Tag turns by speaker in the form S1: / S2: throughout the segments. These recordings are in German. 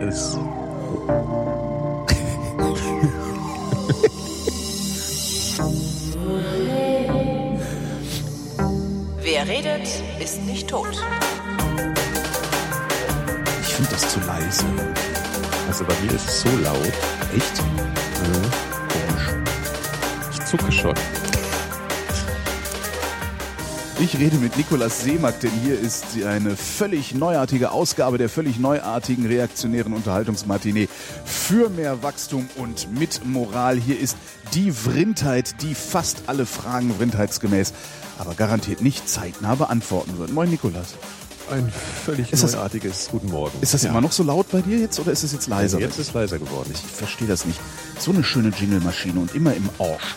S1: Es,
S2: Wer redet, ist nicht tot.
S3: Ich finde das zu leise.
S1: also bei mir ist es so laut.
S3: Echt? Komisch.
S1: Ich zucke schon.
S3: Ich rede mit Nikolas Seemack, denn hier ist eine völlig neuartige Ausgabe der völlig neuartigen reaktionären Unterhaltungsmatinee für mehr Wachstum und mit Moral. Hier ist die Vrindheit, die fast alle Fragen vrindheitsgemäß, aber garantiert nicht zeitnah beantworten wird. Moin Nikolas.
S1: Ein völlig
S3: Ist das-
S1: neuartiges Guten Morgen.
S3: Ist das immer noch so laut bei dir jetzt oder ist es jetzt leiser?
S1: Jetzt ist leiser geworden.
S3: Ich verstehe das nicht. So eine schöne Jingle-Maschine und immer im Orsch.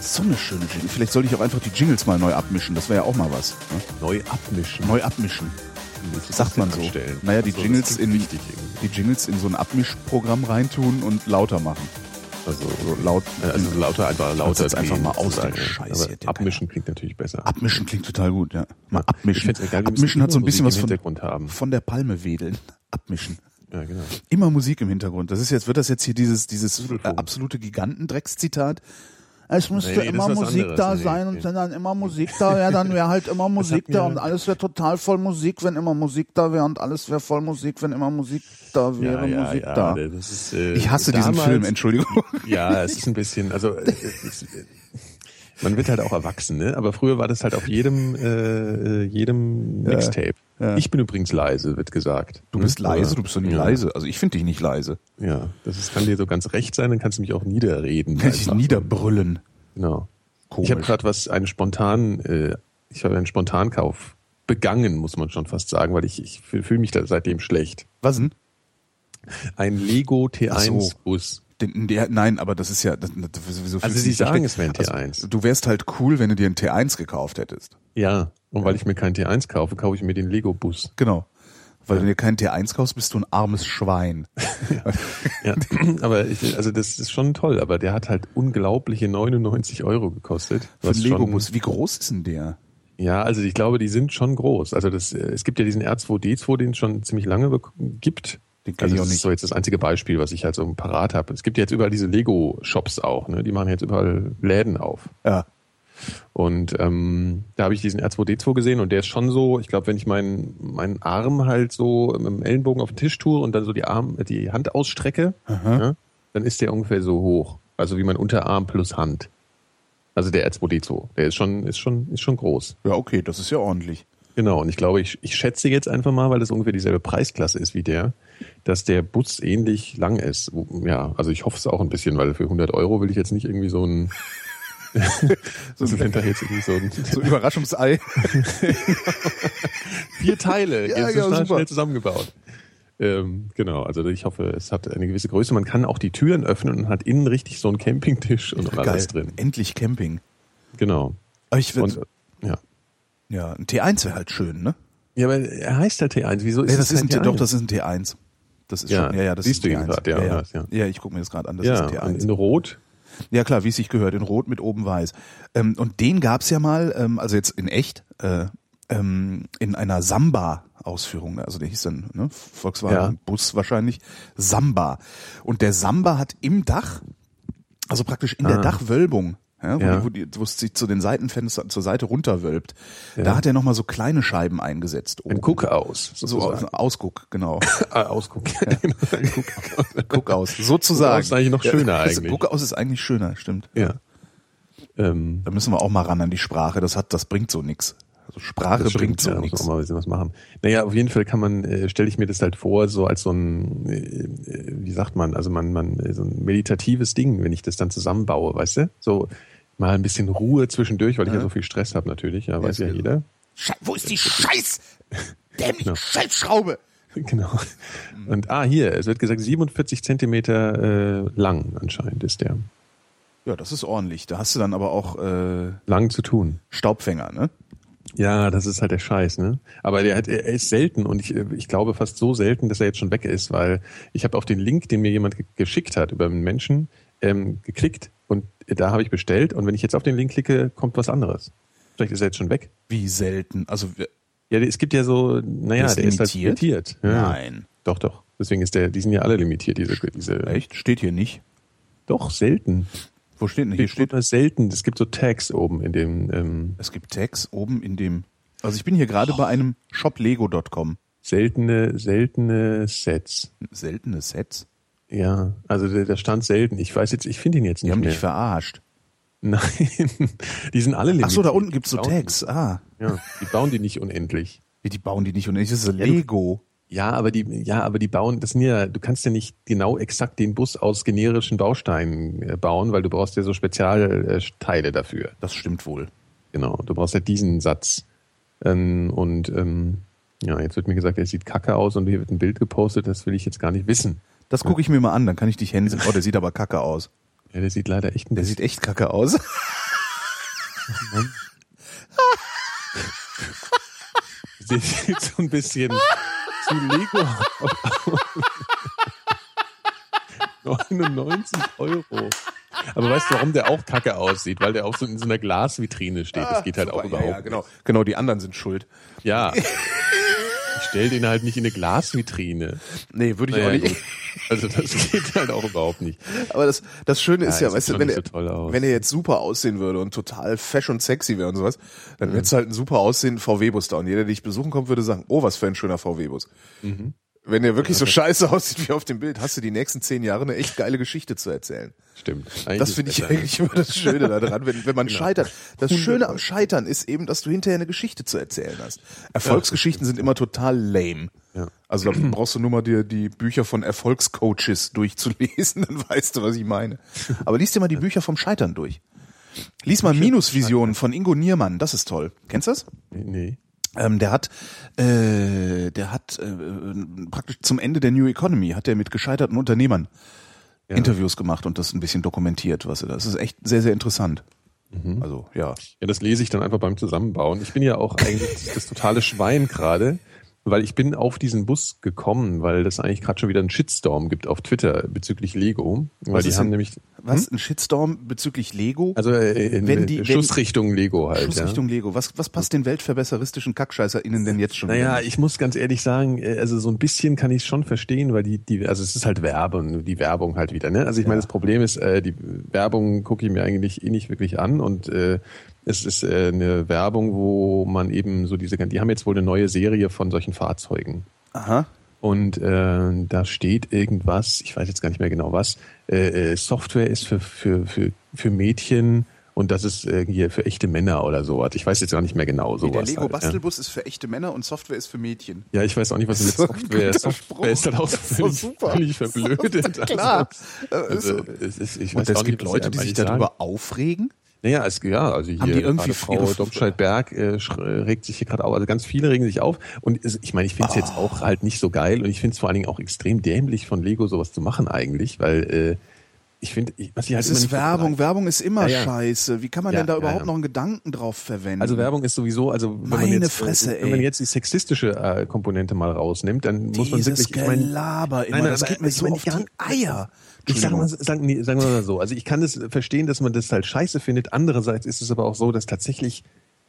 S3: So eine schöne Jingle. Vielleicht sollte ich auch einfach die Jingles mal neu abmischen. Das wäre ja auch mal was. Ne?
S1: Neu abmischen.
S3: Neu abmischen.
S1: Du
S3: Sagt
S1: das
S3: man so.
S1: anstellen?
S3: Naja, die
S1: Also, das
S3: Jingles in
S1: wichtig irgendwie.
S3: die Jingles in so ein Abmischprogramm reintun und lauter machen.
S1: Also,
S3: So laut.
S1: äh, also lauter, einfach lauter.
S3: jetzt einfach mal aus,
S1: sozusagen.
S3: den Scheiß
S1: Aber
S3: hier, der
S1: Abmischen klingt natürlich besser.
S3: Abmischen klingt total gut, ja. Mal abmischen.
S1: egal,
S3: Abmischen hat so ein bisschen was von, von der Palme wedeln. Abmischen.
S1: Ja, genau.
S3: Immer Musik im Hintergrund. Das ist jetzt, wird das jetzt hier dieses, dieses äh, absolute Gigantendreckszitat? Es müsste
S1: Nee,
S3: immer Musik
S1: anderes.
S3: da sein
S1: nee.
S3: und wenn dann immer Musik da wäre, dann wäre halt immer Musik da und alles wäre total voll Musik, wenn immer Musik da wäre und alles wäre voll Musik, wenn immer Musik da wäre, Musik da.
S1: Das ist, äh,
S3: Ich hasse diesen
S1: damals-
S3: Film, Entschuldigung.
S1: Ja, es ist ein bisschen, also äh, man wird halt auch erwachsen, ne? Aber früher war das halt auf jedem äh, jedem Mixtape.
S3: ja.
S1: Ich bin übrigens leise, wird gesagt.
S3: Du bist
S1: Hm?
S3: leise, du bist doch nie
S1: ja.
S3: leise. Also ich finde dich nicht leise.
S1: Ja, das ist, kann dir so ganz recht sein, dann kannst du mich auch niederreden.
S3: Kann ich dich niederbrüllen.
S1: Genau.
S3: Komisch.
S1: Ich habe gerade was, einen spontan, äh, ich habe einen Spontankauf begangen, muss man schon fast sagen, weil ich, ich fühle mich da seitdem schlecht.
S3: Was denn?
S1: Ein Lego
S3: Ach so.
S1: T1-Bus.
S3: Den, der, nein, aber das ist ja. Das, das, wieso
S1: Also Sie sagen, es wäre ein T1.
S3: Also, du wärst halt cool, wenn du dir einen T1 gekauft hättest.
S1: Ja, und weil ich mir keinen T1 kaufe, kaufe ich mir den Lego-Bus.
S3: Genau. Weil wenn du dir keinen T1 kaufst, bist du ein armes Schwein.
S1: Ja, aber ich, also das ist schon toll, aber der hat halt unglaubliche 99 Euro gekostet.
S3: Für einen
S1: was
S3: Lego-Bus. Wie groß ist denn der?
S1: Ja, also ich glaube, die sind schon groß. Also das, äh, es gibt ja diesen R2D2, den es schon ziemlich lange gibt.
S3: Den
S1: Also das ist so jetzt das einzige Beispiel, was ich halt so parat habe. Es gibt ja jetzt überall diese Lego-Shops auch, ne? Die machen jetzt überall Läden auf.
S3: Ja.
S1: Und ähm, da habe ich diesen R2D2 gesehen und der ist schon so, ich glaube, wenn ich meinen meinen Arm halt so mit dem Ellenbogen auf den Tisch tue und dann so die Arm, die Hand ausstrecke, ja, dann ist der ungefähr so hoch. Also wie mein Unterarm plus Hand. Also der R2D2. Der ist schon, ist schon, ist schon groß.
S3: Ja, okay, das ist ja ordentlich.
S1: Genau, und ich glaube, ich, ich schätze jetzt einfach mal, weil das ungefähr dieselbe Preisklasse ist wie der, dass der Bus ähnlich lang ist. Ja, also ich hoffe es auch ein bisschen, weil für 100 Euro will ich jetzt nicht irgendwie so ein, so so ein,
S3: So Überraschungsei.
S1: vier Teile,
S3: Ja,
S1: total
S3: super.
S1: schnell zusammengebaut. Ähm, genau, also ich hoffe, es hat eine gewisse Größe. Man kann auch die Türen öffnen und hat innen richtig so einen Campingtisch und alles drin.
S3: Endlich Camping.
S1: Genau.
S3: Aber ich würde,
S1: ja.
S3: ja, ein T1 wäre halt schön, ne?
S1: Ja, aber er heißt halt T1. Wieso ist
S3: Ja, das
S1: es
S3: ist ein,
S1: kein
S3: T- doch,
S1: T1?
S3: das ist ein T1. Das ist
S1: Ja,
S3: schon, ja, ja, das
S1: siehst
S3: ist
S1: du ihn
S3: T1.
S1: grad, ja,
S3: ja, ja. ich gucke mir das gerade an, das
S1: ja,
S3: ist ein
S1: und
S3: T1.
S1: in Rot.
S3: Ja klar, wie es sich gehört, in Rot mit oben weiß. Ähm, und den gab's ja mal, ähm, also jetzt in echt, äh, ähm, in einer Samba-Ausführung. Also der hieß dann ne, Volkswagen
S1: Ja.
S3: Bus wahrscheinlich Samba. Und der Samba hat im Dach, also praktisch in der
S1: Ah.
S3: Dachwölbung, ja, wo,
S1: Ja.
S3: Die, wo, die, wo es sich zu den Seitenfenstern zur Seite runterwölbt,
S1: Ja.
S3: da hat er nochmal so kleine Scheiben eingesetzt.
S1: Ein
S3: oben.
S1: Guck aus.
S3: So
S1: sozusagen.
S3: aus- Ausguck, genau.
S1: Ah, Ausguck.
S3: Guck aus, sozusagen.
S1: Guck aus ist eigentlich noch schöner
S3: Ja, das-
S1: eigentlich.
S3: Guck aus ist eigentlich schöner, stimmt.
S1: ja. Ähm,
S3: Da müssen wir auch mal ran an die Sprache. Das hat, das bringt so nix. Also Sprache
S1: das
S3: bringt
S1: ja, muss
S3: nix.
S1: auch mal ein bisschen was machen. Naja, auf jeden Fall kann man, äh, stelle ich mir das halt vor, so als so ein, äh, äh, wie sagt man, also man, man, äh, so ein meditatives Ding, wenn ich das dann zusammenbaue, weißt du? So mal ein bisschen Ruhe zwischendurch, weil ich ja so viel Stress habe natürlich, ja, weiß ja
S3: ja so.
S1: jeder.
S3: Sche wo ist die Scheiß? Dämliche
S1: Genau.
S3: Scheißschraube!
S1: Genau. Und ah, hier, es wird gesagt, 47 Zentimeter äh, lang anscheinend ist der.
S3: Ja, das ist ordentlich. Da hast du dann aber auch äh,
S1: Lang zu tun.
S3: Staubfänger, ne?
S1: Ja, das ist halt der Scheiß, ne? Aber der hat, er ist selten und ich, ich glaube fast so selten, dass er jetzt schon weg ist, weil ich habe auf den Link, den mir jemand ge geschickt hat über einen Menschen, ähm, geklickt und da habe ich bestellt und wenn ich jetzt auf den Link klicke, kommt was anderes. Vielleicht ist er jetzt schon weg.
S3: Wie selten. Also
S1: Ja, es gibt ja so, naja,
S3: Ist
S1: der ist halt
S3: limitiert?
S1: limitiert. Ja.
S3: nein.
S1: Doch, doch. Deswegen ist der, die sind ja alle limitiert, diese, diese.
S3: Echt? Steht hier nicht.
S1: Doch, selten.
S3: Wo steht denn hier?
S1: Hier steht nur selten. Es gibt so Tags oben in dem, ähm,
S3: Es gibt Tags oben in dem. Also ich bin hier gerade bei einem shoplego.com.
S1: seltene, seltene Sets.
S3: Seltene Sets.
S1: Ja, also der, der stand selten. Ich weiß jetzt, ich finde ihn jetzt
S3: Die
S1: nicht
S3: haben
S1: mehr.
S3: dich verarscht.
S1: Nein, die sind alle limitiert.
S3: Ach so, da unten gibt's so
S1: Die
S3: Tags. Ah.
S1: Die, ja, die bauen die nicht unendlich.
S3: Wie, die bauen die nicht und das ist Lego.
S1: Ja, aber die, ja, aber die bauen, das sind ja, du kannst ja nicht genau exakt den Bus aus generischen Bausteinen äh, bauen, weil du brauchst ja so Spezialteile dafür.
S3: Das stimmt wohl.
S1: Genau, du brauchst ja diesen Satz. Ähm, und ähm, ja, jetzt wird mir gesagt, er sieht kacke aus und hier wird ein Bild gepostet, das will ich jetzt gar nicht wissen.
S3: Das gucke ich mir mal an, dann kann ich dich hänseln. Oh, der sieht aber kacke aus.
S1: Ja, der sieht leider echt ein
S3: Der sieht echt kacke aus.
S1: Der sieht so ein bisschen zu Lego. 99 Euro. Aber weißt du, warum der auch kacke aussieht? Weil der auch so in so einer Glasvitrine steht. Das geht halt auch
S3: Super,
S1: überhaupt
S3: ja, ja, genau. Genau, die anderen sind schuld.
S1: Ja. Stell den halt nicht in eine Glasvitrine.
S3: Nee, würde ich
S1: Naja,
S3: auch nicht.
S1: gut. Also das geht halt auch überhaupt nicht.
S3: Aber das, das Schöne ist
S1: Ja, es
S3: weißt du, wenn er,
S1: so aus.
S3: wenn er jetzt super aussehen würde und total fesch und sexy wäre und sowas,
S1: Mhm.
S3: dann hättest du halt einen super aussehenden VW-Bus da und jeder, der dich besuchen kommt, würde sagen, oh, was für ein schöner VW-Bus.
S1: Mhm.
S3: Wenn der wirklich so scheiße aussieht wie auf dem Bild, hast du die nächsten zehn Jahre eine echt geile Geschichte zu erzählen.
S1: Stimmt. Eigentlich
S3: Das finde ich.
S1: Genau.
S3: eigentlich immer das Schöne daran, wenn, wenn man scheitert. Das Schöne am Scheitern ist eben, dass du hinterher eine Geschichte zu erzählen hast. Erfolgsgeschichten sind immer total lame.
S1: Ja.
S3: Also da brauchst du nur mal dir die Bücher von Erfolgscoaches durchzulesen, dann weißt du, was ich meine. Aber lies dir mal die Bücher vom Scheitern durch. Lies mal Minusvisionen von Ingo Niermann, das ist toll. Kennst du das?
S1: Nee.
S3: Ähm, der hat, äh, der hat äh, praktisch zum Ende der New Economy hat er mit gescheiterten Unternehmern
S1: Ja.
S3: Interviews gemacht und das ein bisschen dokumentiert, was er das ist echt sehr sehr interessant. Also ja,
S1: Ja, das lese ich dann einfach beim Zusammenbauen. Ich bin ja auch eigentlich das totale Schwein gerade, weil ich bin auf diesen Bus gekommen, weil das eigentlich gerade schon wieder einen Shitstorm gibt auf Twitter bezüglich Lego. Weil
S3: Was
S1: die haben
S3: denn-
S1: nämlich
S3: was ein Shitstorm bezüglich Lego?
S1: also äh, in
S3: Wenn die- wenn-
S1: Schussrichtung Lego halt.
S3: Schussrichtung Lego. Was was passt den weltverbesseristischen Kackscheißerinnen denn jetzt schon?
S1: Ja. Naja, ich muss ganz ehrlich sagen, äh, also so ein bisschen kann ich schon verstehen, weil die, die, also es ist halt Werbung, die Werbung halt wieder, ne? Also ich meine, das Problem ist, äh, die Werbung gucke ich mir eigentlich eh nicht wirklich an und äh, es ist äh, eine Werbung, wo man eben so diese, die haben jetzt wohl eine neue Serie von solchen Fahrzeugen.
S3: Aha.
S1: Und äh, da steht irgendwas, ich weiß jetzt gar nicht mehr genau was, äh, äh, Software ist für, für, für, für Mädchen und das ist äh, hier für echte Männer oder sowas. Ich weiß jetzt gar nicht mehr genau
S3: Wie, der
S1: sowas.
S3: Lego
S1: halt, ja.
S3: Bastelbus ist für echte Männer und Software ist für Mädchen.
S1: Ja, ich weiß auch nicht, was mit
S3: So
S1: Software
S3: guter
S1: Software ist halt auch
S3: Das ist
S1: völlig,
S3: doch super.
S1: völlig verblödet.
S3: Klar.
S1: Also,
S3: Also,
S1: es ist, ich weiß
S3: und es gibt
S1: nicht,
S3: Leute, die sich darüber
S1: sagen.
S3: aufregen.
S1: Naja, es, ja, also hier
S3: Haben die irgendwie
S1: Frau Domscheit-Berg äh, sch- regt sich hier gerade auf. Also ganz viele regen sich auf. Und es, ich meine, ich finde es jetzt
S3: Ah.
S1: auch halt nicht so geil und ich finde es vor allen Dingen auch extrem dämlich von Lego sowas zu machen eigentlich, weil äh, ich finde, ich- was ich halt
S3: Es ist Werbung. Werbung ist immer
S1: Ja, ja.
S3: scheiße. Wie kann man
S1: Ja,
S3: denn da überhaupt noch einen Gedanken drauf verwenden?
S1: Also Werbung ist sowieso, also wenn man
S3: Meine
S1: jetzt,
S3: Fresse,
S1: wenn man
S3: ey.
S1: jetzt die sexistische äh, Komponente mal rausnimmt, dann muss man
S3: Dieses
S1: wirklich, ich meine,
S3: Gelaber immer,
S1: Nein, nein,
S3: das geht mir
S1: ich
S3: so auf die Eier.
S1: Ich sag mal, sagen, nee, sagen wir mal so. Also ich kann es verstehen, dass man das halt scheiße findet. Andererseits ist es aber auch so, dass tatsächlich,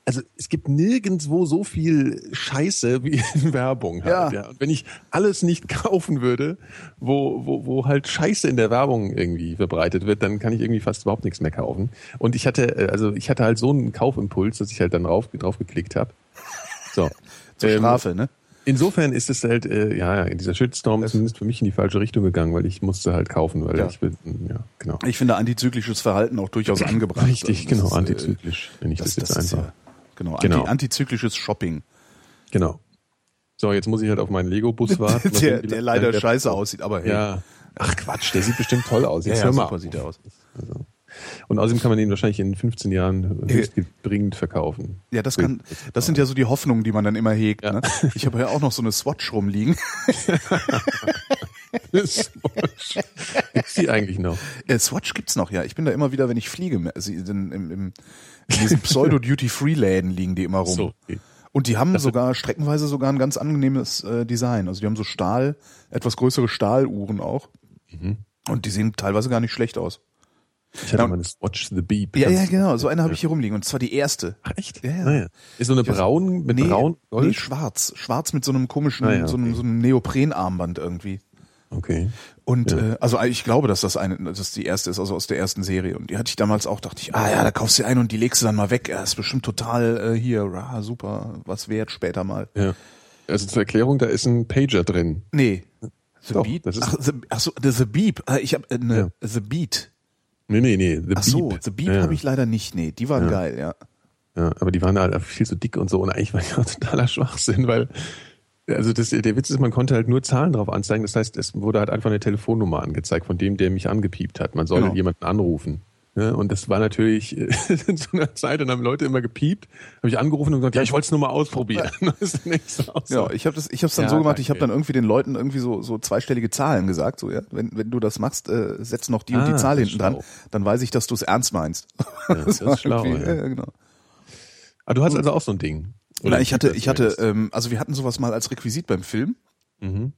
S1: also es gibt nirgendwo so viel Scheiße wie in Werbung halt.
S3: Ja.
S1: Ja. Und wenn ich alles nicht kaufen würde, wo, wo, wo halt Scheiße in der Werbung irgendwie verbreitet wird, dann kann ich irgendwie fast überhaupt nichts mehr kaufen. Und ich hatte, äh, also ich hatte halt so einen Kaufimpuls, dass ich halt dann drauf, drauf geklickt habe. So.
S3: Zur
S1: Ähm,
S3: Strafe, ne?
S1: Insofern ist es halt, äh, ja, ja, dieser Shitstorm ist zumindest für mich in die falsche Richtung gegangen, weil ich musste halt kaufen, weil
S3: Ja.
S1: ich bin, ja, genau.
S3: Ich finde antizyklisches Verhalten auch durchaus angebracht.
S1: Richtig,
S3: Also
S1: genau,
S3: das ist, äh,
S1: antizyklisch, wenn ich das,
S3: Das,
S1: jetzt
S3: das
S1: einfach.
S3: ja, genau,
S1: Genau.
S3: Anti, antizyklisches Shopping.
S1: Genau. So, jetzt muss ich halt auf meinen Lego-Bus warten.
S3: Der, der leider
S1: der-
S3: scheiße aussieht, aber hey.
S1: Ja. Ach Quatsch, der sieht bestimmt toll aus.
S3: Ja,
S1: Jetzt
S3: ja,
S1: hör mal
S3: super
S1: auf.
S3: sieht er aus.
S1: Also. Und außerdem kann man ihn wahrscheinlich in 15 Jahren höchst dringend verkaufen.
S3: Ja, das kann, das sind ja so die Hoffnungen, die man dann immer hegt. Ne? Ich habe ja auch noch so eine Swatch rumliegen.
S1: Gibt's die eigentlich noch?
S3: Äh, Swatch gibt's noch, ja. Ich bin da immer wieder, wenn ich fliege, also im, im, in diesen Pseudo-Duty-Free-Läden liegen die immer rum.
S1: So, okay.
S3: Und die haben sogar streckenweise sogar ein ganz angenehmes äh, Design. Also die haben so Stahl, etwas größere Stahluhren auch.
S1: Mhm.
S3: Und die sehen teilweise gar nicht schlecht aus.
S1: Ich hatte
S3: Ja.
S1: mal eine Swatch the Beep.
S3: Ja, ja, genau. So eine habe ich hier rumliegen. Und zwar die erste.
S1: Ach, echt?
S3: Ja, ja.
S1: Ah, ja. Ist so eine braun, mit braun,
S3: nee,
S1: Gold?
S3: schwarz. Schwarz mit so einem komischen,
S1: Ah, ja,
S3: so einem,
S1: okay.
S3: so einem Neoprenarmband irgendwie.
S1: Okay.
S3: Und
S1: Ja.
S3: äh, also ich glaube, dass das eine, dass das die erste ist, also aus der ersten Serie. Und die hatte ich damals auch, dachte ich, ah ja, da kaufst du ein und die legst du dann mal weg. Ja, ist bestimmt total äh, hier, ah, super, was wert später mal.
S1: Ja. Also zur Erklärung, da ist ein Pager drin.
S3: Nee. The
S1: Doch,
S3: Beat?
S1: das ist-
S3: ach, the, ach so, the, Beep. Ah, Ich habe äh, ne, The Beat.
S1: Nee, nee, nee. The
S3: Ach so,
S1: Beep.
S3: The Beep
S1: ja.
S3: habe ich leider nicht. Nee, die waren
S1: Ja.
S3: geil, ja.
S1: Ja, aber die waren halt viel zu dick und so und eigentlich war die auch totaler Schwachsinn, weil also das, der Witz ist, man konnte halt nur Zahlen drauf anzeigen. Das heißt, es wurde halt einfach eine Telefonnummer angezeigt von dem, der mich angepiept hat. Man soll
S3: Genau.
S1: jemanden anrufen. Ja, und das war natürlich in so einer Zeit, dann haben Leute immer gepiept, habe ich angerufen und gesagt, ja, ich wollte es nur mal ausprobieren. Das.
S3: Ja, ich habe das, ich habe dann
S1: Ja,
S3: so gemacht. Ich habe
S1: danke.
S3: dann irgendwie den Leuten irgendwie so so zweistellige Zahlen gesagt. So ja, wenn wenn du das machst, äh, setz noch die und
S1: Ah,
S3: die Zahl
S1: das ist
S3: hinten dran, dann weiß ich, dass du es ernst meinst.
S1: das
S3: war
S1: ist schlau, ja.
S3: ja, genau.
S1: Aber du hast also auch so ein Ding.
S3: Oder ich hatte, ich hatte, ähm, also wir hatten sowas mal als Requisit beim Film.
S1: Mhm.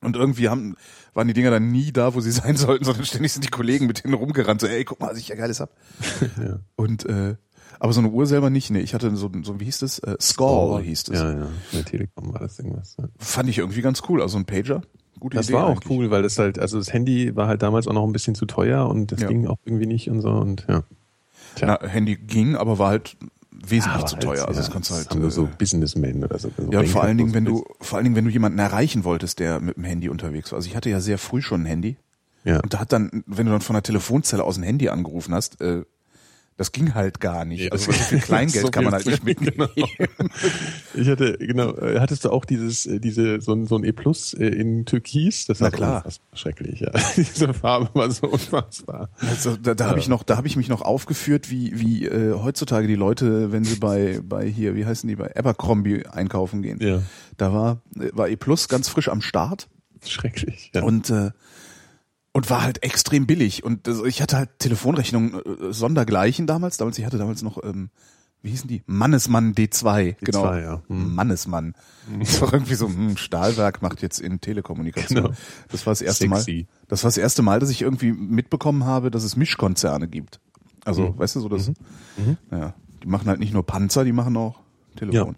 S3: Und irgendwie haben, waren die Dinger dann nie da, wo sie sein sollten, sondern ständig sind die Kollegen mit denen rumgerannt, so, ey, guck mal, was ich ja geiles hab.
S1: Ja.
S3: Und, äh, aber so eine Uhr selber nicht, nee. Ich hatte so, so wie hieß das? Äh, Skull hieß das.
S1: Ja, ja. Bei Telekom war das irgendwas. Ja.
S3: Fand ich irgendwie ganz cool. Also ein Pager. Gute
S1: Das
S3: Idee
S1: war auch
S3: eigentlich.
S1: cool, weil das halt, also das Handy war halt damals auch noch ein bisschen zu teuer und das
S3: Ja.
S1: ging auch irgendwie nicht und so und ja.
S3: Na, Handy ging, aber war halt wesentlich zu
S1: halt,
S3: teuer. Also
S1: ja,
S3: das kannst du halt.
S1: haben nur so
S3: äh,
S1: Businessmen oder so. so
S3: ja, vor allen Dingen, wenn du, vor allen Dingen, wenn du jemanden erreichen wolltest, der mit dem Handy unterwegs war. Also ich hatte ja sehr früh schon ein Handy.
S1: Ja.
S3: Und da hat dann, wenn du dann von der Telefonzelle aus ein Handy angerufen hast, äh, das ging halt gar nicht.
S1: Ja,
S3: also so viel Kleingeld
S1: so
S3: kann man halt nicht
S1: Genau.
S3: mitnehmen.
S1: Ich hatte, genau, äh, hattest du auch dieses, äh, diese, so ein, so ein E Plus äh, in Türkis? Das war
S3: klar.
S1: schrecklich, ja. Diese Farbe war so unfassbar.
S3: Also da, da habe ich noch, da habe ich mich noch aufgeführt, wie wie äh, heutzutage die Leute, wenn sie bei bei hier, wie heißen die, bei Abercrombie einkaufen gehen.
S1: Ja.
S3: Da war war E Plus ganz frisch am Start
S1: Schrecklich, ja.
S3: und äh, und war halt extrem billig und also ich hatte halt Telefonrechnungen äh, sondergleichen damals, damals ich hatte damals noch ähm, wie hießen die? Mannesmann D2, genau.
S1: ja. Hm.
S3: Mannesmann. Das war irgendwie so, hm, Stahlwerk macht jetzt in Telekommunikation.
S1: Genau.
S3: Das war das erste
S1: Sexy.
S3: Mal. Das war das erste Mal, dass ich irgendwie mitbekommen habe, dass es Mischkonzerne gibt. Also,
S1: Mhm.
S3: weißt du, so das, ja, die machen halt nicht nur Panzer, die machen auch Telefon.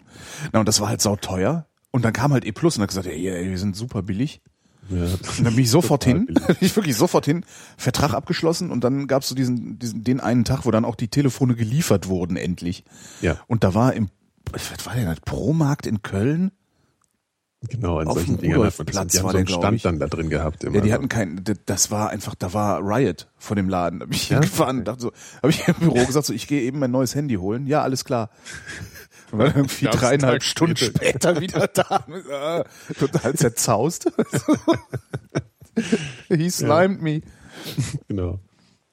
S3: Na, und das war halt sauteuer. Und dann kam halt E Plus und hat gesagt, ey, ey, wir sind super billig.
S1: Ja.
S3: Dann bin ich sofort hin, bin ich wirklich sofort hin, Vertrag abgeschlossen und dann gab's so diesen, diesen, den einen Tag, wo dann auch die Telefone geliefert wurden, endlich.
S1: Ja.
S3: Und da war im, was war denn das, Promarkt in Köln?
S1: Genau, in
S3: Auf
S1: solchen
S3: dem
S1: Dingern hat man das. Die haben
S3: war
S1: so einen Stand
S3: ich.
S1: dann da drin gehabt immer.
S3: Ja, die hatten kein, d- das war einfach, da war Riot vor dem Laden. Da bin ich
S1: Ja?
S3: hingefahren und dachte so, habe ich im Büro gesagt, so, ich gehe eben mein neues Handy holen. Ja, alles klar. Und war dann irgendwie dreieinhalb
S1: Tag
S3: Stunden
S1: später.
S3: später wieder da. Total zerzaust. He slimed me.
S1: Genau.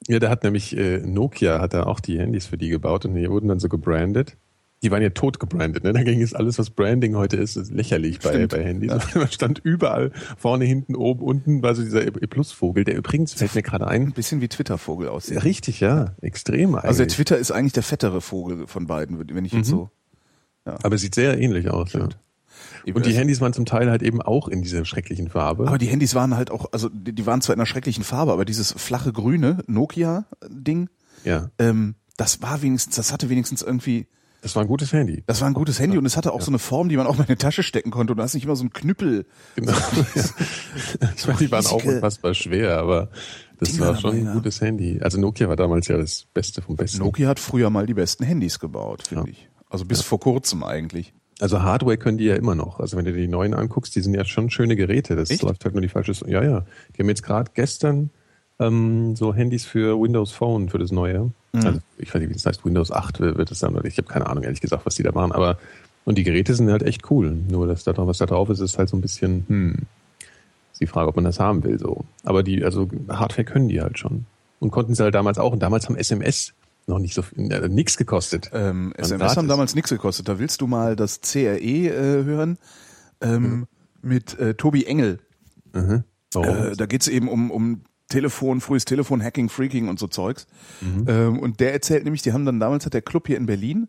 S1: Ja, da hat nämlich äh, Nokia hat da auch die Handys für die gebaut und die wurden dann so gebrandet. Die waren ja tot gebrandet, ne? Da ging es alles, was Branding heute ist, ist lächerlich bei,
S3: Stimmt.
S1: bei Handys. Man stand überall, vorne, hinten, oben, unten war so dieser E-Plus-Vogel, der übrigens fällt mir gerade
S3: Ein
S1: ein.
S3: bisschen wie Twitter-Vogel aussieht.
S1: Richtig, ja. Extrem eigentlich.
S3: Also der Twitter ist eigentlich der fettere Vogel von beiden, wenn ich jetzt so.
S1: Aber sieht sehr ähnlich aus, ja. Und die Handys waren zum Teil halt eben auch in dieser schrecklichen Farbe.
S3: Aber die Handys waren halt auch, also die, die waren zwar in einer schrecklichen Farbe, aber dieses flache grüne Nokia-Ding,
S1: ja.
S3: ähm, das war wenigstens, das hatte wenigstens irgendwie,
S1: Das war ein gutes Handy.
S3: das war ein gutes Handy und es hatte auch so eine Form, die man auch mal in die Tasche stecken konnte und du hast nicht immer so einen Knüppel.
S1: Genau. ich meine, die waren auch unfassbar schwer, aber das
S3: Dinger
S1: war schon ein
S3: ja.
S1: gutes Handy. Also Nokia war damals ja das Beste vom Besten.
S3: Nokia hat früher mal die besten Handys gebaut, finde
S1: Ja.
S3: ich. Also bis vor kurzem eigentlich.
S1: Also Hardware können die ja immer noch. Also wenn du dir die neuen anguckst, die sind ja schon schöne Geräte. Das
S3: Echt?
S1: läuft halt nur die falsche. Ja, ja. Die haben jetzt gerade gestern ähm, so Handys für Windows Phone für das neue.
S3: Mhm.
S1: Also ich weiß nicht, wie das heißt. Windows 8 wird es dann. Oder ich habe keine Ahnung, ehrlich gesagt, was die da machen. Aber und die Geräte sind halt echt cool. Nur das was da drauf ist, ist halt so ein bisschen. Hm, ist die Frage, ob man das haben will. So. Aber die, also Hardware können die halt schon und konnten sie halt damals auch. Und damals haben SMS noch nicht so viel, äh, nichts gekostet.
S3: Ähm, SMS haben damals nichts gekostet. Da willst du mal das CRE äh, hören ähm, mit äh, Tobi Engel.
S1: Mhm. Oh.
S3: Äh, da geht's eben um, um Telefon, frühes Telefon, Hacking, Freaking und so Zeugs. Ähm, und der erzählt nämlich, die haben dann damals hat der Club hier in Berlin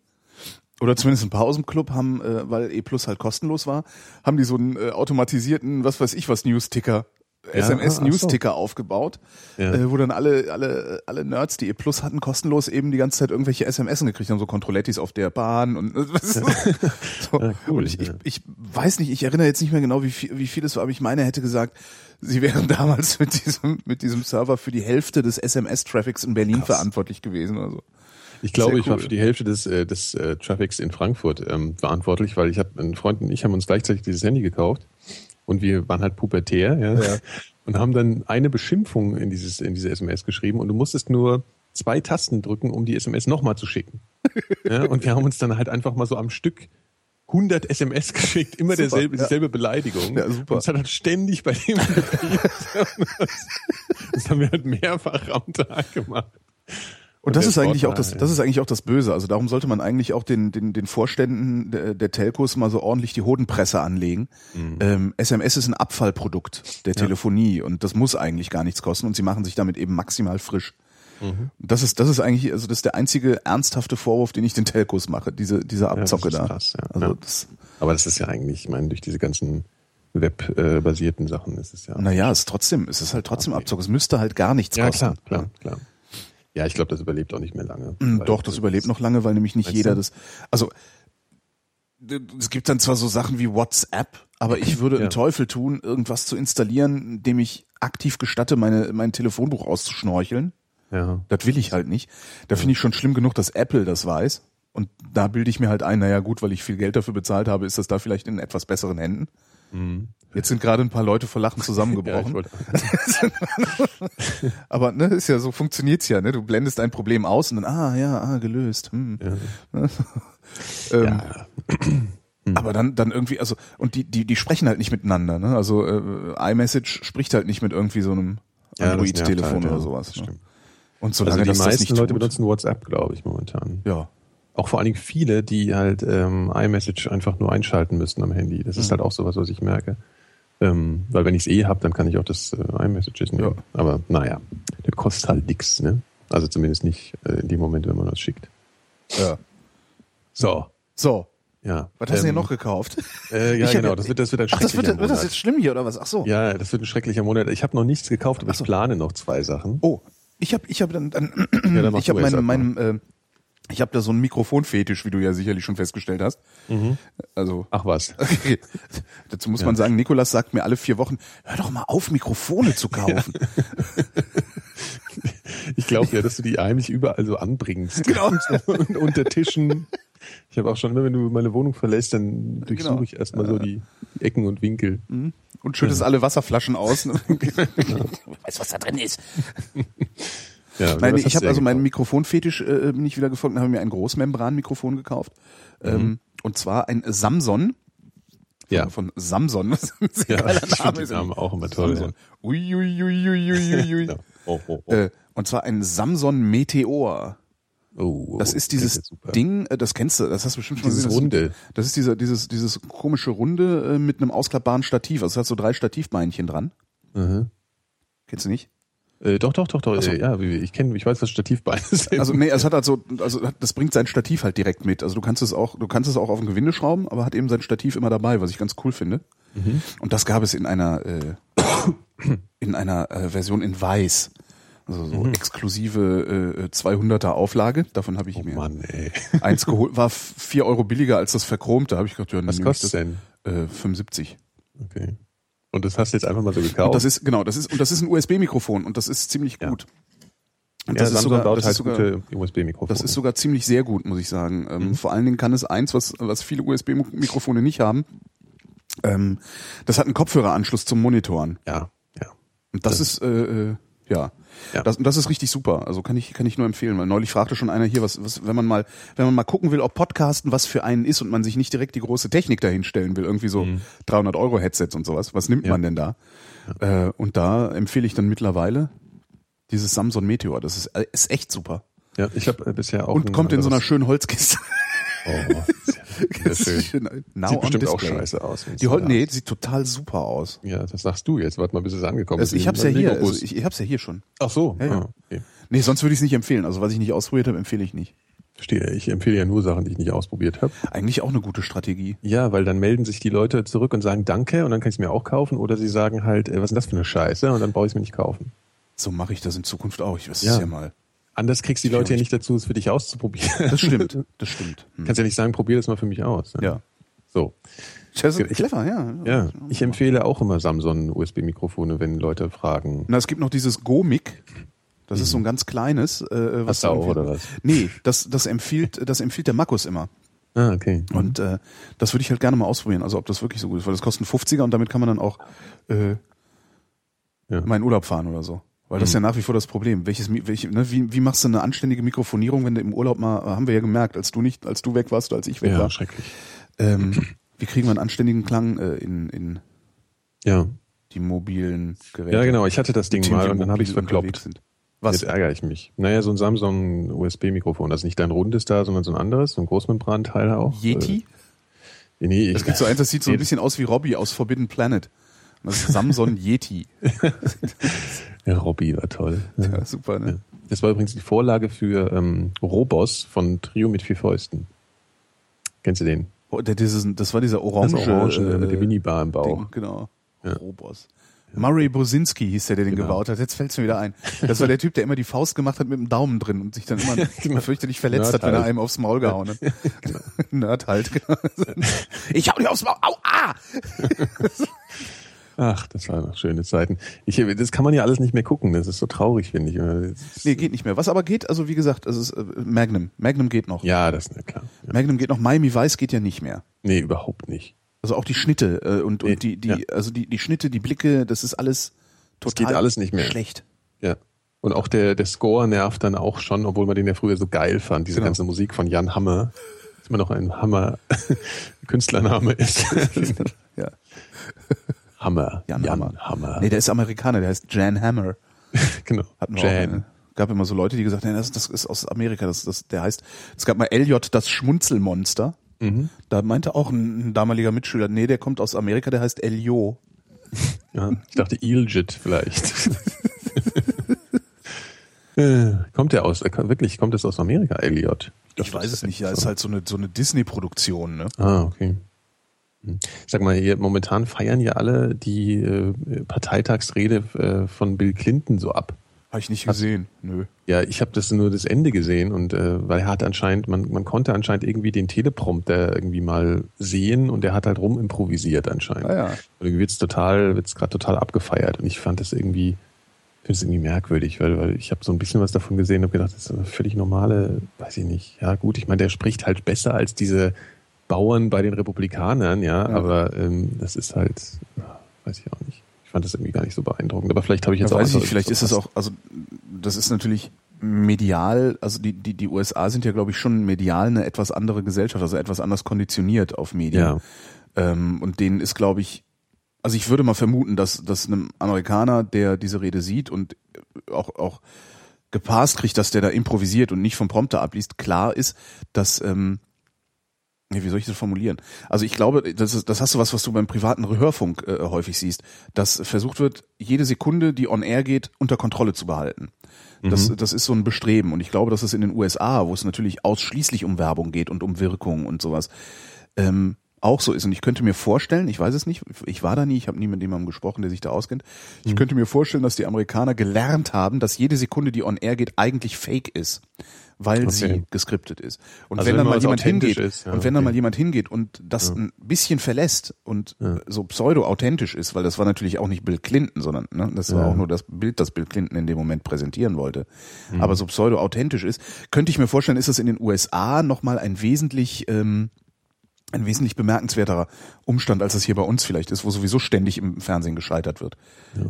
S3: oder zumindest ein paar aus dem Club haben, äh, weil E Plus halt kostenlos war, haben die so einen äh, automatisierten, was weiß ich was, News-Ticker
S1: Ach so.
S3: SMS-News-Ticker aufgebaut,
S1: Ja.
S3: äh, wo dann alle, alle, alle Nerds, die ihr Plus hatten, kostenlos eben die ganze Zeit irgendwelche SMS gekriegt haben, so Kontrollettis auf der Bahn und so.
S1: Ja, cool,
S3: und ich, ich, ich weiß nicht, ich erinnere jetzt nicht mehr genau, wie viel, wie viel es war, aber ich meine, hätte gesagt, sie wären damals mit diesem, mit diesem Server für die Hälfte des SMS-Traffics in Berlin verantwortlich gewesen oder so.
S1: Ich glaube,
S3: Sehr
S1: ich war
S3: cool.
S1: für die Hälfte des, äh, des äh, Traffics in Frankfurt ähm, verantwortlich, weil ich habe, ein Freund und ich haben uns gleichzeitig dieses Handy gekauft und wir waren halt pubertär, ja, und haben dann eine Beschimpfung in dieses in diese SMS geschrieben und du musstest nur zwei Tasten drücken, um die SMS nochmal zu schicken. ja, und wir haben uns dann halt einfach mal so am Stück 100 SMS geschickt, immer
S3: Super,
S1: derselbe,
S3: ja.
S1: dieselbe Beleidigung.
S3: Ja, super.
S1: Und es hat halt ständig bei dem Das haben wir halt mehrfach am Tag gemacht.
S3: Und das ist eigentlich auch das, das ist eigentlich auch das Böse. Also darum sollte man eigentlich auch den, den, den Vorständen der, der Telcos mal so ordentlich die Hodenpresse anlegen. Ähm, SMS ist ein Abfallprodukt der Telefonie und das muss eigentlich gar nichts kosten und sie machen sich damit eben maximal frisch. Das ist, das ist eigentlich, also das ist der einzige ernsthafte Vorwurf, den ich den Telcos mache, diese, diese
S1: das
S3: Abzocke
S1: ist
S3: da.
S1: krass, ja.
S3: Also
S1: Ja.
S3: das,
S1: Aber das ist ja eigentlich, ich meine, durch diese ganzen webbasierten Sachen ist es ja.
S3: naja, es ist trotzdem, es ist halt trotzdem Abzocke. Es müsste halt gar nichts
S1: ja,
S3: kosten.
S1: klar, klar, klar. Ja, ich glaube, das überlebt auch nicht mehr lange. Weil
S3: Doch, das überlebt noch lange, weil nämlich nicht jeder
S1: du?
S3: das. Also es gibt dann zwar so Sachen wie WhatsApp, aber ich würde
S1: Ja.
S3: einen Teufel tun, irgendwas zu installieren, dem ich aktiv gestatte, meine mein Telefonbuch auszuschnorcheln.
S1: Ja.
S3: Das will ich halt nicht. Da finde ich schon schlimm genug, dass Apple das weiß. Und da bilde ich mir halt ein, naja gut, weil ich viel Geld dafür bezahlt habe, ist das da vielleicht in etwas besseren Händen. Jetzt sind gerade ein paar Leute vor Lachen
S1: Mhm. Ja,
S3: zusammengebrochen.
S1: wollte,
S3: aber ne, ist ja so funktioniert's ja, ne? Du blendest ein Problem aus und dann, ah ja, ah, gelöst. Hm. ähm,
S1: ja,
S3: Aber dann, dann irgendwie, also, und die, die, die sprechen halt nicht miteinander, ne? Also äh, iMessage spricht halt nicht mit irgendwie so einem
S1: ja,
S3: Android-Telefon
S1: halt,
S3: oder
S1: ja,
S3: sowas. Ne? Und solange
S1: Also die meisten
S3: nicht
S1: Leute benutzen WhatsApp, glaube ich, momentan.
S3: ja.
S1: Auch vor allen Dingen viele, die halt ähm, iMessage einfach nur einschalten müssen am Handy. Das
S3: Mhm.
S1: ist halt auch sowas, was ich merke. Ähm, weil wenn ich es eh habe, dann kann ich auch das äh, iMessages nehmen.
S3: Ja.
S1: Aber naja, das kostet halt nix, ne? Also zumindest nicht äh, in dem Moment, wenn man das schickt.
S3: ja.
S1: So,
S3: So,
S1: ja.
S3: was hast du hier
S1: Ähm,
S3: noch gekauft?
S1: Äh, ja,
S3: Ich
S1: genau, das wird, das wird ein
S3: Ach, das wird,
S1: schrecklicher
S3: wird das
S1: Monat.
S3: jetzt schlimm hier oder was? Ach so.
S1: Ja, das wird ein schrecklicher Monat. Ich habe noch nichts gekauft, aber
S3: so.
S1: ich plane noch zwei Sachen.
S3: Oh, ich habe ich hab dann, dann
S1: Ja, dann
S3: ich habe meinem, meinem äh, ich habe da so einen Mikrofonfetisch, wie du ja sicherlich schon festgestellt hast. Also
S1: Ach was.
S3: Okay. Dazu muss man sagen, Nikolas sagt mir alle vier Wochen, hör doch mal auf, Mikrofone zu kaufen.
S1: Ich glaube ja, dass du die heimlich überall so anbringst.
S3: Genau.
S1: Und unter Tischen. Ich habe auch schon, immer wenn du meine Wohnung verlässt, dann durchsuche
S3: Genau.
S1: ich erstmal so die, Ecken und Winkel.
S3: Und schüttest alle Wasserflaschen aus. weißt, was da drin ist.
S1: Ja,
S3: Nein, ich habe also meinen? Mikrofonfetisch äh, bin ich wieder gefunden, habe mir ein Großmembran-Mikrofon gekauft. Ähm, und zwar ein Samson.
S1: Ja.
S3: Von Samson. Das ist ein sehr
S1: Ja,
S3: Name.
S1: die Namen auch immer toll,
S3: Samson. Ui, ui, ui, ui, ui, ui.
S1: Ja. Oh, oh, oh.
S3: Äh, und zwar ein Samson Meteor.
S1: oh,
S3: Das
S1: oh,
S3: ist dieses
S1: super.
S3: Ding, äh, das kennst du, das hast du bestimmt schon
S1: Dieses
S3: gesehen. Das-
S1: Runde.
S3: Das ist dieser, dieses, dieses komische Runde äh, mit einem ausklappbaren Stativ. Also es hat so drei Stativbeinchen dran.
S1: Mhm.
S3: Kennst du nicht?
S1: Äh, doch, doch, doch, doch.
S3: so.
S1: Äh, ja, ich kenne, ich weiß, was Stativbeine sind.
S3: Also nee, es hat halt so, also das bringt sein Stativ halt direkt mit. Also du kannst es auch, du kannst es auch auf ein Gewinde schrauben, aber hat eben sein Stativ immer dabei, was ich ganz cool finde. Und das gab es in einer äh, in einer äh, Version in Weiß. Also so exklusive äh, 200er Auflage. Davon habe ich
S1: oh
S3: mir
S1: Mann,
S3: eins geholt. War vier Euro billiger als das verchromte. Habe ich gedacht, ja,
S1: Was kostet
S3: das.
S1: denn?
S3: Äh, 75.
S1: Okay. Und das hast du jetzt einfach mal so gekauft?
S3: Und das ist genau, das ist und das ist ein USB-Mikrofon und das ist ziemlich gut.
S1: Ja,
S3: das ist sogar, das
S1: halt
S3: ist sogar. Das ist sogar ziemlich sehr gut, muss ich sagen. Ähm,
S1: Mhm.
S3: Vor allen Dingen kann es eins, was, was viele USB-Mikrofone nicht haben. Ähm, das hat einen Kopfhöreranschluss zum Monitoren.
S1: ja, ja.
S3: Und das, ist, äh, äh, ja.
S1: Ja.
S3: Das, das ist richtig super. Also kann ich, kann ich nur empfehlen. Weil neulich fragte schon einer hier, was, was, wenn man mal, wenn man mal gucken will, ob Podcasten was für einen ist und man sich nicht direkt die große Technik dahinstellen will, irgendwie so 300 Euro Headsets und sowas. Was nimmt
S1: Mhm. Ja.
S3: man denn da? Äh, und da empfehle ich dann mittlerweile dieses Samsung Meteor. Das ist, äh, ist echt super.
S1: Ja, ich habe äh, bisher auch
S3: Und kommt in so einer schönen Holzkiste.
S1: Oh, sehr, sehr schön.
S3: Now
S1: Sieht
S3: on
S1: bestimmt auch
S3: display.
S1: scheiße aus.
S3: Die
S1: da
S3: nee, sieht total super aus.
S1: Ja, das sagst du jetzt. Warte mal, bis es angekommen
S3: Also
S1: ist.
S3: ich hab's ja hier, also ich, ich hab's ja hier schon.
S1: Ach so.
S3: Ja, ja.
S1: Ah, okay.
S3: Nee, sonst würde ich es nicht empfehlen. Also was ich nicht ausprobiert habe, empfehle ich nicht.
S1: Verstehe. Ich empfehle ja nur Sachen, die ich nicht ausprobiert habe.
S3: Eigentlich auch eine gute Strategie.
S1: Ja, weil dann melden sich die Leute zurück und sagen Danke und dann kann ich es mir auch kaufen. Oder sie sagen halt, äh, was ist denn das für eine Scheiße? Und dann brauche ich es mir nicht kaufen.
S3: So mache ich das in Zukunft auch. Ich weiß
S1: Ja.
S3: es ja mal.
S1: Anders kriegst du die Leute ja nicht dazu, es für dich auszuprobieren.
S3: Das stimmt. Das stimmt. Hm.
S1: Kannst ja nicht sagen, probier das mal für mich aus. ne?
S3: Ja.
S1: So.
S3: Das ist
S1: Ich-
S3: clever, ja.
S1: Ja, ich empfehle auch immer Samsung USB-Mikrofone, wenn Leute fragen.
S3: Na, es gibt noch dieses Go-Mic. Das ist so ein ganz kleines. Äh, was
S1: Hast du auch, oder was?
S3: Nee, das, das empfiehlt, das empfiehlt der Markus immer.
S1: Ah, okay.
S3: Und äh, das würde ich halt gerne mal ausprobieren, also ob das wirklich so gut ist, weil das kostet einen 50er und damit kann man dann auch äh,
S1: Ja.
S3: mal in Urlaub fahren oder so. Weil das ist ja nach wie vor das Problem. Welches, welche, ne, wie, wie machst du eine anständige Mikrofonierung, wenn du im Urlaub mal, haben wir ja gemerkt, als du nicht, als du weg warst oder als ich weg
S1: Ja,
S3: war.
S1: schrecklich.
S3: Ähm, wie kriegen wir einen anständigen Klang äh, in, in
S1: Ja.
S3: die mobilen Geräte?
S1: Ja, genau. Ich hatte das Ding mal und dann habe ich es verkloppt.
S3: Was?
S1: Jetzt ärgere ich mich. Naja, so ein Samsung USB-Mikrofon. Das ist nicht dein rundes da, sondern so ein anderes, so ein Großmembranteil auch.
S3: Yeti?
S1: Äh, nee, ich,
S3: Es gibt so eins, das sieht so ein bisschen aus wie Robbie aus Forbidden Planet. Das ist Samsung Yeti.
S1: Ja, Robby war toll.
S3: Ja, super, ne?
S1: Das war übrigens die Vorlage für ähm, Robos von Trio mit vier Fäusten. Kennst du den?
S3: Oh, der, dieses, das war dieser
S1: Das
S3: orange,
S1: Orange
S3: äh,
S1: mit der Minibar im Bauch.
S3: Ding, genau.
S1: Ja.
S3: Robos. Murray Bosinski hieß der, der den
S1: Genau.
S3: gebaut hat. Jetzt fällt's mir wieder ein. Das war der Typ, der immer die Faust gemacht hat mit dem Daumen drin und sich dann immer
S1: Genau.
S3: fürchterlich verletzt
S1: Nerd
S3: hat, wenn er
S1: halt.
S3: einem aufs Maul gehauen hat. Nerd halt, genau. Ich hau dir aufs Maul. Au, ah!
S1: Ach, das waren noch schöne Zeiten. Ich, das kann man ja alles nicht mehr gucken. Das ist so traurig, finde ich. Das-
S3: Nee, geht nicht mehr. Was aber geht, also wie gesagt, es ist äh, Magnum. Magnum geht noch.
S1: Ja, das ist klar. Ja.
S3: Magnum geht noch. Miami Vice geht ja nicht mehr.
S1: Nee, überhaupt nicht.
S3: Also auch die Schnitte äh, und,
S1: Nee,
S3: und die, die,
S1: ja.
S3: also die, die Schnitte, die Blicke, das ist alles
S1: Das
S3: total
S1: geht alles nicht mehr.
S3: schlecht.
S1: Ja. Und auch der, der Score nervt dann auch schon, obwohl man den ja früher so geil fand. Diese
S3: Genau.
S1: ganze Musik von Jan Hammer. Das immer noch ein Hammer Künstlername ist.
S3: Ja.
S1: Hammer.
S3: Jan, Hammer.
S1: Hammer.
S3: Nee, der ist Amerikaner, der heißt Jan Hammer.
S1: genau.
S3: Hatten wir
S1: Jan.
S3: auch. Gab immer so Leute, die gesagt haben, das, das ist aus Amerika, das, das, der heißt, es gab mal Elliot, das Schmunzelmonster.
S1: Mhm.
S3: Da meinte auch ein, ein damaliger Mitschüler, nee, der kommt aus Amerika, der heißt Elio.
S1: Ja, ich dachte Iljit vielleicht. Äh, kommt der aus, äh, wirklich, kommt das aus Amerika, Elliot?
S3: Ich
S1: dachte,
S3: weiß es nicht, ja, ist halt so eine, so eine Disney-Produktion, ne?
S1: Ah, okay. Hm. Sag mal, hier, momentan feiern ja alle die äh, Parteitagsrede äh, von Bill Clinton so ab.
S3: Habe ich nicht gesehen, nö.
S1: Ja, ich habe das nur das Ende gesehen und äh, weil er hat anscheinend, man, man konnte anscheinend irgendwie den Teleprompter irgendwie mal sehen und der hat halt rumimprovisiert anscheinend.
S3: Ah ja.
S1: Und irgendwie wird's total, wird's gerade total abgefeiert und ich fand das irgendwie, finde es irgendwie merkwürdig, weil, weil ich habe so ein bisschen was davon gesehen und habe gedacht, das ist eine völlig normale, weiß ich nicht. Ja gut, ich meine, der spricht halt besser als diese Bauern bei den Republikanern, ja,
S3: Ja.
S1: aber ähm, das ist halt, weiß ich auch nicht. Ich fand das irgendwie gar nicht so beeindruckend. Aber vielleicht habe ich jetzt
S3: Ja,
S1: auch
S3: weiß ich vielleicht ist es auch, also das ist natürlich medial, also die, die, die USA sind ja, glaube ich, schon medial eine etwas andere Gesellschaft, also etwas anders konditioniert auf Medien.
S1: Ja.
S3: Ähm, und denen ist, glaube ich, also ich würde mal vermuten, dass, dass einem Amerikaner, der diese Rede sieht und auch, auch gepasst kriegt, dass der da improvisiert und nicht vom Prompter abliest, klar ist, dass, ähm, nee, wie soll ich das formulieren? Also ich glaube, das, ist, das hast du was, was du beim privaten Hörfunk äh, häufig siehst, dass versucht wird, jede Sekunde, die on air geht, unter Kontrolle zu behalten. Das, das ist so ein Bestreben. Und ich glaube, dass es in den USA, wo es natürlich ausschließlich um Werbung geht und um Wirkung und sowas, ähm, auch so ist. Und ich könnte mir vorstellen, ich weiß es nicht, ich war da nie, ich habe nie mit jemandem gesprochen, der sich da auskennt. Ich könnte mir vorstellen, dass die Amerikaner gelernt haben, dass jede Sekunde, die on air geht, eigentlich fake ist, weil
S1: Okay.
S3: sie geskriptet ist. Und
S1: Also
S3: wenn
S1: wenn
S3: dann
S1: mal
S3: jemand
S1: authentisch
S3: hingeht
S1: ist, ja,
S3: und wenn dann
S1: okay.
S3: mal jemand hingeht und das ein bisschen verlässt und so pseudo-authentisch ist, weil das war natürlich auch nicht Bill Clinton, sondern ne, das war
S1: Ja.
S3: auch nur das Bild, das Bill Clinton in dem Moment präsentieren wollte,
S1: Mhm.
S3: aber so pseudo-authentisch ist, könnte ich mir vorstellen, ist das in den USA nochmal ein wesentlich ähm, ein wesentlich bemerkenswerterer Umstand, als es hier bei uns vielleicht ist, wo sowieso ständig im Fernsehen gescheitert wird.
S1: Ja,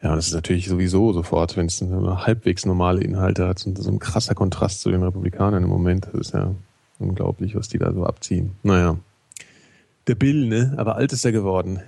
S1: das ist natürlich sowieso sofort, wenn es halbwegs normale Inhalte hat, so ein krasser Kontrast zu den Republikanern im Moment. Das ist ja unglaublich, was die da so abziehen. Naja. Der Bill, ne? Aber alt ist er geworden.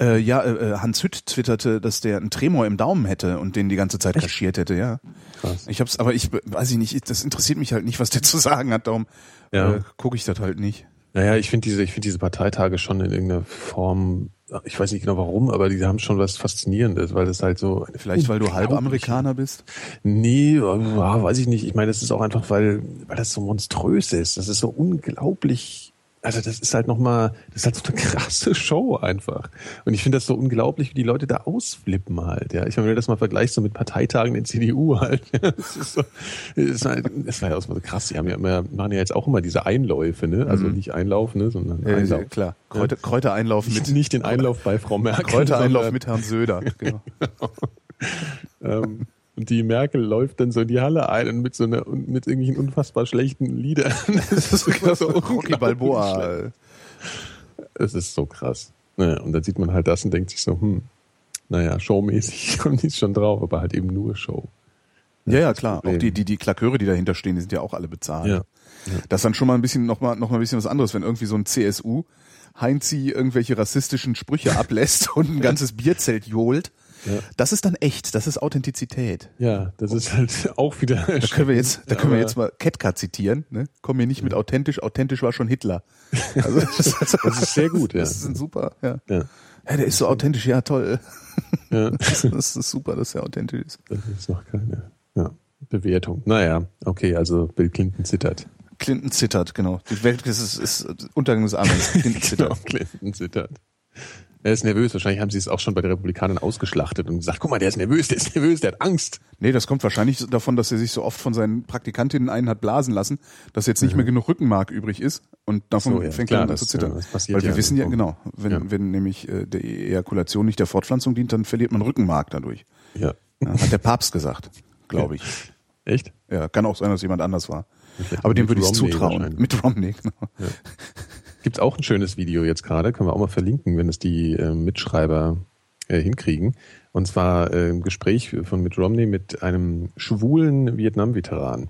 S3: Äh, ja, äh, Hans Hütt twitterte, dass der einen Tremor im Daumen hätte und den die ganze Zeit kaschiert hätte, ja.
S1: Krass.
S3: Ich hab's, aber ich weiß ich nicht, das interessiert mich halt nicht, was der zu sagen hat, darum
S1: Ja.
S3: äh, gucke ich das halt nicht.
S1: Naja, ich finde diese, ich finde diese Parteitage schon in irgendeiner Form, ich weiß nicht genau warum, aber die haben schon was Faszinierendes, weil das halt so.
S3: Vielleicht, weil du halb Amerikaner bist?
S1: Nee, ja, weiß ich nicht. Ich meine, das ist auch einfach, weil, weil das so monströs ist. Das ist so unglaublich also das ist halt nochmal, das ist halt so eine krasse Show einfach. Und ich finde das so unglaublich, wie die Leute da ausflippen halt. Ja, ich meine, wenn du das mal vergleichst so mit Parteitagen in CDU halt. das ist so, das, halt, das war ja auch so krass. Die haben ja immer, machen ja jetzt auch immer diese Einläufe, ne? Also mhm. nicht Einlauf, ne, sondern
S3: ja, Einlauf. Ja, klar. Kräuter, Kräutereinlauf
S1: mit. Nicht, nicht den Einlauf bei Frau Merkel.
S3: Kräutereinlauf mit Herrn Söder. Genau.
S1: ähm, und die Merkel läuft dann so in die Halle ein und mit so einer, mit irgendwelchen unfassbar schlechten Liedern. Das ist
S3: so, so Rocky Balboa.
S1: Es ist so krass. Naja, und dann sieht man halt das und denkt sich so, hm, naja, showmäßig kommen die schon drauf, aber halt eben nur Show.
S3: Ja, ja, klar. Auch die, die, die Klaköre, die dahinter stehen, die sind ja auch alle bezahlt. Ja. ja. Das ist dann schon mal ein bisschen, noch mal, noch mal ein bisschen was anderes, wenn irgendwie so ein CSU Heinzi irgendwelche rassistischen Sprüche ablässt und ein ganzes Bierzelt johlt ja. Das ist dann echt, das ist Authentizität.
S1: Ja, das ist halt auch wieder.
S3: Da können wir jetzt, da können wir jetzt mal Ketka zitieren. Ne? Komm mir nicht mit authentisch, authentisch war schon Hitler.
S1: Also das, das ist sehr gut. Ja.
S3: Das ist ein super. Ja. ja. Ja, der ist so authentisch. Ja, toll. Ja. Das, das ist super, dass er authentisch ist.
S1: Das ist noch keine ja, Bewertung. Naja, okay, also Bill Clinton zittert.
S3: Clinton zittert, genau. Die Welt ist, ist, Untergang des Armens. Clinton zittert. genau,
S1: Clinton zittert. Er ist nervös. Wahrscheinlich haben sie es auch schon bei den Republikanern ausgeschlachtet und gesagt, guck mal, der ist nervös, der ist nervös, der hat Angst.
S3: Nee, das kommt wahrscheinlich davon, dass er sich so oft von seinen Praktikantinnen einen hat blasen lassen, dass jetzt nicht mhm. mehr genug Rückenmark übrig ist und davon so, ja, fängt er an zu zittern. Das passiert Weil wir ja wissen ja, genau, wenn, ja. wenn nämlich äh, der Ejakulation nicht der Fortpflanzung dient, dann verliert man Rückenmark dadurch.
S1: Ja.
S3: ja hat der Papst gesagt, glaube ich.
S1: Echt?
S3: Ja, kann auch sein, dass jemand anders war. Aber dem würde ich zutrauen. Mit Romney, genau.
S1: Gibt auch ein schönes Video jetzt gerade, können wir auch mal verlinken, wenn es die äh, Mitschreiber äh, hinkriegen. Und zwar äh, ein Gespräch von Mitt Romney mit einem schwulen Vietnam-Veteran.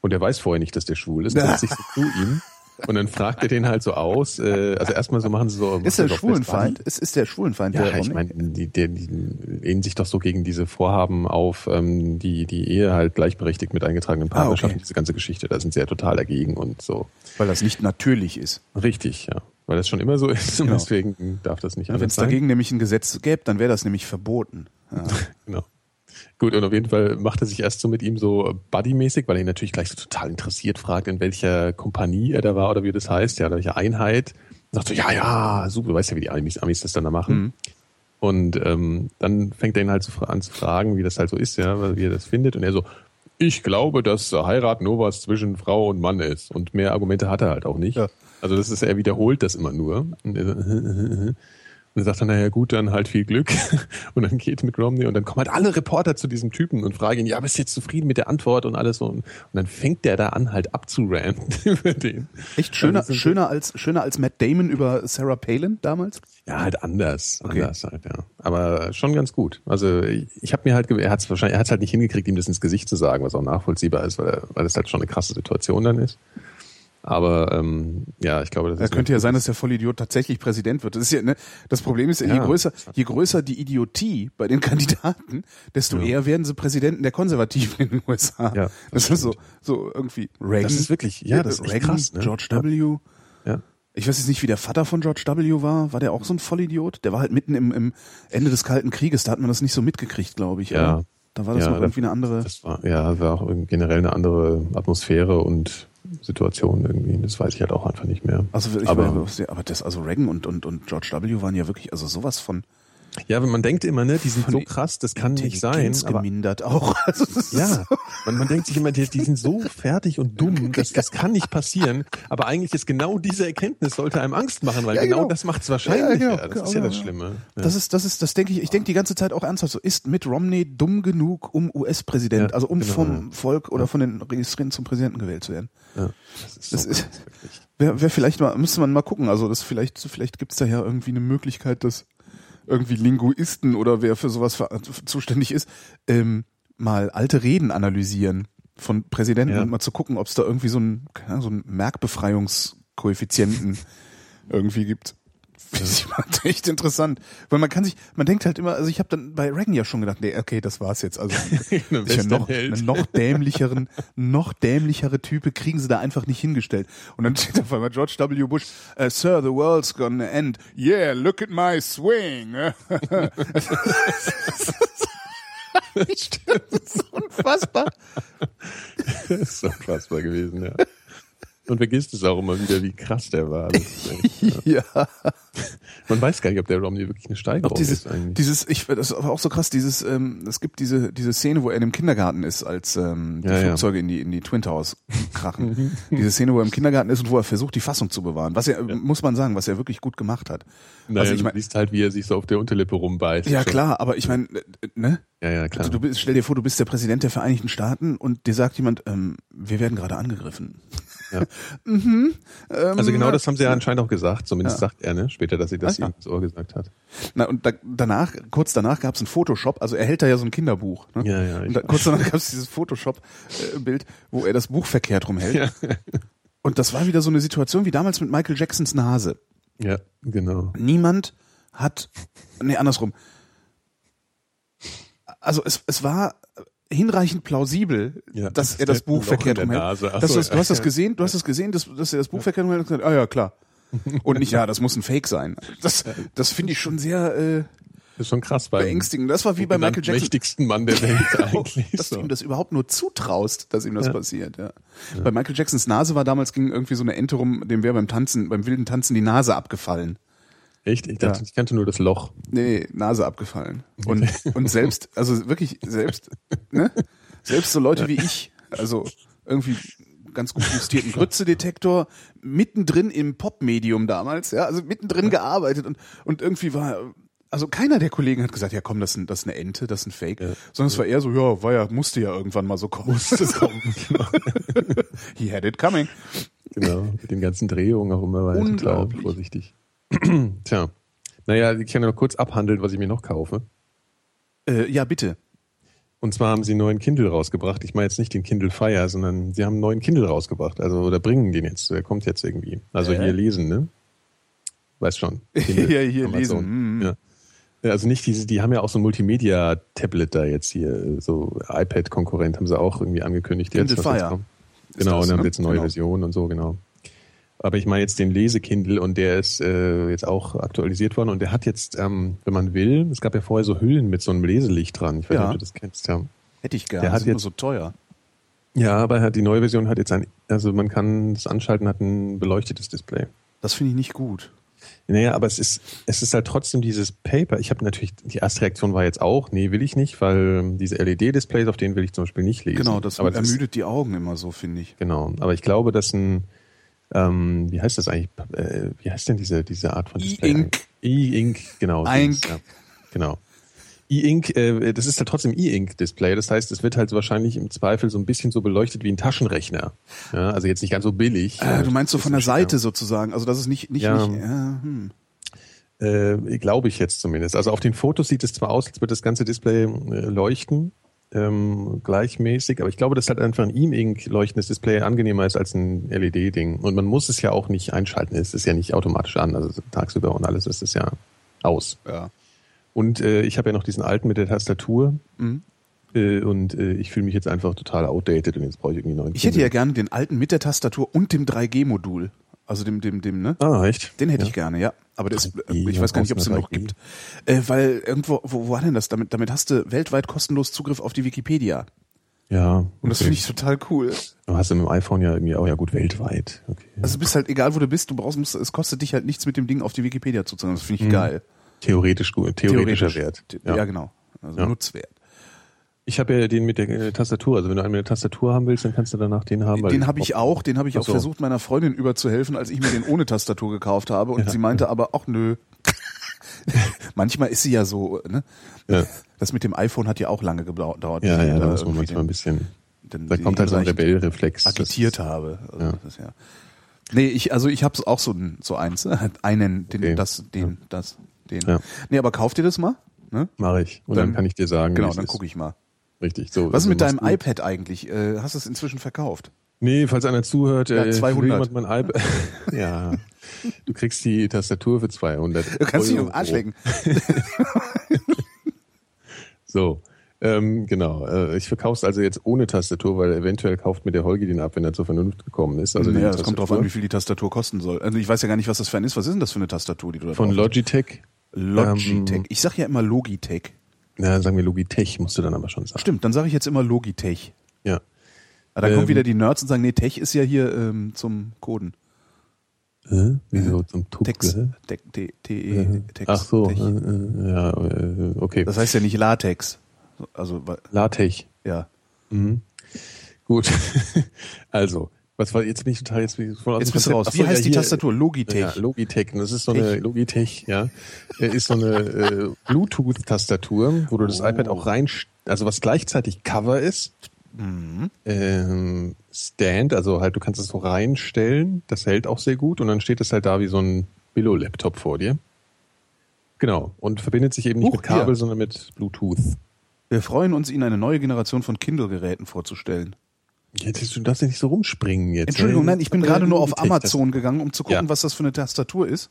S1: Und er weiß vorher nicht, dass der schwul ist, setzt sich so zu ihm und dann fragt er den halt so aus. Äh, also erstmal so machen sie so.
S3: Ist der Schwulenfeind? Ist, ist der Schwulenfeind?
S1: Ja, der ich meine, die, die, die lehnen sich doch so gegen diese Vorhaben auf, ähm, die die Ehe halt gleichberechtigt mit eingetragenen Partnerschaften, ah, okay. diese ganze Geschichte. Da sind sie ja total dagegen und so.
S3: Weil das nicht natürlich ist.
S1: Richtig, ja. Weil das schon immer so ist genau. und deswegen darf das nicht
S3: ja, Wenn es dagegen nämlich ein Gesetz gäbe, dann wäre das nämlich verboten.
S1: Ja. genau. Gut, und auf jeden Fall macht er sich erst so mit ihm so buddymäßig, weil er ihn natürlich gleich so total interessiert fragt, in welcher Kompanie er da war oder wie das heißt, ja, oder welche Einheit. Und sagt so, ja, ja, super, du weißt ja, wie die Amis, Amis das dann da machen. Mhm. Und ähm, dann fängt er ihn halt so an zu fragen, wie das halt so ist, ja, wie er das findet. Und er so, ich glaube, dass Heirat nur was zwischen Frau und Mann ist. Und mehr Argumente hat er halt auch nicht. Ja. Also das ist, er wiederholt das immer nur. Und er dann sagt er, naja gut, dann halt viel Glück. Und dann geht mit Romney und dann kommen halt alle Reporter zu diesem Typen und fragen ihn, ja, bist du jetzt zufrieden mit der Antwort und alles so. Und dann fängt der da an, halt abzuranten über den.
S3: Echt schöner, schöner als, schöner als Matt Damon über Sarah Palin damals?
S1: Ja, halt anders. Okay. Anders halt, ja. Aber schon ganz gut. Also ich habe mir halt, er hat es wahrscheinlich, er hat halt nicht hingekriegt, ihm das ins Gesicht zu sagen, was auch nachvollziehbar ist, weil, weil das halt schon eine krasse Situation dann ist. Aber ähm, ja, ich glaube, das
S3: ja, könnte ja sein, dass der Vollidiot tatsächlich Präsident wird. Das ist ja, ne, das Problem ist, ja, je größer, je größer die Idiotie bei den Kandidaten, desto ja. eher werden sie Präsidenten der Konservativen in den USA. Ja, das, das ist so, so irgendwie
S1: Reagan. Das ist wirklich, ja, das ist Reagan, krass. Ne?
S3: George W. Ja. Ich weiß jetzt nicht, wie der Vater von George W. war. War der auch so ein Vollidiot? Der war halt mitten im, im Ende des Kalten Krieges. Da hat man das nicht so mitgekriegt, glaube ich.
S1: Ja.
S3: Da war das ja, noch irgendwie eine andere.
S1: Das war, ja, war auch generell eine andere Atmosphäre und Situation irgendwie. Das weiß ich halt auch einfach nicht mehr.
S3: Also ich aber, meine, aber das, also Reagan und, und, und George W. waren ja wirklich, also sowas von.
S1: Ja, wenn man denkt immer, ne, die sind so krass, das kann nicht sein.
S3: Aber, gemindert auch. Also
S1: ja, man, man denkt sich immer, die, die sind so fertig und dumm, das, das kann nicht passieren. Aber eigentlich ist genau diese Erkenntnis sollte einem Angst machen, weil ja, genau, genau, das macht es wahrscheinlich. Ja, genau, das ist ja das Schlimme.
S3: Das ist, das ist, das denke ich, ich denke die ganze Zeit auch ernsthaft so, ist Mitt Romney dumm genug, um US-Präsident, also um genau, vom Volk oder von den Registrierten zum Präsidenten gewählt zu werden? Ja, das ist, so das ist wäre wär vielleicht mal, müsste man mal gucken. Also das vielleicht, vielleicht gibt's da ja irgendwie eine Möglichkeit, dass irgendwie Linguisten oder wer für sowas zuständig ist, ähm, mal alte Reden analysieren von Präsidenten ja. und mal zu gucken, ob es da irgendwie so ein, so ein Merkbefreiungskoeffizienten irgendwie gibt. Finde ich echt interessant. Weil man kann sich, man denkt halt immer, also ich habe dann bei Reagan ja schon gedacht, nee, okay, das war's jetzt. Also sicher noch, einen noch dämlicheren, noch dämlichere Type kriegen sie da einfach nicht hingestellt. Und dann steht auf einmal George W. Bush, uh, Sir, the world's gonna end. Yeah, look at my swing. Das ist unfassbar.
S1: Das ist unfassbar gewesen, ja. Und vergisst es auch immer wieder, wie krass der war. Ja.
S3: ja.
S1: Man weiß gar nicht, ob der Romney wirklich eine Steigerung
S3: dieses,
S1: ist eigentlich.
S3: dieses, ich, das ist auch so krass, dieses, ähm, es gibt diese, diese Szene, wo er in dem Kindergarten ist, als ähm, die
S1: Ja, ja.
S3: Flugzeuge in die, in die Twin Towers krachen. diese Szene, wo er im Kindergarten ist und wo er versucht, die Fassung zu bewahren. Was er, muss man sagen, was er wirklich gut gemacht hat.
S1: naja,
S3: also ich
S1: du
S3: mein-
S1: siehst halt, wie er sich so auf der Unterlippe rumbeißt.
S3: Ja,
S1: Schon.
S3: klar, aber ich meine, ne?
S1: Ja, ja, klar.
S3: Also du bist, stell dir vor, du bist der Präsident der Vereinigten Staaten und dir sagt jemand, ähm, wir werden gerade angegriffen.
S1: Ja.
S3: mhm, ähm,
S1: Also genau das haben sie ja anscheinend auch gesagt, zumindest
S3: Ja.
S1: sagt er, ne? Später, dass sie das
S3: ja.
S1: ihm ins Ohr gesagt hat.
S3: Na, und da, danach, kurz danach gab es ein Photoshop, also er hält da ja so ein Kinderbuch. Ne?
S1: Ja, ja,
S3: Und da, kurz danach gab es dieses Photoshop-Bild, wo er das Buch verkehrt rumhält.
S1: Ja.
S3: Und das war wieder so eine Situation wie damals mit Michael Jacksons Nase.
S1: Ja, genau.
S3: Niemand hat, nee, andersrum. Also es, es war hinreichend plausibel,
S1: Ja,
S3: dass
S1: das
S3: er das Buch verkehrt
S1: so,
S3: du, das- hast das
S1: ja.
S3: gesehen, du hast das gesehen, dass, dass er das Buch verkehrt rumhält und gesagt, ah ja, klar. Und nicht, ja, das muss ein Fake sein. Das, das finde ich schon sehr äh,
S1: Das ist schon krass bei
S3: beängstigend. Das war wie bei Michael Jackson.
S1: mächtigsten Mann der Welt eigentlich.
S3: dass
S1: so.
S3: du ihm das überhaupt nur zutraust, dass ihm das
S1: Ja.
S3: passiert. Ja. Bei Michael Jacksons Nase war damals ging irgendwie so eine Ente rum, dem wäre beim Tanzen, beim wilden Tanzen die Nase abgefallen.
S1: Echt? Ich, dachte,
S3: Ja.
S1: ich kannte nur das Loch.
S3: Nee, nee, Nase abgefallen. Und, und selbst, also wirklich selbst, ne? Selbst so Leute wie ich, also irgendwie ganz gut justierten Grütze-Detektor, mittendrin im Pop-Medium damals, ja, also mittendrin gearbeitet und, und irgendwie war, also keiner der Kollegen hat gesagt, ja komm, das ist, ein, das ist eine Ente, das ist ein Fake, sondern es war eher so, ja, war ja, musste ja irgendwann mal so kommen. Kommen. He had it coming.
S1: Genau. Mit den ganzen Drehungen auch immer er total
S3: Unglaublich.
S1: vorsichtig. Tja. Naja, ich kann ja noch kurz abhandeln, was ich mir noch kaufe.
S3: Äh, ja, bitte.
S1: Und zwar haben sie einen neuen Kindle rausgebracht. Ich meine jetzt nicht den Kindle Fire, sondern sie haben einen neuen Kindle rausgebracht. Also, oder bringen den jetzt. Der kommt jetzt irgendwie. Also
S3: Äh?
S1: hier lesen, ne? Weiß schon.
S3: Ja, hier lesen. Mhm.
S1: Ja. Also nicht diese, die haben ja auch so ein Multimedia-Tablet da jetzt hier, so iPad-Konkurrent haben sie auch irgendwie angekündigt.
S3: Kindle
S1: jetzt,
S3: Fire.
S1: Genau,
S3: das,
S1: und dann
S3: ne?
S1: jetzt eine neue
S3: Genau.
S1: Version und so, genau. Aber ich meine jetzt den Lesekindle und der ist äh, jetzt auch aktualisiert worden und der hat jetzt, ähm, wenn man will, es gab ja vorher so Hüllen mit so einem Leselicht dran. Ich weiß
S3: Ja.
S1: nicht, ob du das kennst, ja.
S3: Hätte ich gerne.
S1: Der hat
S3: Das ist
S1: jetzt-
S3: so teuer.
S1: Ja, aber hat die neue Version hat jetzt ein, also man kann das anschalten, hat ein beleuchtetes Display.
S3: Das finde ich nicht gut.
S1: Naja, aber es ist, es ist halt trotzdem dieses Paper. Ich habe natürlich, die erste Reaktion war jetzt auch, nee, will ich nicht, weil diese LED-Displays, auf denen will ich zum Beispiel nicht lesen.
S3: Genau, das
S1: aber es ist,
S3: ermüdet die Augen immer so, finde ich.
S1: Genau, aber ich glaube, dass ein, ähm, wie heißt das eigentlich, äh, wie heißt denn diese, diese Art von Display?
S3: E-Ink.
S1: E-Ink, genau.
S3: Ink.
S1: Ja, genau. E-Ink, äh, das ist halt trotzdem E-Ink-Display. Das heißt, es wird halt wahrscheinlich im Zweifel so ein bisschen so beleuchtet wie ein Taschenrechner. Ja, also jetzt nicht ganz so billig.
S3: Äh, du meinst so von der Seite sozusagen, also das ist nicht nicht,
S1: Ja.
S3: nicht ja, hm.
S1: Äh, Glaube ich jetzt zumindest. Also auf den Fotos sieht es zwar aus, als würde das ganze Display äh, leuchten, ähm, gleichmäßig, aber ich glaube, dass halt einfach ein E-Ink leuchtendes Display angenehmer ist als ein LED-Ding. Und man muss es ja auch nicht einschalten, es ist ja nicht automatisch an, also tagsüber und alles ist es ja aus.
S3: ja.
S1: Und äh, ich habe ja noch diesen alten mit der Tastatur
S3: Mhm.
S1: äh, und äh, ich fühle mich jetzt einfach total outdated und jetzt brauche ich irgendwie einen neuen
S3: Ich hätte ja gerne den alten mit der Tastatur und dem 3G-Modul. Also dem, dem, dem, ne?
S1: Ah, echt?
S3: Den hätte
S1: ja.
S3: ich gerne, ja. Aber das,
S1: 3G,
S3: ich weiß gar nicht, ob es den noch
S1: 3G?
S3: gibt. Äh, weil irgendwo, wo, wo war denn das? Damit, damit hast du weltweit kostenlos Zugriff auf die Wikipedia.
S1: Ja.
S3: Und das
S1: okay.
S3: finde ich total cool.
S1: Du hast im iPhone ja irgendwie auch ja gut weltweit. Okay.
S3: Also du bist halt, egal wo du bist, du brauchst, musst, es kostet dich halt nichts mit dem Ding auf die Wikipedia zu zahlen. Das finde ich
S1: Mhm.
S3: geil.
S1: Theoretisch gut, theoretischer Wert.
S3: Ja. genau. Also
S1: Ja.
S3: Nutzwert.
S1: Ich habe ja den mit der äh, Tastatur. Also wenn du einen mit der Tastatur haben willst, dann kannst du danach den haben.
S3: Den habe ich auch, den habe ich auch
S1: so.
S3: versucht, meiner Freundin überzuhelfen, als ich mir den ohne Tastatur gekauft habe. Und
S1: Ja.
S3: sie meinte aber, ach nö. Manchmal ist sie ja so, ne?
S1: Ja.
S3: Das mit dem iPhone hat ja auch lange gedauert.
S1: Ja, ja,
S3: da
S1: muss man manchmal ein bisschen. Da kommt halt so ein Rebellreflex.
S3: Agitiert habe. Also
S1: Ja.
S3: das ja. Nee, ich, also ich habe auch so, ein- so eins, ne? einen, den,
S1: Okay.
S3: das, den, das, den.
S1: Ja.
S3: Nee, aber kauf dir das mal. Ne?
S1: Mache ich. Und dann,
S3: Dann-
S1: kann ich dir sagen,
S3: Genau, dann gucke ich mal.
S1: Richtig. So,
S3: Was ist mit deinem
S1: du-
S3: iPad eigentlich? Äh, hast du es inzwischen verkauft?
S1: Nee, falls einer zuhört,
S3: Ja,
S1: äh,
S3: 200.
S1: will jemand mein iPad. ja. Du kriegst die Tastatur für 200
S3: Du kannst dich um Arsch lecken.
S1: So, ähm, genau. Äh, ich verkauf's also jetzt ohne Tastatur, weil eventuell kauft mir der Holgi den ab, wenn er zur Vernunft gekommen ist. Also
S3: naja, es kommt drauf an, wie viel die Tastatur kosten soll. Also ich weiß ja gar nicht, was das für ein ist. Was ist denn das für eine Tastatur, die du da
S1: Von
S3: drauf
S1: Logitech.
S3: Logitech.
S1: Ähm,
S3: ich sag ja immer Logitech.
S1: Na, sagen wir Logitech, musst du dann aber schon sagen.
S3: Stimmt, dann sage ich jetzt immer Logitech.
S1: Ja.
S3: Aber dann kommen
S1: Ähm,
S3: wieder die Nerds und sagen, nee, Tech ist ja hier ähm, zum Coden.
S1: Äh? Wieso zum Tuck?
S3: Text.
S1: äh?
S3: Te- T- T- Text.
S1: Ach so,
S3: Tech.
S1: äh, äh, ja, äh, okay.
S3: Das heißt ja nicht Latex. Also,
S1: LaTeX.
S3: ja.
S1: Mhm. Gut. also, was war jetzt bin ich total jetzt bin ich aus
S3: Jetzt bist du raus. Wie
S1: so,
S3: heißt
S1: ja,
S3: die
S1: hier,
S3: Tastatur? Logitech.
S1: Ja, Logitech. Das ist so eine Logitech, ja. Äh, Ist so eine äh, Bluetooth-Tastatur, wo du das
S3: Oh.
S1: iPad auch rein, also was gleichzeitig Cover ist,
S3: Mhm.
S1: ähm, Stand, also halt du kannst es so reinstellen, das hält auch sehr gut und dann steht es halt da wie so ein Billo-Laptop vor dir. Genau. Und verbindet sich eben nicht
S3: Huch,
S1: mit Kabel,
S3: hier.
S1: sondern mit Bluetooth.
S3: Wir freuen uns, Ihnen eine neue Generation von Kindle-Geräten vorzustellen.
S1: Jetzt, du darfst ja nicht so rumspringen jetzt.
S3: Entschuldigung,
S1: ne?
S3: nein, ich bin
S1: Äh,
S3: gerade nur auf
S1: das-
S3: Amazon gegangen, um zu gucken,
S1: Ja.
S3: was das für eine Tastatur ist.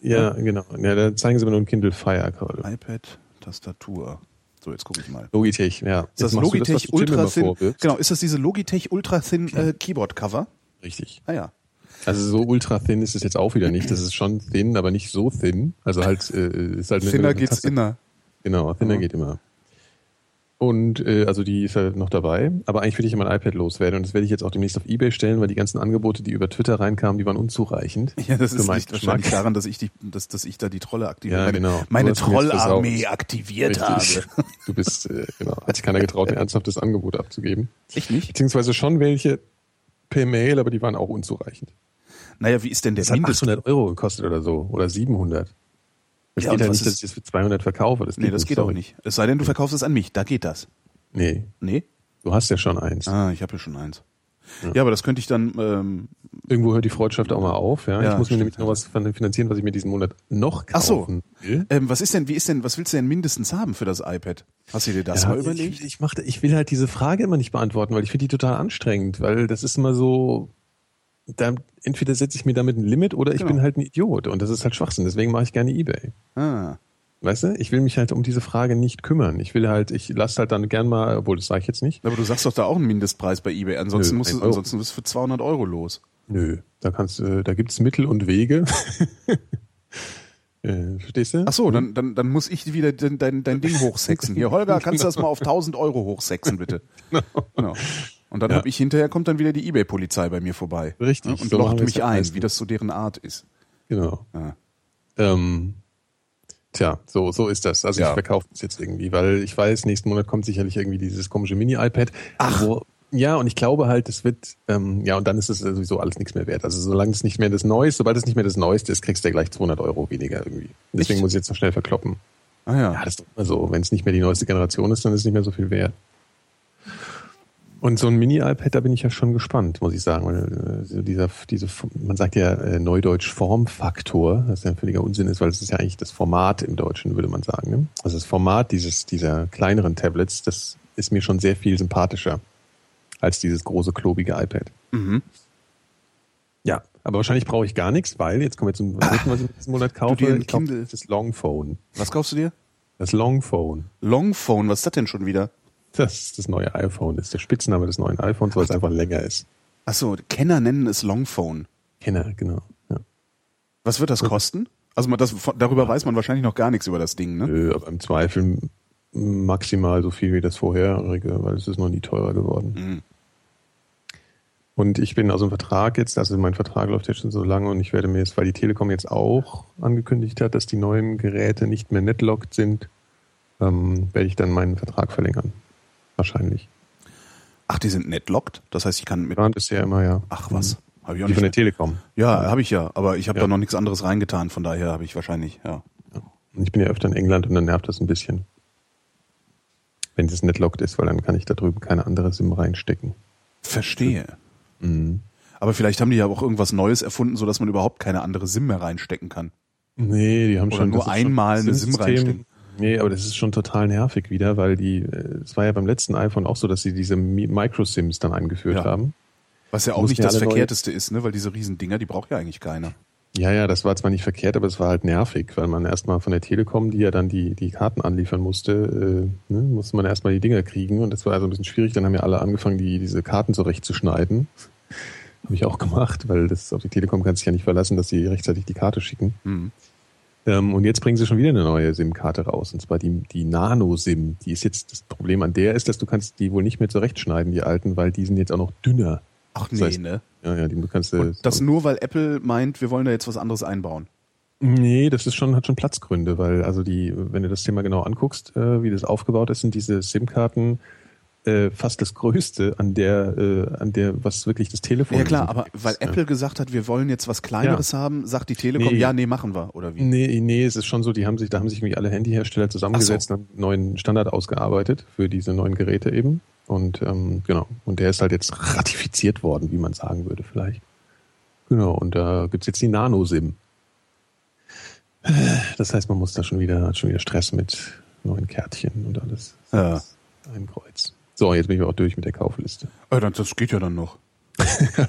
S1: Ja, genau. Ja, da zeigen sie mir nur ein Kindle Fire gerade.
S3: iPad, Tastatur. So, jetzt gucke ich mal.
S1: Logitech, ja.
S3: Ist das Logitech
S1: Tim
S3: Ultra Thin? Genau, ist das diese Logitech Ultra Thin äh, Keyboard Cover?
S1: Richtig.
S3: Ah ja.
S1: Also so ultra thin ist es jetzt auch wieder nicht. Das ist schon thin, aber nicht so thin. Also halt äh, ist halt eine-
S3: Thinner
S1: eine
S3: geht's
S1: Taste-
S3: inner.
S1: Genau, thinner
S3: Ja.
S1: geht immer. Und äh, also die ist halt noch dabei, aber eigentlich will ich ja mein iPad loswerden und das werde ich jetzt auch demnächst auf Ebay stellen, weil die ganzen Angebote, die über Twitter reinkamen, die waren unzureichend.
S3: Ja, das ist nicht wahrscheinlich daran, dass ich die, dass, dass ich da die Trolle aktiviert
S1: Ja,
S3: meine,
S1: genau.
S3: meine
S1: jetzt
S3: Trollarmee aktiviert
S1: Richtig.
S3: habe.
S1: Du bist, äh, genau, hat sich keiner getraut, ein ernsthaftes Angebot abzugeben.
S3: Echt nicht?
S1: Beziehungsweise schon welche per Mail, aber die waren auch unzureichend.
S3: Naja, wie ist denn der
S1: Das hat
S3: Mindest?
S1: 800 Euro gekostet oder so. Oder 700. Das
S3: Ja,
S1: geht
S3: was
S1: nicht, dass ich das für 200 verkaufe. Das
S3: Nee, das geht
S1: sorry.
S3: auch nicht. Es sei denn, du verkaufst es an mich. Da geht das.
S1: Nee,
S3: Nee?
S1: du hast ja schon eins.
S3: Ah, ich habe ja schon eins. Ja. aber das könnte ich dann, ähm,
S1: Irgendwo hört die Freundschaft auch mal auf. Ja,
S3: Ja,
S1: ich muss mir nämlich noch was finanzieren, was ich mir diesen Monat noch
S3: Ach so.
S1: kaufen will.
S3: ähm, was ist denn, wie ist denn, was willst du denn mindestens haben für das iPad? Hast du dir das
S1: Ja,
S3: mal überlegt?
S1: Ich, ich, mach, ich will halt diese Frage immer nicht beantworten, weil ich finde die total anstrengend, weil das ist immer so, da, entweder setze ich mir damit ein Limit oder ich
S3: Genau.
S1: bin halt ein Idiot und das ist halt Schwachsinn. Deswegen mache ich gerne Ebay.
S3: Ah.
S1: Weißt du, ich will mich halt um diese Frage nicht kümmern. Ich will halt, ich lasse halt dann gern mal, obwohl das sage ich jetzt nicht.
S3: Aber du sagst doch da auch einen Mindestpreis bei eBay. Ansonsten
S1: Nö,
S3: musst du, ansonsten bist du für 200 Euro los.
S1: Nö, da kannst du, da gibt's Mittel und Wege. äh, verstehst du?
S3: Ach so, dann, dann, dann muss ich wieder dein, dein, dein Ding hochsexen. Hier, Holger, kannst du das mal auf 1000 Euro hochsexen, bitte? Genau. Und dann
S1: Ja.
S3: hab ich hinterher, kommt dann wieder die Ebay-Polizei bei mir vorbei.
S1: Richtig,
S3: Ja, Und
S1: so wir
S3: mich ein, wie das so deren Art ist.
S1: Genau.
S3: Ja.
S1: Ähm, tja, so, so ist das. Also
S3: Ja.
S1: ich verkaufe es jetzt irgendwie, weil ich weiß, nächsten Monat kommt sicherlich irgendwie dieses komische Mini-iPad.
S3: Ach.
S1: Wo, ja, und ich glaube halt, es wird, ähm, ja, und dann ist es sowieso alles nichts mehr wert. Also solange es nicht mehr das Neueste, sobald es nicht mehr das Neueste ist, kriegst du ja gleich 200 Euro weniger irgendwie. Deswegen
S3: Echt?
S1: muss ich jetzt noch schnell verkloppen.
S3: Ah ja.
S1: Ja, das ist immer so. Wenn es nicht mehr die neueste Generation ist, dann ist es nicht mehr so viel wert. Und so ein Mini-iPad, da bin ich ja schon gespannt, muss ich sagen. Weil, äh, so dieser, diese, man sagt ja äh, Neudeutsch Formfaktor, das ja ein völliger Unsinn ist, weil es ist ja eigentlich das Format im Deutschen, würde man sagen. Ne? Also das Format dieses, dieser kleineren Tablets, das ist mir schon sehr viel sympathischer als dieses große, klobige iPad.
S3: Mhm.
S1: Ja, aber wahrscheinlich brauche ich gar nichts, weil, jetzt kommen wir zum dritten, was ich diesen Monat kaufe.
S3: dir ein
S1: ich kaufe das Longphone.
S3: Was kaufst du dir?
S1: Das Longphone.
S3: Longphone, was ist das denn schon wieder?
S1: Das ist das neue iPhone. Das ist der Spitzname des neuen iPhones, weil es einfach länger ist.
S3: Achso, Kenner nennen es Longphone.
S1: Kenner, genau. Ja.
S3: Was wird das kosten? Also man das, darüber weiß man wahrscheinlich noch gar nichts über das Ding, ne?
S1: Nö, aber im Zweifel maximal so viel wie das vorherige, weil es ist noch nie teurer geworden.
S3: Mhm.
S1: Und ich bin also im Vertrag jetzt, also mein Vertrag läuft jetzt schon so lange und ich werde mir jetzt, weil die Telekom jetzt auch angekündigt hat, dass die neuen Geräte nicht mehr netlocked sind, ähm, werde ich dann meinen Vertrag verlängern. Wahrscheinlich.
S3: Ach, die sind netlocked? Das heißt, ich kann mit.
S1: Geplant ist ja immer, ja.
S3: Ach was? Habe ich auch
S1: Die von der
S3: nicht.
S1: Telekom.
S3: Ja, habe ich ja, aber ich habe
S1: Ja.
S3: da noch nichts anderes reingetan, von daher habe ich wahrscheinlich, ja.
S1: Und ich bin ja öfter in England und dann nervt das ein bisschen. Wenn das netlockt ist, weil dann kann ich da drüben keine andere SIM reinstecken.
S3: Verstehe.
S1: Mhm.
S3: Aber vielleicht haben die ja auch irgendwas Neues erfunden, sodass man überhaupt keine andere SIM mehr reinstecken kann.
S1: Nee, die haben
S3: Oder
S1: schon
S3: nur einmal eine SIM reinstecken.
S1: Nee, aber das ist schon total nervig wieder, weil die, äh, es war ja beim letzten iPhone auch so, dass sie diese Mi- Micro-SIMs dann eingeführt
S3: Ja.
S1: haben.
S3: Was ja auch nicht das Verkehrteste ist, ne? Weil diese riesen Dinger, die braucht ja eigentlich keiner.
S1: Ja, ja, das war zwar nicht verkehrt, aber es war halt nervig, weil man erstmal von der Telekom, die ja dann die, die Karten anliefern musste, äh, ne, musste man erstmal die Dinger kriegen und das war also ein bisschen schwierig. Dann haben ja alle angefangen, die, diese Karten zurechtzuschneiden. Habe ich auch gemacht, weil das auf die Telekom kannst du sich ja nicht verlassen, dass sie rechtzeitig die Karte schicken.
S3: Mhm.
S1: Ähm, und jetzt bringen sie schon wieder eine neue SIM-Karte raus, und zwar die, die Nano-SIM. Die ist jetzt, das Problem an der ist, dass du kannst die wohl nicht mehr zurechtschneiden, die alten, weil die sind jetzt auch noch dünner.
S3: Ach
S1: Das
S3: nee,
S1: heißt,
S3: ne?
S1: Ja, ja, die kannst du.
S3: Und das nur, weil Apple meint, wir wollen da jetzt was anderes einbauen.
S1: Nee, das ist schon, hat schon Platzgründe, weil also die, wenn du das Thema genau anguckst, äh, wie das aufgebaut ist, sind diese SIM-Karten äh, fast das Größte an der, äh, an der, was wirklich das Telefon
S3: Ja klar,
S1: ist.
S3: aber weil
S1: Ja.
S3: Apple gesagt hat, wir wollen jetzt was Kleineres haben, sagt die Telekom,
S1: Nee.
S3: ja, nee, machen wir, oder wie?
S1: Nee, nee, es ist schon so, die haben sich, da haben sich irgendwie alle Handyhersteller zusammengesetzt und haben einen neuen Standard ausgearbeitet für diese neuen Geräte eben. Und ähm, genau, und der ist halt jetzt ratifiziert worden, wie man sagen würde vielleicht. Genau, und da gibt's jetzt die Nano-SIM. Das heißt, man muss da schon wieder, hat schon wieder Stress mit neuen Kärtchen und alles.
S3: Ja.
S1: Ein Kreuz. So, jetzt bin ich auch durch mit der Kaufliste.
S3: Äh, dann- das geht ja dann noch.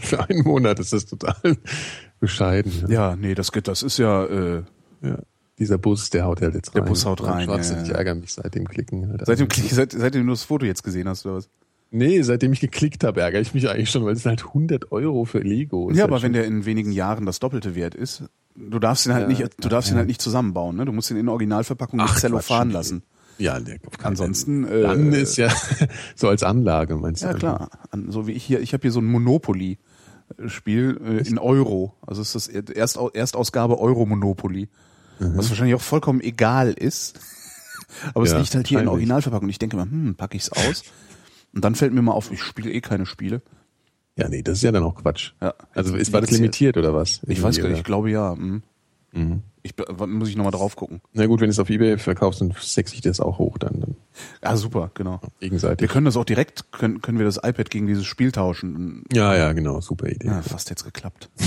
S1: Für einen Monat ist das total bescheiden.
S3: Ja, nee, das geht, das ist ja, äh,
S1: Ja. Dieser Bus, der haut halt jetzt
S3: Der
S1: rein.
S3: Bus haut rein,
S1: Schwarz,
S3: ja,
S1: Ich
S3: ja.
S1: ärgere mich seit dem Klicken. Halt.
S3: seitdem, klick- seit, seitdem du das Foto jetzt gesehen hast, oder was?
S1: Nee, seitdem ich geklickt habe, ärgere ich mich eigentlich schon, weil es halt 100 Euro für Lego. Ist
S3: Ja,
S1: halt
S3: aber wenn der in wenigen Jahren das Doppelte wert ist, du darfst ihn halt
S1: Ja,
S3: nicht, du darfst ihn
S1: ja.
S3: halt nicht zusammenbauen, ne? Du musst ihn in Originalverpackung mit
S1: Ach,
S3: Zellophan
S1: Quatsch,
S3: lassen.
S1: Ja, der
S3: Ansonsten,
S1: Fall. Dann
S3: äh,
S1: ist ja so als Anlage, meinst du?
S3: Ja, klar. An, so wie ich hier, ich habe hier so ein Monopoly-Spiel äh, in Euro. Also es ist das Erst, Erstausgabe Euro Monopoly.
S1: Mhm.
S3: Was wahrscheinlich auch vollkommen egal ist. Aber es
S1: Ja,
S3: liegt halt hier in. Originalverpackung. Ich denke mal, hm, packe ich's aus. Und dann fällt mir mal auf, ich spiele eh keine Spiele.
S1: Ja, nee, das ist ja dann auch Quatsch.
S3: Ja,
S1: also ist, war das limitiert oder was?
S3: Ich weiß gar nicht, ich glaube ja. Hm.
S1: Mhm.
S3: Ich, muss ich nochmal drauf gucken.
S1: Na gut, wenn du es auf Ebay verkaufst, dann sexe ich das auch hoch dann, dann
S3: Ah, super, genau.
S1: gegenseitig.
S3: Wir können das auch direkt, können, können wir das iPad gegen dieses Spiel tauschen.
S1: ja, ja, genau, super Idee.
S3: Ja, fast jetzt geklappt.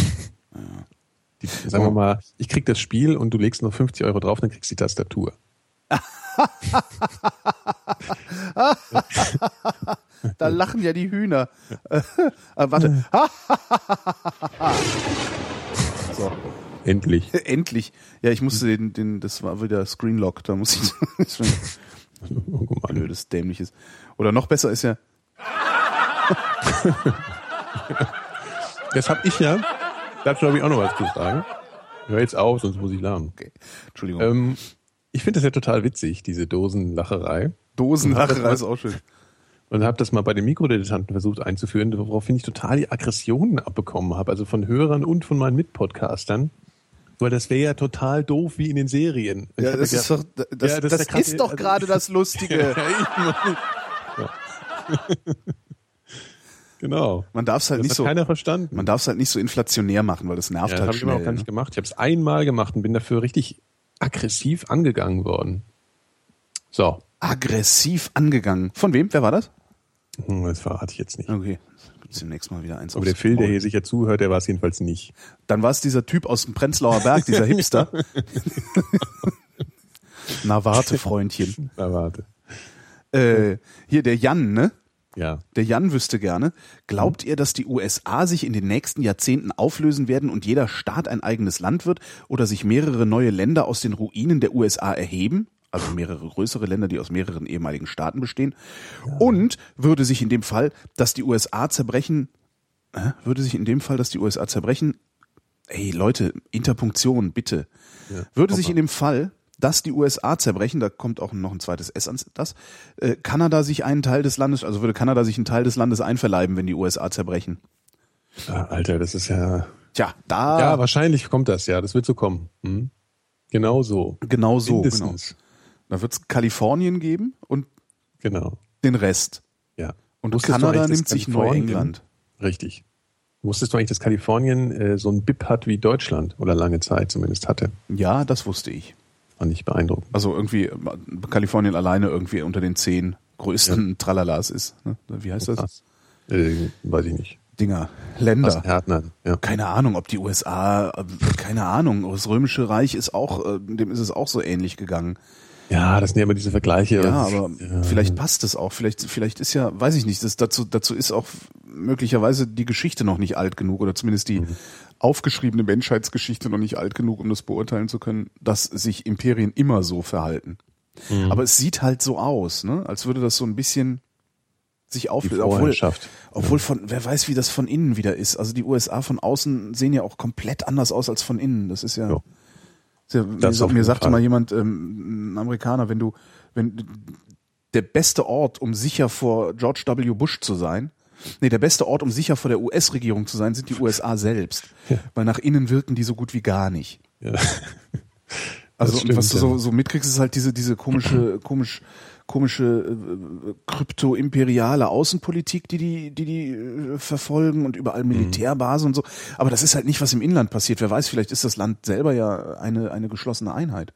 S1: Die, sagen wir mal, ich krieg das Spiel und du legst noch 50 Euro drauf, dann kriegst du die Tastatur.
S3: Da lachen ja die Hühner. äh, warte. so,
S1: Endlich.
S3: endlich. Ja, ich musste den, den, das war wieder Screenlock, da muss ich, das schon
S1: Oh,
S3: blödes, dämliches. Oder noch besser ist ja,
S1: Das hab ich ja. Dazu habe ich auch noch was zu sagen. Hör jetzt auf, sonst muss ich lernen.
S3: okay, Entschuldigung,
S1: Ähm, ich finde das ja total witzig, diese Dosenlacherei.
S3: Dosenlacherei ist auch schön.
S1: Und habe das mal bei den Mikrodilettanten versucht einzuführen, woraufhin ich total die Aggressionen abbekommen habe, also von Hörern und von meinen Mitpodcastern. Weil das wäre ja total doof wie in den Serien. Ich
S3: Ja,
S1: hab
S3: das
S1: mir
S3: ist doch,
S1: gedacht,
S3: das,
S1: Ja, das
S3: das,
S1: ist
S3: ist doch
S1: also-
S3: gerade das Lustige.
S1: Ja. genau.
S3: Man darf es halt
S1: Das
S3: nicht
S1: hat
S3: so,
S1: keiner verstanden.
S3: man darf es halt nicht so inflationär machen, weil das nervt
S1: ja,
S3: halt
S1: habe ich immer
S3: schnell.
S1: auch gar
S3: ne?
S1: nicht gemacht. Ich habe es einmal gemacht und bin dafür richtig aggressiv angegangen worden. So,
S3: Aggressiv angegangen. Von wem? Wer war das?
S1: Hm, das verrate ich jetzt nicht.
S3: Okay. Gibt's demnächst mal wieder eins
S1: Aber der Phil, der hier sicher zuhört, der war es jedenfalls nicht.
S3: Dann war es dieser Typ aus dem Prenzlauer Berg, dieser Hipster. Na warte, Freundchen.
S1: Na, warte.
S3: Äh, hier der Jan, ne?
S1: Ja.
S3: Der Jan wüsste gerne. Glaubt ihr, dass die USA sich in den nächsten Jahrzehnten auflösen werden und jeder Staat ein eigenes Land wird oder sich mehrere neue Länder aus den Ruinen der USA erheben? Also mehrere größere Länder, die aus mehreren ehemaligen Staaten bestehen. Und würde sich in dem Fall, dass die USA zerbrechen, äh, würde sich in dem Fall, dass die USA zerbrechen, ey Leute, Interpunktion, bitte. würde sich in dem Fall, dass die USA zerbrechen, da kommt auch noch ein zweites S ans das, äh, Kanada sich einen Teil des Landes, also würde Kanada sich einen Teil des Landes einverleiben, wenn die USA zerbrechen.
S1: Ah, Alter, das ist ja.
S3: Tja, da
S1: Ja, wahrscheinlich kommt das, ja. Das wird so kommen. Hm? Genau so.
S3: genau so, genau. Da wird es Kalifornien geben und
S1: Genau.
S3: den Rest.
S1: Ja.
S3: Und
S1: Wusstest
S3: Kanada nimmt sich Neuengland.
S1: Richtig. Wusstest du eigentlich, dass Kalifornien äh, so ein BIP hat wie Deutschland oder lange Zeit zumindest hatte?
S3: Ja, das wusste ich.
S1: Fand ich beeindruckend.
S3: Also irgendwie Kalifornien alleine irgendwie unter den zehn größten Tralalas ist. Ne? Wie heißt das?
S1: Äh, weiß ich nicht.
S3: Dinger. Länder.
S1: Härtner. Ja.
S3: Keine Ahnung, ob die USA, äh, keine Ahnung, das Römische Reich ist auch, äh, dem ist es auch so ähnlich gegangen.
S1: Ja, das sind ja immer diese Vergleiche.
S3: Ja, aber
S1: Ja.
S3: vielleicht passt es auch. Vielleicht, vielleicht ist ja, weiß ich nicht, das dazu, dazu ist auch möglicherweise die Geschichte noch nicht alt genug oder zumindest die mhm. aufgeschriebene Menschheitsgeschichte noch nicht alt genug, um das beurteilen zu können, dass sich Imperien immer so verhalten. Mhm. Aber es sieht halt so aus, ne? als würde das so ein bisschen sich auflösen. Obwohl, obwohl ja. von, wer weiß, wie das von innen wieder ist. Also die USA von außen sehen ja auch komplett anders aus als von innen. Das ist ja. ja. Ja mir, mir sagte Fall. mal jemand, ähm, ein Amerikaner, wenn du, wenn der beste Ort, um sicher vor George W. Bush zu sein, nee, der beste Ort, um sicher vor der US-Regierung zu sein, sind die USA selbst. Ja. Weil nach innen wirken die so gut wie gar nicht. Ja. Also stimmt, was du so, so mitkriegst, ist halt diese, diese komische, komisch, komische äh, krypto-imperiale Außenpolitik, die die, die die äh, verfolgen und überall mhm. Militärbasen mhm. und so. Aber das ist halt nicht, was im Inland passiert. Wer weiß, vielleicht ist das Land selber ja eine, eine geschlossene Einheit.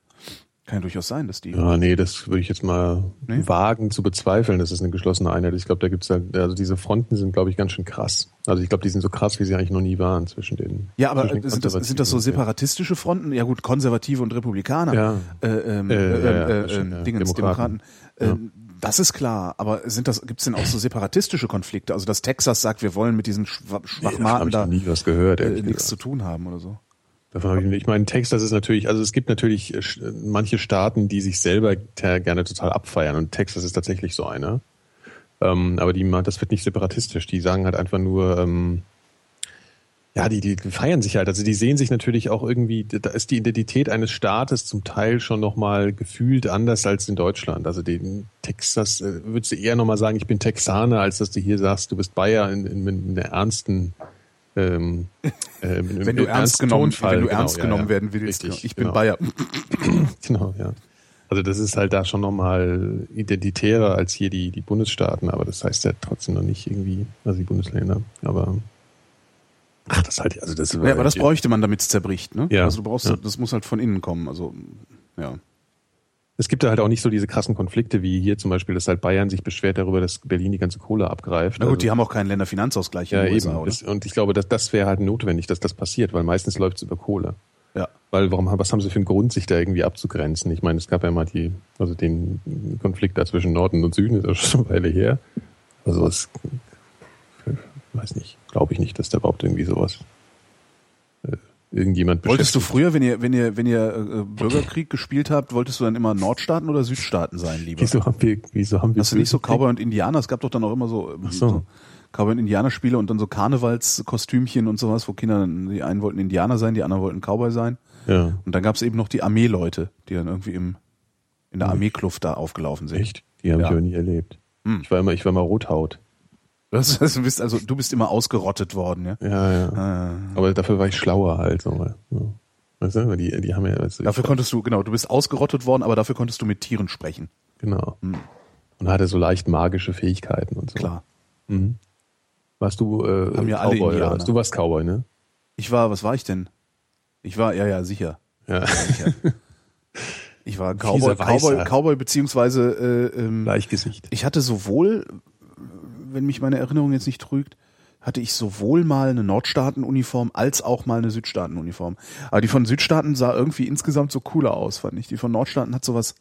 S3: Kann ja durchaus sein, dass die.
S1: Ja, nee, das würde ich jetzt mal nee? wagen zu bezweifeln, dass es eine geschlossene Einheit ist. Ich glaube, da gibt's ja, also diese Fronten sind, glaube ich, ganz schön krass. Also ich glaube, die sind so krass, wie sie eigentlich noch nie waren zwischen den.
S3: Ja, aber sind das, sind das so separatistische Fronten? Ja gut, Konservative und Republikaner.
S1: Ja.
S3: Äh, ähm, äh, äh, äh, äh, äh Dingens, Demokraten. Demokraten. Ja. Ähm, das ist klar, aber sind das, gibt's denn auch so separatistische Konflikte? Also dass Texas sagt, wir wollen mit diesen Schwachmaten nee,
S1: da
S3: nie
S1: was gehört,
S3: äh, nichts zu tun haben oder so.
S1: Davon habe ich, ich meine, Texas ist natürlich, also es gibt natürlich äh, manche Staaten, die sich selber gerne total abfeiern und Texas ist tatsächlich so einer. Ähm, aber die, das wird nicht separatistisch. Die sagen halt einfach nur, ähm, ja, die, die feiern sich halt. Also die sehen sich natürlich auch irgendwie, da ist die Identität eines Staates zum Teil schon nochmal gefühlt anders als in Deutschland. Also den Texas, äh, würdest du eher nochmal sagen, ich bin Texaner, als dass du hier sagst, du bist Bayer in, in, in einer ernsten ähm,
S3: äh, wenn du ernst genommen, wenn du genau, ernst genommen ja, werden willst.
S1: Richtig,
S3: ich bin
S1: genau.
S3: Bayer.
S1: genau, ja. Also das ist halt da schon nochmal identitärer als hier die, die Bundesstaaten, aber das heißt ja trotzdem noch nicht irgendwie, also die Bundesländer. Aber ach, das halt, also das
S3: Ja, aber das bräuchte man, damit es zerbricht, ne?
S1: Ja.
S3: Also du brauchst, ja. das muss halt von innen kommen. Also ja
S1: es gibt da halt auch nicht so diese krassen Konflikte wie hier zum Beispiel, dass halt Bayern sich beschwert darüber, dass Berlin die ganze Kohle abgreift.
S3: Na gut, also, die haben auch keinen Länderfinanzausgleich
S1: ja, in USA, eben. Das, und ich glaube, dass das wäre halt notwendig, dass das passiert, weil meistens läuft es über Kohle.
S3: Ja.
S1: Weil warum, was haben sie für einen Grund, sich da irgendwie abzugrenzen? Ich meine, es gab ja mal die, also den Konflikt da zwischen Norden und Süden, ist ja schon eine Weile her. Also es, weiß nicht, glaube ich nicht, dass da überhaupt irgendwie sowas irgendjemand
S3: Wolltest du früher, wenn ihr, wenn ihr, wenn ihr äh, Bürgerkrieg gespielt habt, wolltest du dann immer Nordstaaten oder Südstaaten sein, lieber?
S1: Wieso haben wir, wieso haben wir
S3: Hast du nicht so Cowboy und Indianer? Es gab doch dann auch immer so,
S1: Ach so. so
S3: Cowboy und Indianer Spiele und dann so Karnevalskostümchen und sowas, wo Kinder, die einen wollten Indianer sein, die anderen wollten Cowboy sein.
S1: Ja.
S3: Und dann gab es eben noch die Armeeleute, die dann irgendwie im, in der Armeekluft da aufgelaufen sind.
S1: Echt? Die habe ja. ich auch nie erlebt. Hm. Ich war immer, ich war immer Rothaut.
S3: Du bist also du bist immer ausgerottet worden, ja.
S1: Ja, ja. Ah. Aber dafür war ich schlauer halt so. Ja. Weißt du, die, die haben ja. Weißt
S3: du, dafür konntest du genau, du bist ausgerottet worden, aber dafür konntest du mit Tieren sprechen.
S1: Genau. Hm. Und hatte so leicht magische Fähigkeiten und so.
S3: Klar.
S1: Mhm. Warst du äh,
S3: haben ja alle
S1: was? Du warst Cowboy, ne?
S3: Ich war, was war ich denn? Ich war, ja, ja, sicher.
S1: Ja.
S3: Ich war Cowboy, Cowboy, Cowboy beziehungsweise äh, ähm,
S1: Bleichgesicht.
S3: Ich hatte sowohl wenn mich meine Erinnerung jetzt nicht trügt, hatte ich sowohl mal eine Nordstaatenuniform als auch mal eine Südstaatenuniform. Aber die von Südstaaten sah irgendwie insgesamt so cooler aus, fand ich. Die von Nordstaaten hat sowas,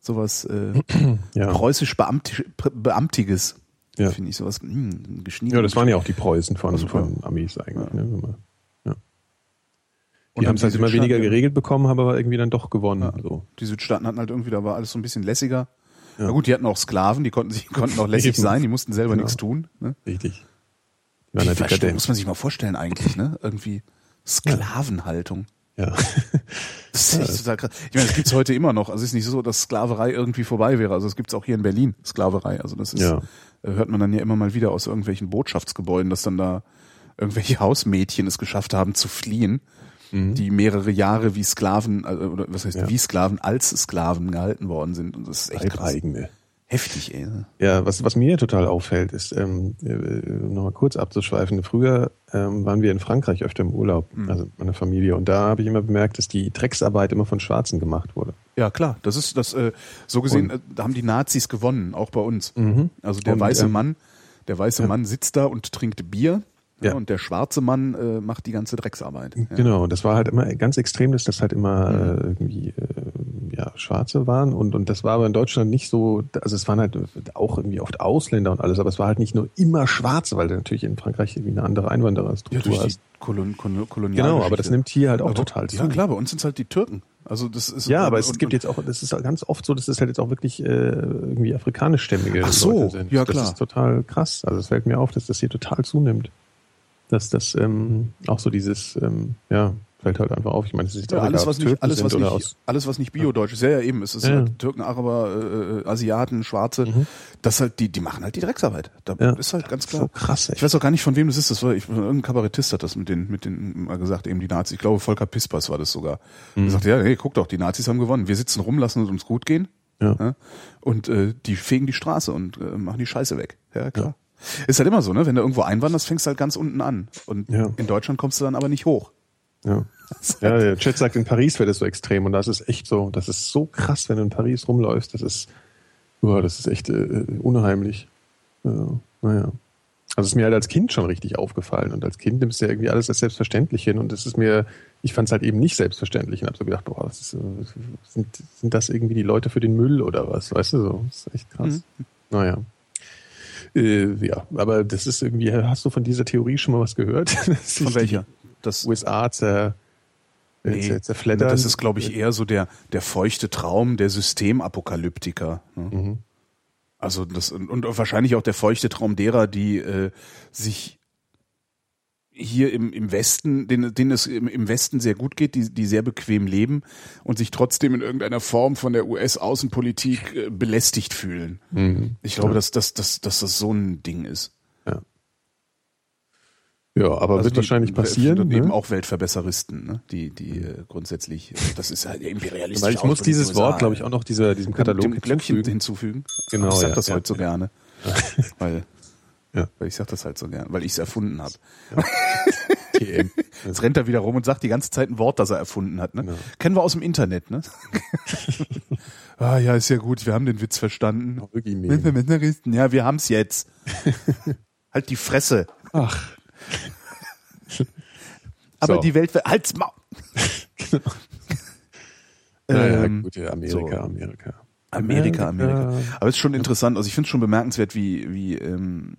S3: sowas äh, ja. preußisch Beamti Beamtiges.
S1: Ja.
S3: Finde ich sowas mh, hm,
S1: geschnitten. Ja, das waren ja auch die Preußen von, also, von Amis eigentlich. Ja. Ne? Ja. Die haben es halt immer weniger geregelt bekommen, haben aber irgendwie dann doch gewonnen. So.
S3: Die Südstaaten hatten halt irgendwie, da war alles so ein bisschen lässiger. Ja. Na gut, die hatten auch Sklaven, die konnten, sich, konnten auch lässig sein, die mussten selber genau. nichts tun. Ne?
S1: Richtig.
S3: Die Wie verstehen, muss man sich mal vorstellen eigentlich, ne? Irgendwie Sklavenhaltung.
S1: Ja.
S3: Das ist echt total krass. Ich meine, das gibt's heute immer noch. Also es ist nicht so, dass Sklaverei irgendwie vorbei wäre. Also es gibt's auch hier in Berlin, Sklaverei. Also das ist,
S1: ja.
S3: Äh, hört man dann ja immer mal wieder aus irgendwelchen Botschaftsgebäuden, dass dann da irgendwelche Hausmädchen es geschafft haben zu fliehen mhm. die mehrere Jahre wie Sklaven, äh, oder was heißt ja. wie Sklaven, als Sklaven gehalten worden sind. Und das ist echt krass.
S1: eigene.
S3: Heftig, ey.
S1: Ja, was, was mir total auffällt, ist, ähm, äh, nochmal kurz abzuschweifen, früher ähm, waren wir in Frankreich öfter im Urlaub, mhm. also meine Familie, und da habe ich immer bemerkt, dass die Drecksarbeit immer von Schwarzen gemacht wurde.
S3: Ja, klar, das ist das, äh, so gesehen, und, äh, da haben die Nazis gewonnen, auch bei uns.
S1: Mhm.
S3: Also der und, weiße ähm, Mann, der weiße ja. Mann sitzt da und trinkt Bier ja. Und der schwarze Mann äh, macht die ganze Drecksarbeit.
S1: Ja. Genau, das war halt immer ganz extrem, dass das halt immer mhm. äh, irgendwie äh, ja, Schwarze waren und, und das war aber in Deutschland nicht so, also es waren halt auch irgendwie oft Ausländer und alles, aber es war halt nicht nur immer Schwarze, weil du natürlich in Frankreich irgendwie eine andere Einwandererstruktur
S3: ja,
S1: hast.
S3: Kolon, Kolon,
S1: Genau, aber das nimmt hier halt auch
S3: aber,
S1: total zu.
S3: Ja klar, bei uns sind es halt die Türken. Also das ist
S1: ja, aber
S3: und,
S1: es
S3: und,
S1: gibt jetzt auch, das ist ganz oft so, dass es halt jetzt auch wirklich äh, irgendwie afrikanischstämmige
S3: Ach so,
S1: Leute sind.
S3: ja, klar.
S1: Das ist total krass. Also es fällt mir auf, dass das hier total zunimmt. Dass das ähm, auch so dieses, ähm, ja, fällt halt einfach auf. Ich meine, es ist
S3: ja, alles, was nicht, alles, was nicht, alles, was nicht Bio-Deutsch ist. Ja, ja, eben. Es ist
S1: Ja.
S3: halt Türken, Araber, äh, äh, Asiaten, Schwarze.
S1: Mhm.
S3: Das halt, die, die machen halt die Drecksarbeit. Da
S1: Ja.
S3: ist halt ganz
S1: so
S3: klar.
S1: krass. Ey.
S3: Ich weiß auch gar nicht, von wem das ist. Das war, ich, irgendein Kabarettist hat das mit den, mit den, mal gesagt, eben die Nazis. Ich glaube, Volker Pispers war das sogar.
S1: Mhm.
S3: Er sagte, ja, hey, guck doch, die Nazis haben gewonnen. Wir sitzen rum, lassen es uns gut gehen.
S1: Ja.
S3: Ja? Und äh, die fegen die Straße und äh, machen die Scheiße weg. Ja, klar. Ist halt immer so, ne? Wenn du irgendwo einwanderst, fängst du halt ganz unten an. Und
S1: Ja.
S3: in Deutschland kommst du dann aber nicht hoch.
S1: Ja. ja, der Chat sagt, in Paris wäre das so extrem und das ist echt so, das ist so krass, wenn du in Paris rumläufst, das ist, boah, das ist echt äh, unheimlich. Ja, naja. Also es ist mir halt als Kind schon richtig aufgefallen und als Kind nimmst du ja irgendwie alles als selbstverständlich hin und das ist mir, ich fand es halt eben nicht selbstverständlich und habe so gedacht, boah, was ist, äh, sind, sind das irgendwie die Leute für den Müll oder was, weißt du so, das ist echt krass. Naja. Äh, ja, aber das ist irgendwie, hast du von dieser Theorie schon mal was gehört?
S3: Von welcher? Das,
S1: USA zer, äh,
S3: Nee,
S1: zer, zerfleddern.
S3: das ist, glaube ich, eher so der, der feuchte Traum der Systemapokalyptiker. Ne?
S1: Mhm.
S3: Also das und, und wahrscheinlich auch der feuchte Traum derer, die äh, sich hier im, im Westen, denen, denen es im, im Westen sehr gut geht, die, die sehr bequem leben und sich trotzdem in irgendeiner Form von der US-Außenpolitik äh, belästigt fühlen.
S1: Mhm.
S3: Ich glaube,
S1: ja.
S3: dass, dass, dass, dass das so ein Ding ist.
S1: Ja, aber
S3: Also
S1: wird
S3: die-
S1: wahrscheinlich passieren.
S3: Und eben
S1: Ne?
S3: auch Weltverbesseristen, ne? die, die äh, grundsätzlich, das ist halt imperialistisch.
S1: Weil ich muss dieses Wort, glaube ich, auch noch dieser, diesem Katalog
S3: dem Glöckchen
S1: hinzufügen.
S3: hinzufügen.
S1: Genau,
S3: ich sag
S1: ja,
S3: das
S1: ja,
S3: heute so
S1: ja.
S3: gerne. Weil,
S1: Ja.
S3: weil ich sag das halt so gerne, weil ich es erfunden habe.
S1: TM.
S3: Jetzt rennt er wieder rum und sagt die ganze Zeit ein Wort, das er erfunden hat. Ne?
S1: Ja.
S3: Kennen wir aus dem Internet, ne? ah ja, ist ja gut, wir haben den Witz verstanden. Ja, wir haben's jetzt. halt die Fresse.
S1: Ach.
S3: Aber
S1: So.
S3: die Welt, halt's Maul.
S1: Naja,
S3: Ähm,
S1: gut, ja, Amerika,
S3: so.
S1: Amerika.
S3: Amerika, Amerika. Aber es ist schon interessant, also ich finde es schon bemerkenswert, wie, wie ähm,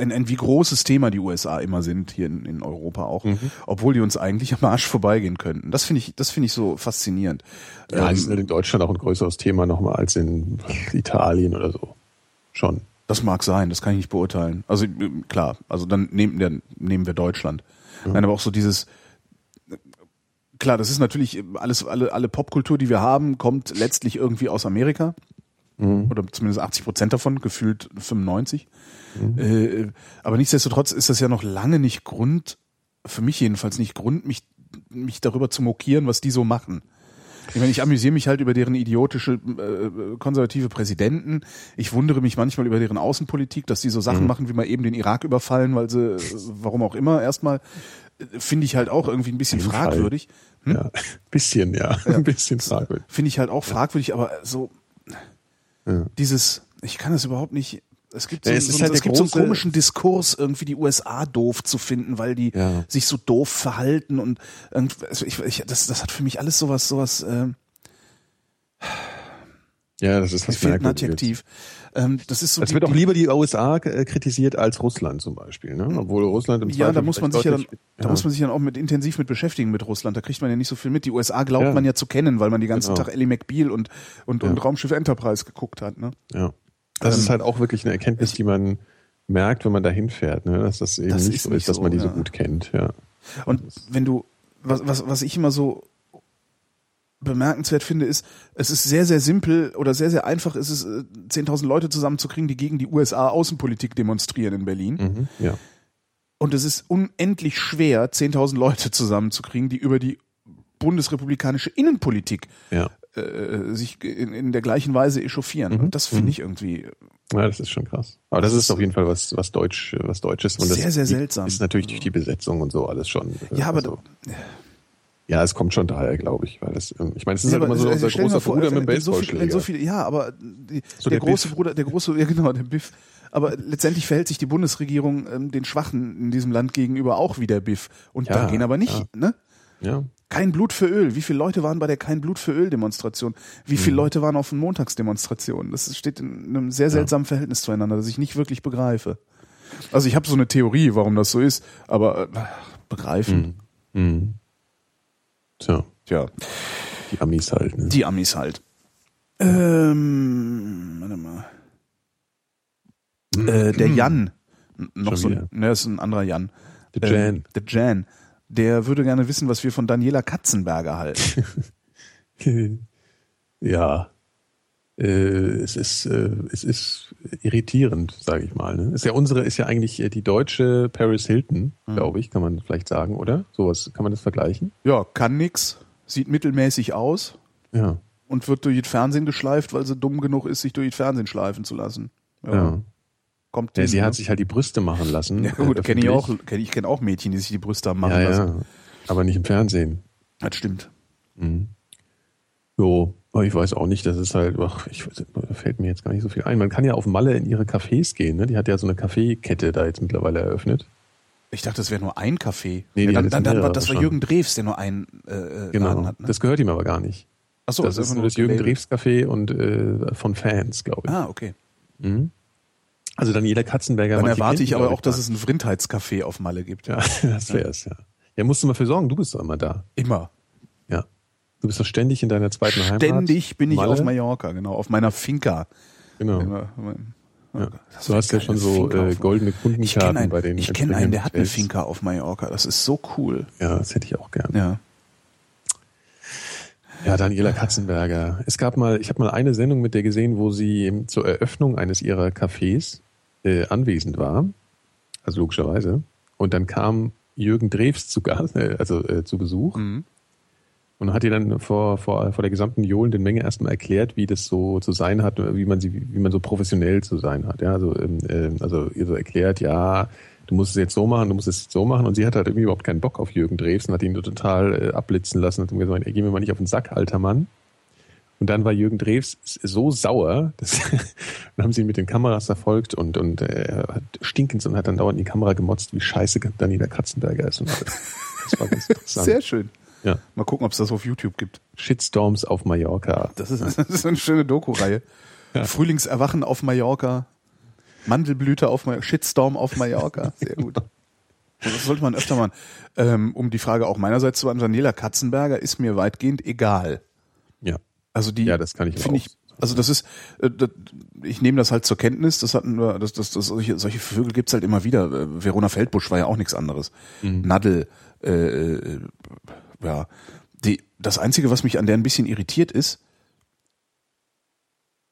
S3: ein, ein wie großes Thema die USA immer sind hier in, in Europa auch,
S1: Mhm.
S3: obwohl die uns eigentlich am Arsch vorbeigehen könnten. Das finde ich, das finde ich so faszinierend.
S1: Ja,
S3: Ähm,
S1: halt in Deutschland auch ein größeres Thema nochmal als in Italien oder so. Schon.
S3: Das mag sein, das kann ich nicht beurteilen. Also ähm, klar, also dann nehmen, dann nehmen wir Deutschland. Nein, aber auch so dieses klar, das ist natürlich alles, alle, alle Popkultur, die wir haben, kommt letztlich irgendwie aus Amerika. Oder zumindest 80 Prozent davon, gefühlt 95. Äh, aber nichtsdestotrotz ist das ja noch lange nicht Grund, für mich jedenfalls nicht Grund, mich, mich darüber zu mokieren, was die so machen. Ich meine, ich amüsiere mich halt über deren idiotische äh, konservative Präsidenten. Ich wundere mich manchmal über deren Außenpolitik, dass die so Sachen machen, wie mal eben den Irak überfallen, weil sie, warum auch immer, erstmal äh, finde ich halt auch irgendwie ein bisschen fragwürdig.
S1: Ja, bisschen, ja. Ein bisschen fragwürdig.
S3: Finde ich halt auch fragwürdig, aber so
S1: Ja.
S3: dieses, ich kann das überhaupt nicht. Es gibt so,
S1: Ja, es
S3: so,
S1: halt
S3: es gibt so einen komischen Diskurs, irgendwie die USA doof zu finden, weil die
S1: Ja.
S3: sich so doof verhalten und also ich, ich, das, das hat für mich alles sowas, sowas. Ähm,
S1: Ja, das ist was
S3: fehlt ein. Adjektiv. Ähm, das ist so.
S1: Es wird auch lieber die USA äh, kritisiert als Russland zum Beispiel, ne? Obwohl Russland im
S3: Ja, da
S1: Zweifel
S3: muss man sich ja dann,
S1: deutlich-
S3: da muss man sich dann auch mit intensiv mit beschäftigen mit Russland. Da kriegt man ja nicht so viel mit. Die USA glaubt
S1: Ja.
S3: man ja zu kennen, weil man den ganzen
S1: Genau.
S3: Tag Ellie McBeal und und, und Raumschiff Enterprise geguckt hat. Ne?
S1: Ja. Das
S3: Ähm,
S1: ist halt auch wirklich eine Erkenntnis,
S3: ich-
S1: die man merkt, wenn man da hinfährt, ne? dass das eben
S3: Das
S1: nicht
S3: ist
S1: so
S3: nicht
S1: ist, dass
S3: so,
S1: man die so
S3: ja.
S1: gut kennt. Ja.
S3: Und wenn du, was, was, was ich immer so bemerkenswert finde, ist, es ist sehr, sehr simpel oder sehr, sehr einfach ist es, äh, 10.000 Leute zusammenzukriegen, die gegen die USA Außenpolitik demonstrieren in Berlin.
S1: Mhm. ja.
S3: Und es ist unendlich schwer, 10.000 Leute zusammenzukriegen, die über die bundesrepublikanische Innenpolitik
S1: Ja.
S3: Äh, sich in, in der gleichen Weise echauffieren.
S1: Mhm.
S3: Und das finde ich irgendwie
S1: Ja, das ist schon krass. Aber das, ist auf jeden Fall was, was Deutsch, was Deutsches. Und
S3: Sehr,
S1: das
S3: sehr seltsam.
S1: Ist natürlich durch die Besetzung und so alles schon. äh,
S3: Ja, aber
S1: also, ja, es kommt schon daher, glaube ich, weil das, ähm, ich meine, es ist
S3: Ja,
S1: halt immer so
S3: also
S1: unser großer
S3: vor,
S1: Bruder
S3: wenn-
S1: mit dem Baseballschläger.
S3: so viele, ja, aber die,
S1: So
S3: der,
S1: der
S3: große
S1: Biff.
S3: Bruder, der große, ja genau, der Biff. Aber letztendlich verhält sich die Bundesregierung ähm, den Schwachen in diesem Land gegenüber auch wie der Biff. Und
S1: Ja,
S3: da gehen aber nicht,
S1: ja.
S3: ne?
S1: ja.
S3: Kein Blut für Öl. Wie viele Leute waren bei der Kein Blut für Öl Demonstration? Wie viele
S1: Mhm.
S3: Leute waren auf den Montagsdemonstrationen? Das steht in einem sehr seltsamen Verhältnis zueinander, das ich nicht wirklich begreife. Also ich habe so eine Theorie, warum das so ist, aber äh, begreifen.
S1: Mhm. Tja,
S3: Tja,
S1: die Amis halt. Ne?
S3: die Amis halt. Ähm, warte mal. Äh, der Jan, n- noch
S1: Schon
S3: so,
S1: wieder.
S3: ne, ist ein anderer Jan.
S1: Der Jan.
S3: Ähm, der Jan. Der würde gerne wissen, was wir von Daniela Katzenberger halten.
S1: ja. Äh, es ist äh, es ist irritierend, sage ich mal. Ne? Ist ja unsere ist ja eigentlich äh, die deutsche Paris Hilton,
S3: Mhm.
S1: glaube ich, kann man vielleicht sagen, oder? Sowas kann man das vergleichen?
S3: ja, kann nix, sieht mittelmäßig aus
S1: Ja.
S3: und wird durch das Fernsehen geschleift, weil sie dumm genug ist, sich durch das Fernsehen schleifen zu lassen.
S1: Ja.
S3: Kommt
S1: ja sie
S3: ne?
S1: hat sich halt die Brüste machen lassen.
S3: Ja gut,
S1: äh,
S3: kenne ich auch, kenn ich kenne auch Mädchen, die sich die Brüste haben machen
S1: Ja,
S3: lassen.
S1: ja. Aber nicht im Fernsehen.
S3: Das stimmt.
S1: Mhm. Jo, aber ich weiß auch nicht, das ist halt, ach, ich, fällt mir jetzt gar nicht so viel ein. Man kann ja auf Malle in ihre Cafés gehen, ne? Die hat ja so eine Kaffeekette da jetzt mittlerweile eröffnet.
S3: Ich dachte, das wäre nur ein Café.
S1: Nee,
S3: ja, dann, dann, dann war, das war
S1: schon.
S3: Jürgen Drews, der nur einen äh, äh,
S1: Genau.
S3: Laden hat. Ne?
S1: Das gehört ihm aber gar nicht.
S3: Achso,
S1: das ist nur das Jürgen Drews Café und äh, von Fans, glaube ich.
S3: Ah, okay.
S1: Mhm. Also jeder Katzenberger.
S3: Dann erwarte ich aber auch, dass es ein Vrindheitscafé auf Malle gibt.
S1: Ja, das wär's, ja. Ja, musst du mal für sorgen, du bist doch immer da.
S3: Immer.
S1: Ja. Du bist doch ständig in deiner zweiten Heimat.
S3: Ständig bin ich
S1: Malle.
S3: auf Mallorca, genau, auf meiner Finca.
S1: Genau.
S3: Immer- immer-
S1: Ja. Du hast ja schon so äh, goldene
S3: Ich kenne
S1: Kundenkarten
S3: einen,
S1: bei den
S3: ich kenn einen, der hat eine. Finca auf Mallorca. Das ist so cool.
S1: Ja, das hätte ich auch gern.
S3: Ja.
S1: Ja, Daniela Katzenberger. Es gab mal, ich habe mal eine Sendung mit der gesehen, wo sie eben zur Eröffnung eines ihrer Cafés äh, anwesend war. Also logischerweise. Und dann kam Jürgen Drews zu Gast, äh, also äh, zu Besuch.
S3: Mhm.
S1: Und hat ihr dann vor, vor, vor der gesamten johlenden Menge erstmal erklärt, wie das so zu sein hat, wie man sie, wie man so professionell zu sein hat. Ja, also, ähm, ähm, also ihr so erklärt, ja, du musst es jetzt so machen, du musst es jetzt so machen. Und sie hat halt irgendwie überhaupt keinen Bock auf Jürgen Drews und hat ihn total äh, abblitzen lassen und hat ihm gesagt, ey, geh mir mal nicht auf den Sack, alter Mann. Und dann war Jürgen Drews so sauer, dass, dann haben sie ihn mit den Kameras verfolgt und, und äh, er hat stinkend und hat dann dauernd in die Kamera gemotzt, wie scheiße Daniela Katzenberger ist. Und das war ganz interessant.
S3: Sehr schön.
S1: Ja.
S3: Mal gucken, ob es das auf YouTube gibt.
S1: Shitstorms auf Mallorca.
S3: Das ist, das ist eine schöne Doku-Reihe. Frühlingserwachen auf Mallorca. Mandelblüte auf Mallorca. Shitstorm auf Mallorca. Sehr gut. Das sollte man öfter machen. Ähm, um die Frage auch meinerseits zu beantworten, Daniela Katzenberger ist mir weitgehend egal. Also die
S1: Ja, das kann ich
S3: finde ich. Also das ist, äh, ich nehme das halt zur Kenntnis. Das hatten wir, das, das, das solche, solche Vögel gibt's halt immer wieder. Äh, Verona Feldbusch war ja auch nichts anderes.
S1: Mhm.
S3: Nadel, äh, äh, ja. Die, das einzige, was mich an der ein bisschen irritiert ist,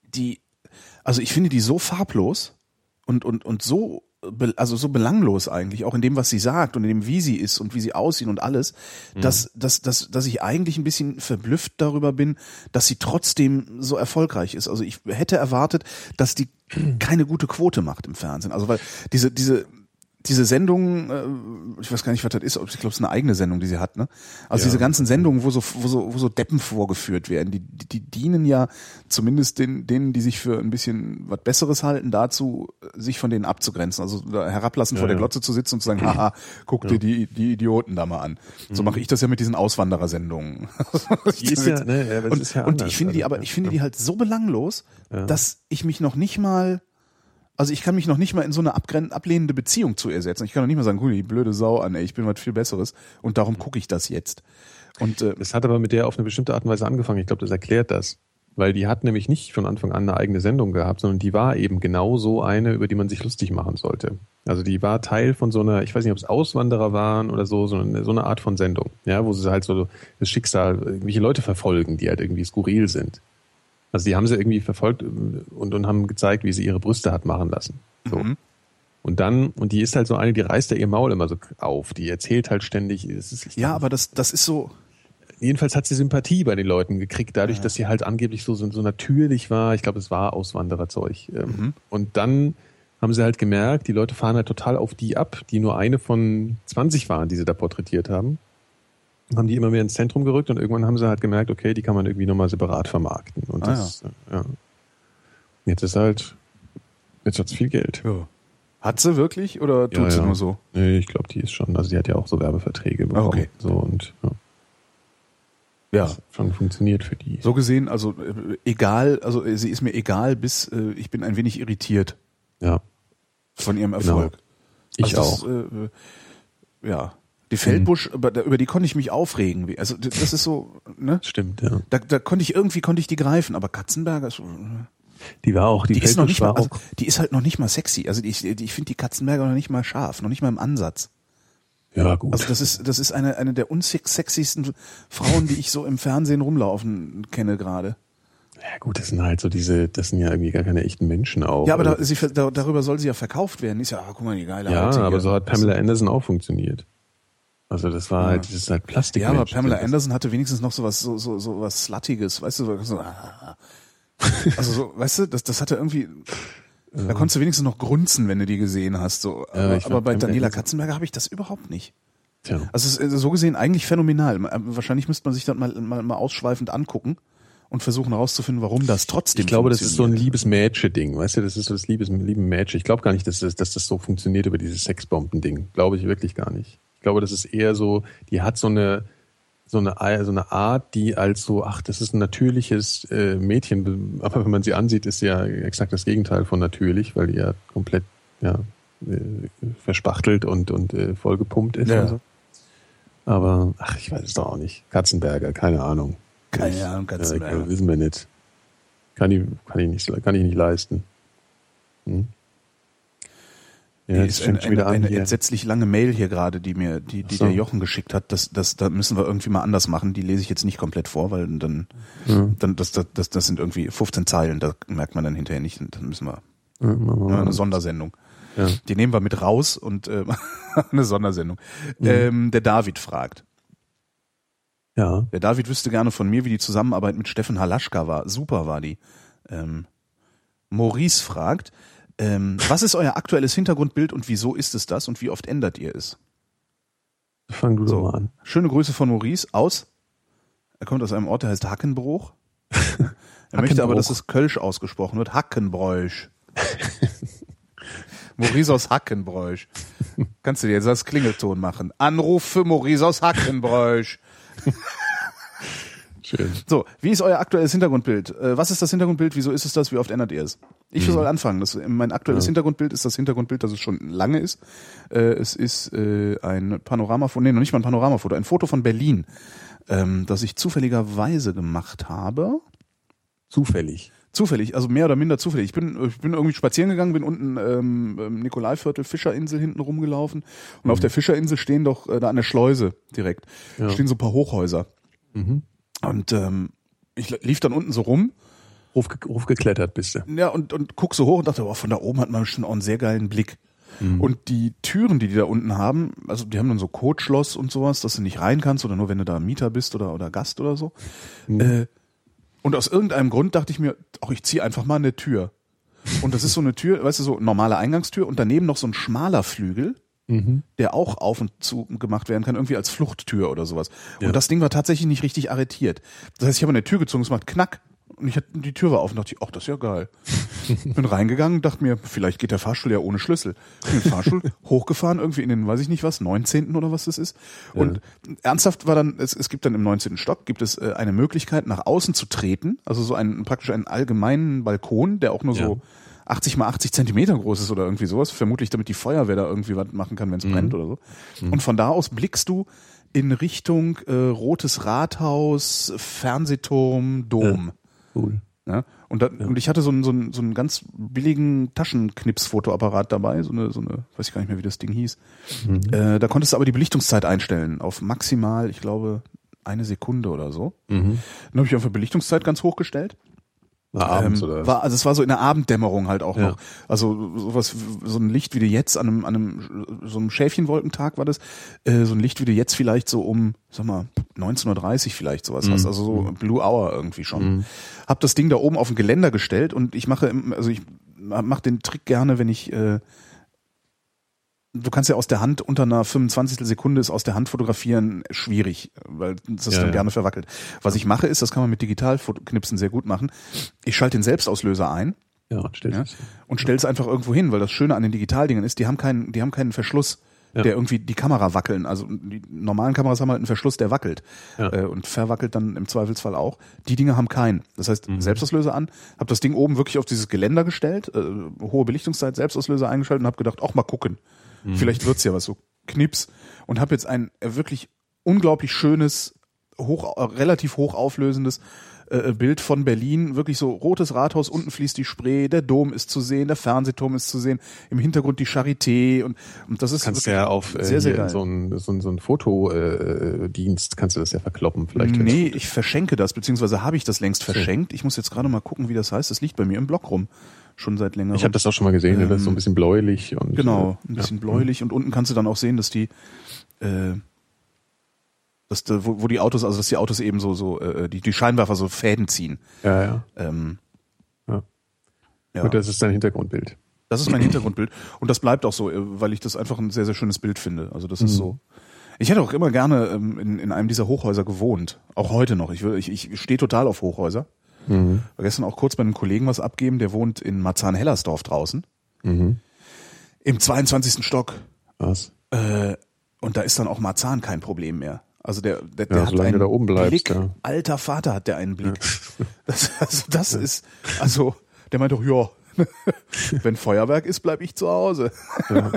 S3: die, also ich finde die so farblos und und und so also so belanglos eigentlich auch in dem was sie sagt und in dem wie sie ist und wie sie aussieht und alles dass dass dass dass ich eigentlich ein bisschen verblüfft darüber bin dass sie trotzdem so erfolgreich ist. Also ich hätte erwartet dass die keine gute Quote macht im Fernsehen. Also weil diese diese diese Sendung, äh, ich weiß gar nicht, was das ist, ob ich glaube, es ist eine eigene Sendung, die sie hat, ne? Also
S1: Ja.
S3: diese ganzen Sendungen, wo so, wo so, wo so Deppen vorgeführt werden, die, die, die dienen ja zumindest den, denen, die sich für ein bisschen was Besseres halten, dazu, sich von denen abzugrenzen. Also herablassen,
S1: Ja,
S3: vor der
S1: ja.
S3: Glotze zu sitzen und zu sagen, haha, guck dir die, die Idioten da mal an. So mache ich das ja mit diesen Auswanderersendungen.
S1: Mhm. Ne,
S3: und, und ich finde die,
S1: Also,
S3: aber ich finde die halt so belanglos, dass ich mich noch nicht mal, also ich kann mich noch nicht mal in so eine ablehnende Beziehung zu ihr setzen. Ich kann noch nicht mal sagen, hui, die blöde Sau an, ey, ich bin was viel Besseres und darum gucke ich das jetzt. Und äh,
S1: Das hat aber mit der auf eine bestimmte Art und Weise angefangen. Ich glaube, das erklärt das. Weil die hat nämlich nicht von Anfang an eine eigene Sendung gehabt, sondern die war eben genau so eine, über die man sich lustig machen sollte. Also die war Teil von so einer, ich weiß nicht, ob es Auswanderer waren oder so, sondern so eine Art von Sendung, ja, wo sie halt so das Schicksal, irgendwelche Leute verfolgen, die halt irgendwie skurril sind. Also die haben sie irgendwie verfolgt und, und haben gezeigt, wie sie ihre Brüste hat machen lassen. So.
S3: Mhm.
S1: Und dann, und die ist halt so eine, die reißt ja ihr Maul immer so auf. Die erzählt halt ständig. Es ist,
S3: ja, aber das, das ist so,
S1: jedenfalls hat sie Sympathie bei den Leuten gekriegt, dadurch, dass sie halt angeblich so, so, so natürlich war. Ich glaube, es war Auswandererzeug. Ähm,
S3: Mhm.
S1: Und dann haben sie halt gemerkt, die Leute fahren halt total auf die ab, die nur eine von 20 waren, die sie da porträtiert haben. Haben die immer mehr ins Zentrum gerückt und irgendwann haben sie halt gemerkt, okay, die kann man irgendwie nochmal separat vermarkten. Und
S3: Ah,
S1: das, ja. Jetzt ist halt, jetzt hat's viel Geld.
S3: ja. Hat sie wirklich oder tut
S1: Ja,
S3: sie
S1: ja.
S3: nur so?
S1: Nee, ich glaube, die ist schon, also die hat ja auch so Werbeverträge bekommen.
S3: okay.
S1: So und ja.
S3: Ja.
S1: Das schon funktioniert für die.
S3: So gesehen, also äh, egal, also äh, sie ist mir egal, bis äh, ich bin ein wenig irritiert
S1: Ja.
S3: von ihrem Erfolg.
S1: Ich
S3: Also
S1: auch.
S3: das, äh, ja. Die Feldbusch, über, da- über die konnte ich mich aufregen. Also das ist so, ne?
S1: Stimmt, ja.
S3: Da, da konnte ich irgendwie konnte ich die greifen, aber Katzenberger, ist,
S1: Die war auch, die,
S3: die ist noch
S1: Feldbusch
S3: nicht mal, also, die ist halt noch nicht mal sexy. Also die, die, ich finde die Katzenberger noch nicht mal scharf, noch nicht mal im Ansatz.
S1: ja gut.
S3: Also das ist das ist eine eine der unsexiesten Frauen, die ich so im Fernsehen rumlaufen kenne gerade.
S1: ja gut, das sind halt so diese, das sind ja irgendwie gar keine echten Menschen auch.
S3: Ja, aber da,
S1: Also,
S3: sie, da, darüber soll sie ja verkauft werden. Ist ja, ah, guck mal, die geile
S1: ja,
S3: Alte
S1: aber so hat Pamela Anderson auch funktioniert. Also das war halt, das ist halt Plastik.
S3: Ja, aber Pamela Anderson hatte wenigstens noch so was, so, so, so was Sluttiges, weißt du, so, ah. also so, weißt du, das, das hatte irgendwie, da konntest du wenigstens noch grunzen, wenn du die gesehen hast, so.
S1: Ja,
S3: aber,
S1: ich
S3: aber bei
S1: Pamela
S3: Daniela Katzenberger habe ich das überhaupt nicht.
S1: Tja.
S3: Also so gesehen eigentlich phänomenal. Wahrscheinlich müsste man sich das mal, mal, mal ausschweifend angucken und versuchen herauszufinden, warum das trotzdem
S1: Ich glaube, das ist so ein
S3: funktioniert.
S1: Liebes-Mädchen-Ding, weißt du, das ist so das Liebes lieben Mädchen. Ich glaube gar nicht, dass das, dass das so funktioniert über dieses Sexbomben-Ding. Glaube ich wirklich gar nicht. Ich glaube, das ist eher so, die hat so eine, so eine, so eine Art, die als so, ach, das ist ein natürliches äh, Mädchen, aber wenn man sie ansieht, ist sie ja exakt das Gegenteil von natürlich, weil die ja komplett, ja, äh, verspachtelt und, und äh, vollgepumpt ist.
S3: Ja.
S1: So. Aber, ach, ich weiß es doch auch nicht. Katzenberger, keine Ahnung.
S3: Keine
S1: Ich-
S3: Ahnung, Katzenberger.
S1: Ja, wissen wir nicht. Kann ich, kann ich nicht, kann ich nicht leisten. Hm? Ja,
S3: ist
S1: wieder
S3: eine,
S1: an
S3: eine entsetzlich lange Mail hier gerade, die mir, die, die
S1: so.
S3: der Jochen geschickt hat. Das, das, da müssen wir irgendwie mal anders machen. Die lese ich jetzt nicht komplett vor, weil dann,
S1: Ja.
S3: dann das, das, das, das sind irgendwie 15 Zeilen. Da merkt man dann hinterher nicht. Dann müssen wir
S1: Ja, wir
S3: ja, eine Sondersendung.
S1: Ja.
S3: Die nehmen wir mit raus und äh, eine Sondersendung.
S1: Mhm.
S3: Ähm, der David fragt.
S1: ja,
S3: Der David wüsste gerne von mir, wie die Zusammenarbeit mit Steffen Halaschka war. Super war die. Ähm, Maurice fragt, ähm, was ist euer aktuelles Hintergrundbild und wieso ist es das und wie oft ändert ihr es?
S1: fang du
S3: So.
S1: mal an.
S3: Schöne Grüße von Maurice aus. Er kommt aus einem Ort, der heißt Hackenbruch. Er möchte aber, dass es Kölsch ausgesprochen wird. Hackenbräusch. Maurice aus Hackenbräusch. Kannst du dir jetzt als Klingelton machen? Anruf für Maurice aus Hackenbräusch.
S1: Schön.
S3: So, wie ist euer aktuelles Hintergrundbild? Äh, was ist das Hintergrundbild? Wieso ist es das? Wie oft ändert ihr es? Ich soll anfangen. Das, mein aktuelles Hintergrundbild ist das Hintergrundbild, das es schon lange ist. Äh, es ist äh, ein Panoramafoto, nee, noch nicht mal ein Panoramafoto, ein Foto von Berlin, ähm, das ich zufälligerweise gemacht habe.
S1: Zufällig.
S3: Zufällig, also mehr oder minder zufällig. Ich bin, ich bin irgendwie spazieren gegangen, bin unten ähm, im Nikolaiviertel, Fischerinsel hinten rumgelaufen und auf der Fischerinsel stehen doch äh, da an der Schleuse direkt,
S1: Ja.
S3: stehen so ein paar Hochhäuser.
S1: Mhm.
S3: Und ähm, ich lief dann unten so rum
S1: Ruf, ruf geklettert bist du.
S3: ja, und, und guck so hoch und dachte, oh, von da oben hat man bestimmt auch einen sehr geilen Blick. Und die Türen, die die da unten haben, also die haben dann so Codeschloss und sowas, dass du nicht rein kannst oder nur wenn du da Mieter bist oder, oder Gast oder so. Äh, und aus irgendeinem Grund dachte ich mir, ach, ich ziehe einfach mal eine Tür. Und das ist so eine Tür, weißt du, so normale Eingangstür und daneben noch so ein schmaler Flügel, der auch auf und zu gemacht werden kann, irgendwie als Fluchttür oder sowas.
S1: Ja.
S3: Und das Ding war tatsächlich nicht richtig arretiert. Das heißt, ich habe an der Tür gezogen, es macht knack. Und ich hatte die Tür war auf und dachte, ich, ach, das ist ja geil. Bin reingegangen dachte mir, vielleicht geht der Fahrstuhl ja ohne Schlüssel. Bin den Fahrstuhl hochgefahren, irgendwie in den, weiß ich nicht was, 19. oder was das ist. Und ernsthaft war dann, es, es gibt dann im 19. Stock, gibt es äh, eine Möglichkeit, nach außen zu treten. Also so einen, praktisch einen allgemeinen Balkon, der auch nur so 80 mal 80 Zentimeter groß ist oder irgendwie sowas. Vermutlich, damit die Feuerwehr da irgendwie was machen kann, wenn es brennt oder so. Und von da aus blickst du in Richtung äh, Rotes Rathaus, Fernsehturm, Dom.
S1: Cool.
S3: Ja? Und, da, und ich hatte so einen, so einen, so einen ganz billigen Taschenknips-Fotoapparat dabei, so eine, so eine, weiß ich gar nicht mehr, wie das Ding hieß. Äh, da konntest du aber die Belichtungszeit einstellen auf maximal, ich glaube, eine Sekunde oder so.
S1: Mhm.
S3: Dann habe ich einfach Belichtungszeit ganz hochgestellt.
S1: War abends
S3: Ähm,
S1: oder
S3: war, also es war so in der Abenddämmerung halt auch
S1: Ja.
S3: noch. Also sowas, so ein Licht wie du jetzt an einem, an einem so einem Schäfchenwolkentag war das, äh, so ein Licht wie du jetzt vielleicht so um, sag mal, 19.30 Uhr vielleicht sowas
S1: Mhm.
S3: hast. Also so Blue Hour irgendwie schon. Hab das Ding da oben auf dem Geländer gestellt und ich mache, also ich mache den Trick gerne, wenn ich äh, Du kannst ja aus der Hand unter einer 25. Sekunde ist aus der Hand fotografieren schwierig, weil das
S1: Ja,
S3: dann
S1: ja.
S3: gerne verwackelt. Was ich mache ist, das kann man mit Digitalknipsen sehr gut machen. Ich schalte den Selbstauslöser ein
S1: Ja, und stellt
S3: ja, und stelle es einfach irgendwo hin, weil das Schöne an den Digitaldingen ist, die haben keinen, die haben keinen Verschluss. ja. der irgendwie die Kamera wackeln. Also die normalen Kameras haben halt einen Verschluss, der wackelt ja. äh, und verwackelt dann im Zweifelsfall auch. Die Dinge haben keinen. Das heißt, mhm. Selbstauslöser an, habe das Ding oben wirklich auf dieses Geländer gestellt, äh, hohe Belichtungszeit, Selbstauslöser eingeschaltet und habe gedacht, auch mal gucken. Mhm. Vielleicht wird's ja was so Knips und habe jetzt ein äh, wirklich unglaublich schönes, hoch, äh, relativ hoch auflösendes äh, Bild von Berlin, wirklich so rotes Rathaus, unten fließt die Spree, der Dom ist zu sehen, der Fernsehturm ist zu sehen, im Hintergrund die Charité und, und das ist
S1: kannst ja auf äh, sehr, sehr geil. so ein so ein, so ein Fotodienst kannst du das ja verkloppen vielleicht.
S3: Nee, ich verschenke das, beziehungsweise habe ich das längst verschenkt. Ich muss jetzt gerade mal gucken, wie das heißt. Das liegt bei mir im Blog rum schon seit längerem.
S1: Ich habe das auch schon mal gesehen, ähm, das ist so ein bisschen bläulich und
S3: genau, ein bisschen ja. bläulich und unten kannst du dann auch sehen, dass die äh, dass, wo, wo die Autos, also dass die Autos eben so, so äh, die, die Scheinwerfer so Fäden ziehen.
S1: Ja, ja. Ähm, ja. ja. Und das ist dein Hintergrundbild.
S3: Das ist mein Hintergrundbild. Und das bleibt auch so, äh, weil ich das einfach ein sehr, sehr schönes Bild finde. Also das mhm. ist so. Ich hätte auch immer gerne ähm, in, in einem dieser Hochhäuser gewohnt. Auch heute noch. Ich, ich, ich stehe total auf Hochhäuser. Mhm. War gestern auch kurz bei einem Kollegen was abgeben, der wohnt in Marzahn-Hellersdorf draußen. Mhm. Im 22. Stock.
S1: Was?
S3: Äh, und da ist dann auch Marzahn kein Problem mehr. Also der, der, der
S1: ja, hat einen da oben bleibst,
S3: Blick. Ja. Alter Vater hat der einen Blick. Ja. Das, also das ist, also der meint doch, ja, wenn Feuerwerk ist, bleib ich zu Hause.
S1: Ja.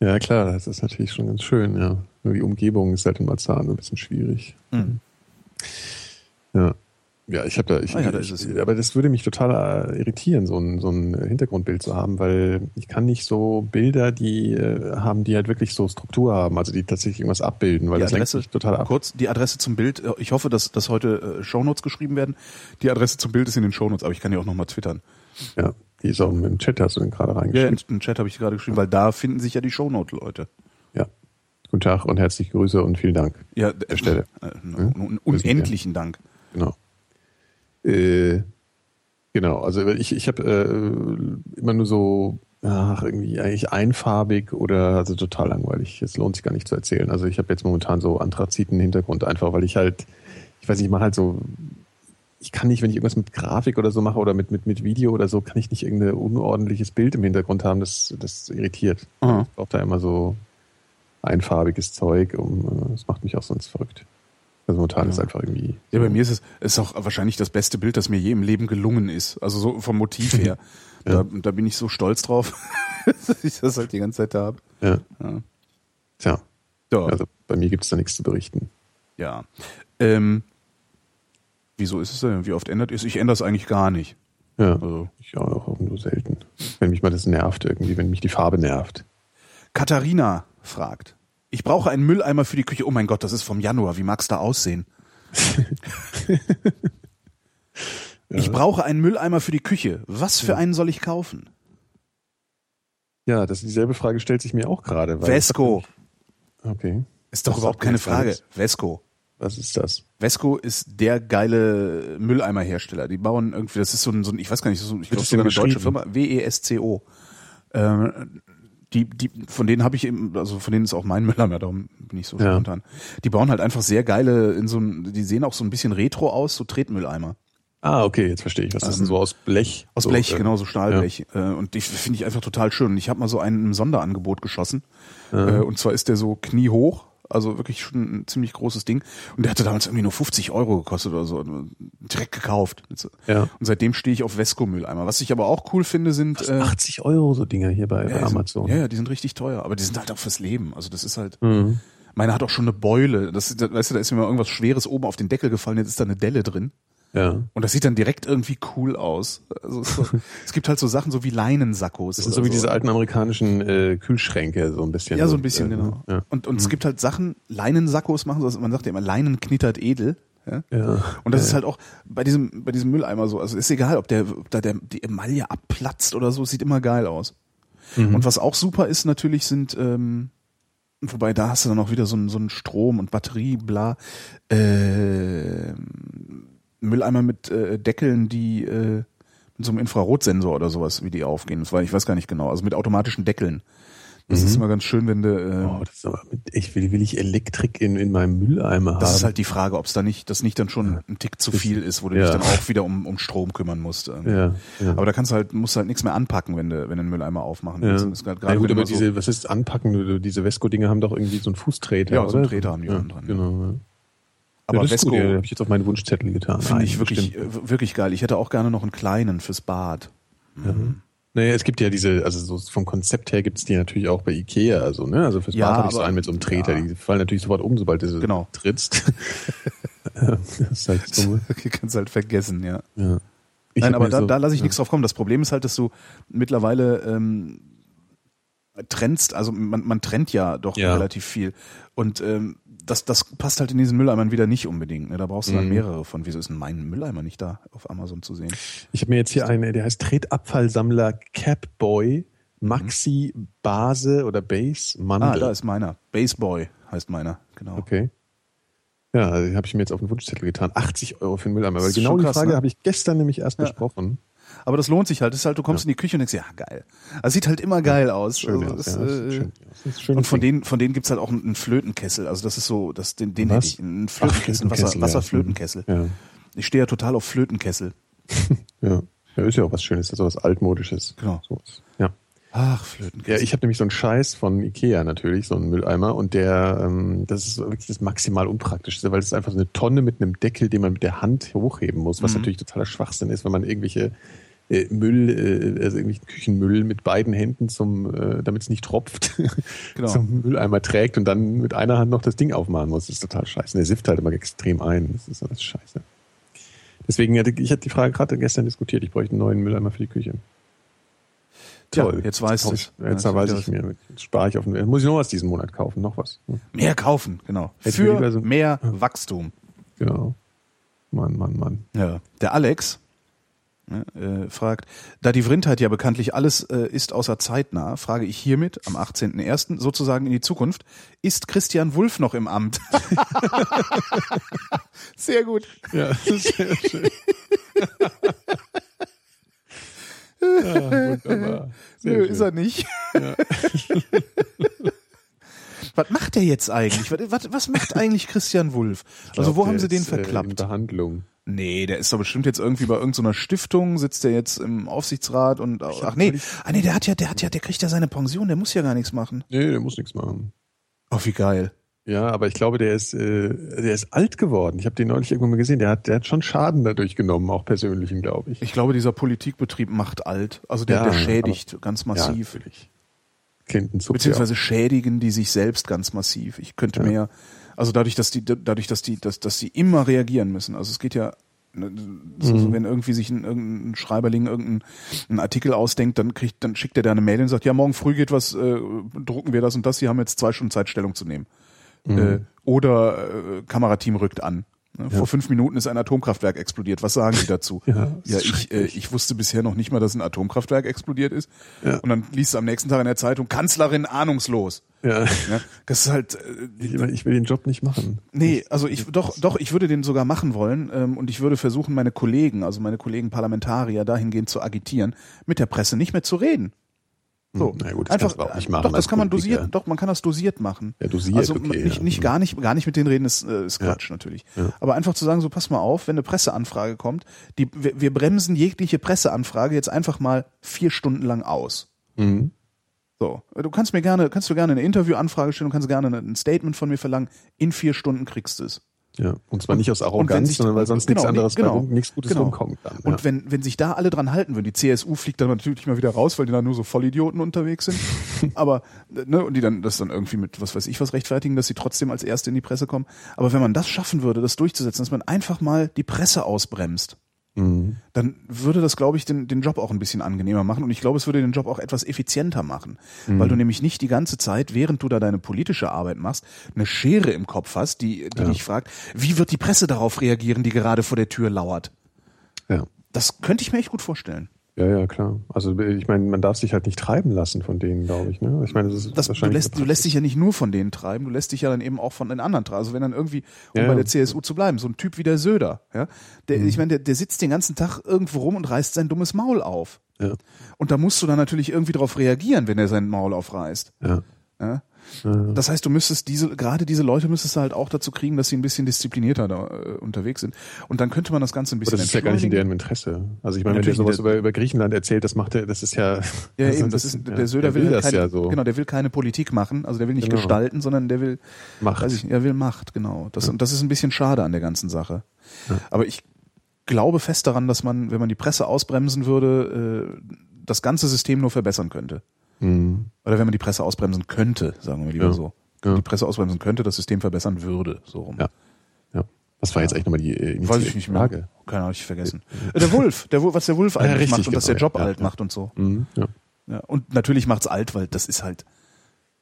S1: ja, klar, das ist natürlich schon ganz schön, ja. Nur die Umgebung ist halt in Marzahn ein bisschen schwierig. Mhm. Ja. Ja, ich habe da, ich, ah ja, da ich, aber das würde mich total äh, irritieren, so ein, so ein Hintergrundbild zu haben, weil ich kann nicht so Bilder, die äh, haben, die halt wirklich so Struktur haben, also die tatsächlich irgendwas abbilden, weil
S3: die
S1: das
S3: Adresse, lenkt mich total ab. Kurz die Adresse zum Bild. Äh, ich hoffe, dass, dass heute äh, Shownotes geschrieben werden. Die Adresse zum Bild ist in den Shownotes, aber ich kann ja auch nochmal twittern.
S1: Ja, die ist auch im Chat, hast du den gerade reingeschrieben.
S3: Ja, im Chat habe ich gerade geschrieben, weil da finden sich ja die Shownote-Leute.
S1: Ja. Guten Tag und herzliche Grüße und vielen Dank.
S3: Ja, der Stelle. Äh, äh, unendlichen Dank.
S1: Genau. Äh, genau, also ich, ich habe äh, immer nur so, ach, irgendwie eigentlich einfarbig oder also total langweilig. Es lohnt sich gar nicht zu erzählen. Also ich habe jetzt momentan so anthraziten Hintergrund einfach, weil ich halt, ich weiß nicht, ich mache halt so, ich kann nicht, wenn ich irgendwas mit Grafik oder so mache oder mit, mit, mit Video oder so, kann ich nicht irgendein unordentliches Bild im Hintergrund haben. Das, das irritiert. Mhm. Ich brauche da immer so einfarbiges Zeug. Um, das macht mich auch sonst verrückt. Also momentan ja. ist einfach irgendwie.
S3: Ja, bei mir ist es ist auch wahrscheinlich das beste Bild, das mir je im Leben gelungen ist. Also so vom Motiv her. ja. da, da bin ich so stolz drauf, dass ich das halt die ganze Zeit da habe.
S1: Ja. ja. Tja. Ja. Also bei mir gibt es da nichts zu berichten.
S3: Ja. Ähm, wieso ist es denn? Wie oft ändert es? Ich ändere es eigentlich gar nicht.
S1: Ja. Also. Ich auch, auch nur selten. Wenn mich mal das nervt irgendwie, wenn mich die Farbe nervt.
S3: Katharina fragt. Ich brauche einen Mülleimer für die Küche. Oh mein Gott, das ist vom Januar. Wie mag's da aussehen? ja. Ich brauche einen Mülleimer für die Küche. Was für einen soll ich kaufen?
S1: Ja, das dieselbe Frage stellt sich mir auch gerade.
S3: Vesco.
S1: Okay.
S3: Ist doch Was überhaupt keine Frage. Vesco.
S1: Was ist das?
S3: Vesco ist der geile Mülleimerhersteller. Die bauen irgendwie, das ist so ein, so ein ich weiß gar nicht, so ein, ich glaube sogar eine deutsche Firma, W-E-S-C-O. Ähm, die, die, von denen habe ich eben, also von denen ist auch mein Müller mehr, darum bin ich so ja. spontan. Die bauen halt einfach sehr geile, in so ein, die sehen auch so ein bisschen retro aus, so Tretmülleimer.
S1: Ah, okay, jetzt verstehe ich. Was ist denn so aus Blech?
S3: Aus
S1: so,
S3: Blech, äh, genau, so Stahlblech. Ja. Äh, und die finde ich einfach total schön. Ich habe mal so einen im Sonderangebot geschossen. Ja. Äh, und zwar ist der so kniehoch also wirklich schon ein ziemlich großes Ding. Und der hatte damals irgendwie nur 50 Euro gekostet oder so. Direkt gekauft.
S1: Ja.
S3: Und seitdem stehe ich auf Vesco-Mülleimer. Was ich aber auch cool finde, sind.
S1: äh, 80 Euro so Dinger hier bei, ja, bei Amazon.
S3: Sind, ja, ja, die sind richtig teuer. Aber die sind halt auch fürs Leben. Also das ist halt. Mhm. Meine hat auch schon eine Beule. Das, weißt du, da ist mir mal irgendwas Schweres oben auf den Deckel gefallen, jetzt ist da eine Delle drin.
S1: Ja.
S3: Und das sieht dann direkt irgendwie cool aus. Also es, so, es gibt halt so Sachen so wie Leinensackos.
S1: Das sind so wie diese alten amerikanischen äh, Kühlschränke, so ein bisschen.
S3: Ja, so ein bisschen, äh, genau. Ja. Und, und mhm. es gibt halt Sachen, Leinensackos machen, also man sagt ja immer, Leinen knittert edel. Ja?
S1: ja.
S3: Und das
S1: ja.
S3: ist halt auch bei diesem, bei diesem Mülleimer so. Also ist egal, ob der, ob da der, die Emaille abplatzt oder so, sieht immer geil aus. Mhm. Und was auch super ist natürlich sind, ähm, wobei da hast du dann auch wieder so einen, so einen Strom und Batterie, bla, äh, Mülleimer mit äh, Deckeln, die äh, mit so einem Infrarotsensor oder sowas, wie die aufgehen. Das war, ich weiß gar nicht genau. Also mit automatischen Deckeln. Das ist immer ganz schön, wenn du. Äh,
S1: Oh, das ist aber mit, ich will, will ich Elektrik in, in meinem Mülleimer haben.
S3: das ist halt die Frage, ob es da nicht, das nicht dann schon ein Tick zu viel ist, wo du dich
S1: Ja.
S3: dann auch wieder um, um Strom kümmern musst.
S1: ja, ja.
S3: Aber da kannst du halt, musst du halt nichts mehr anpacken, wenn du, wenn du einen Mülleimer aufmachen
S1: ja.
S3: willst. Und das grad-
S1: ja gut, aber
S3: so-
S1: diese, was ist anpacken? Diese Vesco-Dinge haben doch irgendwie so einen Fußtreter,
S3: Ja, so einen
S1: oder?
S3: Treter haben die
S1: ja,
S3: dran, ja.
S1: Genau.
S3: Aber
S1: ja, das
S3: Vesco
S1: ja, habe ich jetzt auf meinen Wunschzettel getan.
S3: finde ich wirklich,
S1: bestimmt.
S3: äh, wirklich geil. Ich hätte auch gerne noch einen kleinen fürs Bad.
S1: Naja, es gibt ja diese, also so vom Konzept her gibt's die natürlich auch bei Ikea, also, ne? Also fürs
S3: Ja,
S1: Bad habe ich so einen mit so einem Treter,
S3: ja.
S1: die fallen natürlich sofort um, sobald du sie
S3: Genau.
S1: trittst. Das ist halt so.
S3: kannst halt vergessen, ja.
S1: Ja.
S3: Nein, aber da,
S1: so-
S3: da lasse ich
S1: ja.
S3: nichts drauf kommen. Das Problem ist halt, dass du mittlerweile ähm, trennst, also man, man trennt ja doch relativ viel. Und ähm, das, das passt halt in diesen Mülleimern wieder nicht unbedingt. Ne? Da brauchst du dann
S1: Mhm.
S3: mehrere von. Wieso ist denn mein Mülleimer nicht da auf Amazon zu sehen?
S1: Ich habe mir jetzt hier einen, der heißt Tretabfallsammler Capboy Maxi Base oder Base Mandel.
S3: Ah, da ist meiner. Baseboy heißt meiner, genau.
S1: Okay. Ja, also habe ich mir jetzt auf den Wunschzettel getan. 80 Euro für den Mülleimer. Weil genau die
S3: krass,
S1: Frage
S3: ne?
S1: habe ich gestern nämlich erst
S3: Ja.
S1: besprochen.
S3: Aber das lohnt sich halt. Das ist halt, du kommst in die Küche und denkst, ja, geil. Also sieht halt immer geil aus.
S1: Schön,
S3: also,
S1: aus,
S3: das,
S1: ja,
S3: äh,
S1: schön, schön
S3: Und von denen, von denen gibt's halt auch einen Flötenkessel. Also das ist so, das, den, den
S1: Was?
S3: hätte ich. Einen Flötenkessel, ein Wasser,
S1: Flötenkessel, ja.
S3: Wasserflötenkessel.
S1: Ja.
S3: Ich stehe ja total auf Flötenkessel.
S1: Ja. ja, ist ja auch was Schönes, das ist auch was Altmodisches.
S3: Genau.
S1: So Ja.
S3: Ach,
S1: Ja,
S3: Flötenkessel.
S1: ich habe nämlich so einen Scheiß von Ikea natürlich, so einen Mülleimer und der, ähm, das ist wirklich das maximal unpraktischste, weil es ist einfach so eine Tonne mit einem Deckel, den man mit der Hand hochheben muss, was
S3: Mhm.
S1: natürlich totaler Schwachsinn ist, wenn man irgendwelche äh, Müll, äh, also irgendwelchen Küchenmüll mit beiden Händen zum, äh, damit es nicht tropft,
S3: Genau.
S1: zum Mülleimer trägt und dann mit einer Hand noch das Ding aufmachen muss. Das ist total scheiße. Der sifft halt immer extrem ein. Das ist alles scheiße. Deswegen hatte ich hatte die Frage gerade gestern diskutiert. Ich bräuchte einen neuen Mülleimer für die Küche.
S3: Tja, jetzt weißt
S1: kauf
S3: du's.
S1: ich- Jetzt
S3: Weißt
S1: weiß ich mir. Jetzt spare ich auf den. Muss ich noch was diesen Monat kaufen? Noch was? Hm,
S3: Mehr kaufen, genau.
S1: Hätte
S3: Für
S1: so-
S3: mehr Wachstum.
S1: Genau. Mann, Mann, Mann.
S3: Ja. Der Alex ne, äh, fragt, da die Vrindheit ja bekanntlich alles äh, ist außer zeitnah, frage ich hiermit am 18.01. sozusagen in die Zukunft, ist Christian Wulff noch im Amt? Sehr gut.
S1: Ja, das ist sehr schön. ja, wunderbar. Sehr
S3: Nö,
S1: schön.
S3: ist er nicht. was macht er jetzt eigentlich? Was, was, macht eigentlich Christian Wulff? Also wo haben
S1: der
S3: sie den
S1: äh, In
S3: verklappt?
S1: Behandlung.
S3: Nee, der ist doch bestimmt jetzt irgendwie bei irgendeiner Stiftung, sitzt der jetzt im Aufsichtsrat und ach nee, ah nee, der hat ja, der hat ja, der kriegt ja seine Pension, der muss ja gar nichts machen.
S1: Nee, der muss nichts machen.
S3: Oh, wie geil.
S1: Ja, aber ich glaube, der ist, äh, der ist alt geworden. Ich habe den neulich irgendwann mal gesehen. Der hat, der hat schon Schaden dadurch genommen, auch persönlichen, glaube ich.
S3: Ich glaube, dieser Politikbetrieb macht alt. Also der,
S1: Ja,
S3: der schädigt ganz massiv.
S1: Ja, natürlich. Clinton zuckt
S3: Beziehungsweise schädigen die sich selbst ganz massiv. Ich könnte
S1: Ja.
S3: mir, also dadurch, dass die, dadurch, dass die, dass, dass sie immer reagieren müssen. Also es geht ja, ne, so,
S1: Mhm.
S3: wenn irgendwie sich ein, irgendein Schreiberling irgendeinen einen Artikel ausdenkt, dann kriegt, dann schickt er da eine Mail und sagt, ja, morgen früh geht was, äh, drucken wir das und das, Sie haben jetzt zwei Stunden Zeit, Stellung zu nehmen.
S1: Mhm.
S3: Äh, oder äh, Kamerateam rückt an. Ne? Vor fünf Minuten ist ein Atomkraftwerk explodiert. Was sagen Sie dazu?
S1: Ja,
S3: ja ich, äh, ich wusste bisher noch nicht mal, dass ein Atomkraftwerk explodiert ist.
S1: Ja.
S3: Und dann liest du am nächsten Tag in der Zeitung, Kanzlerin ahnungslos.
S1: Ja.
S3: Ja, das ist halt, äh,
S1: Ich, ich will den Job nicht machen.
S3: nee, also ich, doch, doch, ich würde den sogar machen wollen ähm, und ich würde versuchen, meine Kollegen, also meine Kollegen Parlamentarier dahingehend zu agitieren, mit der Presse nicht mehr zu reden. So,
S1: Hm, na gut, das
S3: einfach,
S1: kannst du auch nicht machen
S3: Doch, das kann man
S1: Politiker.
S3: dosiert, doch, man kann das dosiert machen.
S1: Ja, dosiert,
S3: also
S1: okay,
S3: nicht,
S1: ja.
S3: nicht
S1: Mhm.
S3: gar nicht, gar nicht mit denen reden ist, äh, ist
S1: Ja.
S3: Quatsch natürlich.
S1: Ja.
S3: Aber einfach zu sagen, so pass mal auf, wenn eine Presseanfrage kommt, die, wir, wir bremsen jegliche Presseanfrage jetzt einfach mal vier Stunden lang aus.
S1: Mhm.
S3: So, du kannst mir gerne, kannst du gerne eine Interviewanfrage stellen, du kannst gerne ein Statement von mir verlangen. In vier Stunden kriegst du es.
S1: Ja. Und zwar nicht aus
S3: und
S1: Arroganz,
S3: sich-
S1: sondern weil sonst
S3: genau,
S1: nichts anderes
S3: genau,
S1: bei nichts Gutes
S3: genau.
S1: rumkommen kann.
S3: Und
S1: ja.
S3: wenn, wenn sich da alle dran halten würden, die CSU fliegt dann natürlich mal wieder raus, weil die da nur so Vollidioten unterwegs sind. Aber, ne, und die dann das dann irgendwie mit was weiß ich was rechtfertigen, dass sie trotzdem als Erste in die Presse kommen. Aber wenn man das schaffen würde, das durchzusetzen, dass man einfach mal die Presse ausbremst,
S1: Mhm.
S3: dann würde das, glaube ich, den, den Job auch ein bisschen angenehmer machen. Und ich glaube, es würde den Job auch etwas effizienter machen. Weil du nämlich nicht die ganze Zeit, während du da deine politische Arbeit machst, eine Schere im Kopf hast, die, die
S1: Ja.
S3: dich fragt, wie wird die Presse darauf reagieren, die gerade vor der Tür lauert?
S1: ja.
S3: Das könnte ich mir echt gut vorstellen.
S1: Ja, ja, klar. Also ich meine, man darf sich halt nicht treiben lassen von denen, glaube ich. Ne? Ich meine, das ist
S3: das, du,
S1: wahrscheinlich
S3: lässt, du lässt dich ja nicht nur von denen treiben, du lässt dich ja dann eben auch von den anderen treiben. Also wenn dann irgendwie, um
S1: Ja,
S3: bei der CSU zu bleiben, so ein Typ wie der Söder, ja, der,
S1: Mhm.
S3: ich meine, der, der sitzt den ganzen Tag irgendwo rum und reißt sein dummes Maul auf.
S1: Ja,
S3: Und da musst du dann natürlich irgendwie darauf reagieren, wenn er sein Maul aufreißt.
S1: ja.
S3: Ja?
S1: Ja.
S3: Das heißt, du müsstest diese, gerade diese Leute müsstest du halt auch dazu kriegen, dass sie ein bisschen disziplinierter da äh, unterwegs sind. Und dann könnte man das Ganze ein
S1: Aber
S3: bisschen
S1: das ist ja gar nicht in deren Interesse. Also ich meine, wenn der sowas
S3: nicht.
S1: über, über Griechenland erzählt, das macht er, das ist ja.
S3: Ja,
S1: also
S3: eben, das ist,
S1: ja,
S3: der Söder will,
S1: das
S3: keine,
S1: ja so.
S3: genau, der will keine Politik machen, also der will nicht
S1: Genau.
S3: gestalten, sondern der will,
S1: Macht.
S3: weiß ich, er will Macht, genau. Das, Und das ist ein bisschen schade an der ganzen Sache. Aber ich glaube fest daran, dass man, wenn man die Presse ausbremsen würde, äh, das ganze System nur verbessern könnte.
S1: Mhm.
S3: Oder wenn man die Presse ausbremsen könnte, sagen wir lieber
S1: Ja.
S3: so.
S1: Ja.
S3: Die Presse ausbremsen könnte, das System verbessern würde, so rum.
S1: Ja. Ja. Was war jetzt eigentlich nochmal die äh,
S3: Weiß ich nicht mehr.
S1: Frage?
S3: Keine Ahnung, ich vergessen. Äh, Der Wolf, der, Wolf- was der Wolf eigentlich
S1: richtig,
S3: macht und dass der
S1: genau,
S3: Job alt macht und so.
S1: Mhm. Ja.
S3: Und natürlich macht's alt, weil das ist halt,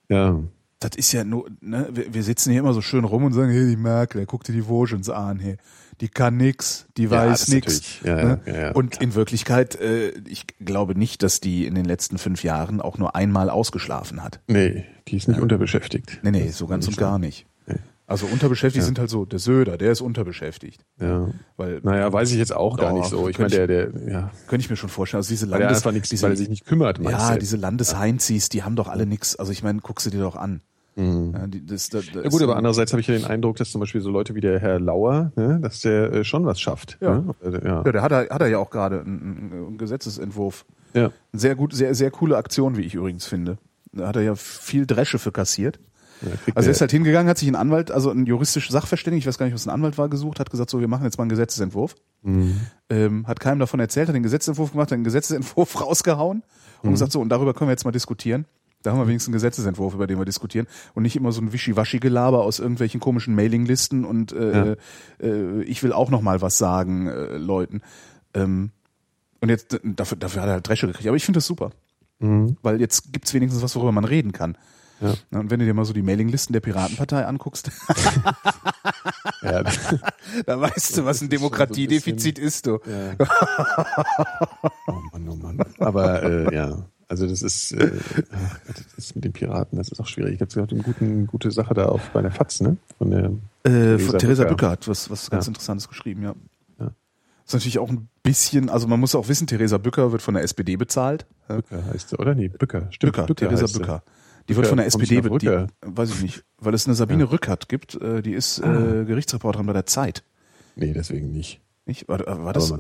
S1: ja.
S3: das ist ja nur, ne, wir, wir sitzen hier immer so schön rum und sagen, hey, die Merkel, guck dir die Vogens an, hey, die kann nix, die
S1: Ja,
S3: weiß nix.
S1: Ja,
S3: ne?
S1: ja,
S3: und in Wirklichkeit, äh, ich glaube nicht, dass die in den letzten fünf Jahren auch nur einmal ausgeschlafen hat.
S1: Nee, die ist nicht unterbeschäftigt.
S3: Nee, nee,
S1: Das
S3: so ganz und gar nicht.
S1: Nee.
S3: Also unterbeschäftigt sind halt so, der Söder, der ist unterbeschäftigt.
S1: Ja.
S3: Weil,
S1: Naja, weiß ich jetzt auch gar nicht so. Ich meine,
S3: könnte
S1: der, der, ja,
S3: könnte ich mir schon vorstellen, also diese
S1: weil
S3: Landes,
S1: einfach nichts,
S3: diese,
S1: weil er sich nicht kümmert, meinst
S3: ja,
S1: du?
S3: diese Landesheinzis, die haben doch alle nix. Also ich meine, guck sie dir doch an. Ja, die, das, das, das
S1: Mhm. Ja gut, aber andererseits habe ich ja den Eindruck, dass zum Beispiel so Leute wie der Herr Lauer, ne, dass der äh, schon was schafft.
S3: Ja.
S1: Ne? Äh, ja.
S3: Ja, der hat er, hat er ja auch gerade einen, einen Gesetzesentwurf.
S1: ja.
S3: Sehr gut, sehr, sehr coole Aktion, wie ich übrigens finde. Da hat er ja viel Dresche für kassiert.
S1: Ja,
S3: Also er ist halt hingegangen, hat sich einen Anwalt, also ein juristischer Sachverständiger, ich weiß gar nicht, was ein Anwalt war, gesucht, hat gesagt, so, wir machen jetzt mal einen Gesetzesentwurf.
S1: Mhm.
S3: Ähm, hat keinem davon erzählt, hat den Gesetzesentwurf gemacht, hat den Gesetzesentwurf rausgehauen und
S1: Mhm.
S3: gesagt, so, und darüber können wir jetzt mal diskutieren. Da haben wir wenigstens einen Gesetzesentwurf, über den wir diskutieren und nicht immer so ein Wischiwaschi-Gelaber aus irgendwelchen komischen Mailinglisten und äh, äh, ich will auch noch mal was sagen, äh, Leuten. Ähm, und jetzt äh, dafür, dafür hat er halt Dresche gekriegt. Aber ich finde das super. Weil jetzt gibt's wenigstens was, worüber man reden kann.
S1: Ja.
S3: Na, Und wenn du dir mal so die Mailinglisten der Piratenpartei anguckst,
S1: ja,
S3: da weißt du, was ein
S1: schon so ein
S3: Demokratiedefizit ist, du.
S1: oh Mann, oh Mann. Aber äh, ja, also das ist, äh, das ist mit den Piraten, das ist auch schwierig. Ich habe gesagt, eine guten, gute Sache da auf bei der FAZ, ne? Von der
S3: Äh, von Theresa
S1: Bücker.
S3: Bücker hat was, was ganz
S1: Ja.
S3: Interessantes geschrieben, ja.
S1: Ja.
S3: Ist natürlich auch ein bisschen, also man muss auch wissen, Theresa Bücker wird von der SPD bezahlt. Ja.
S1: Bücker heißt sie, oder? Nee, Bücker. Stimmt,
S3: Bücker, Theresa
S1: heißt sie.
S3: Bücker. Die
S1: Bücker,
S3: wird von der SPD,
S1: ist
S3: be- die,
S1: Rücker?
S3: weiß ich nicht, weil es eine Sabine Rückert gibt, äh, die ist äh, Gerichtsreporterin bei der Zeit.
S1: Nee, deswegen nicht.
S3: Nicht? War, war das die.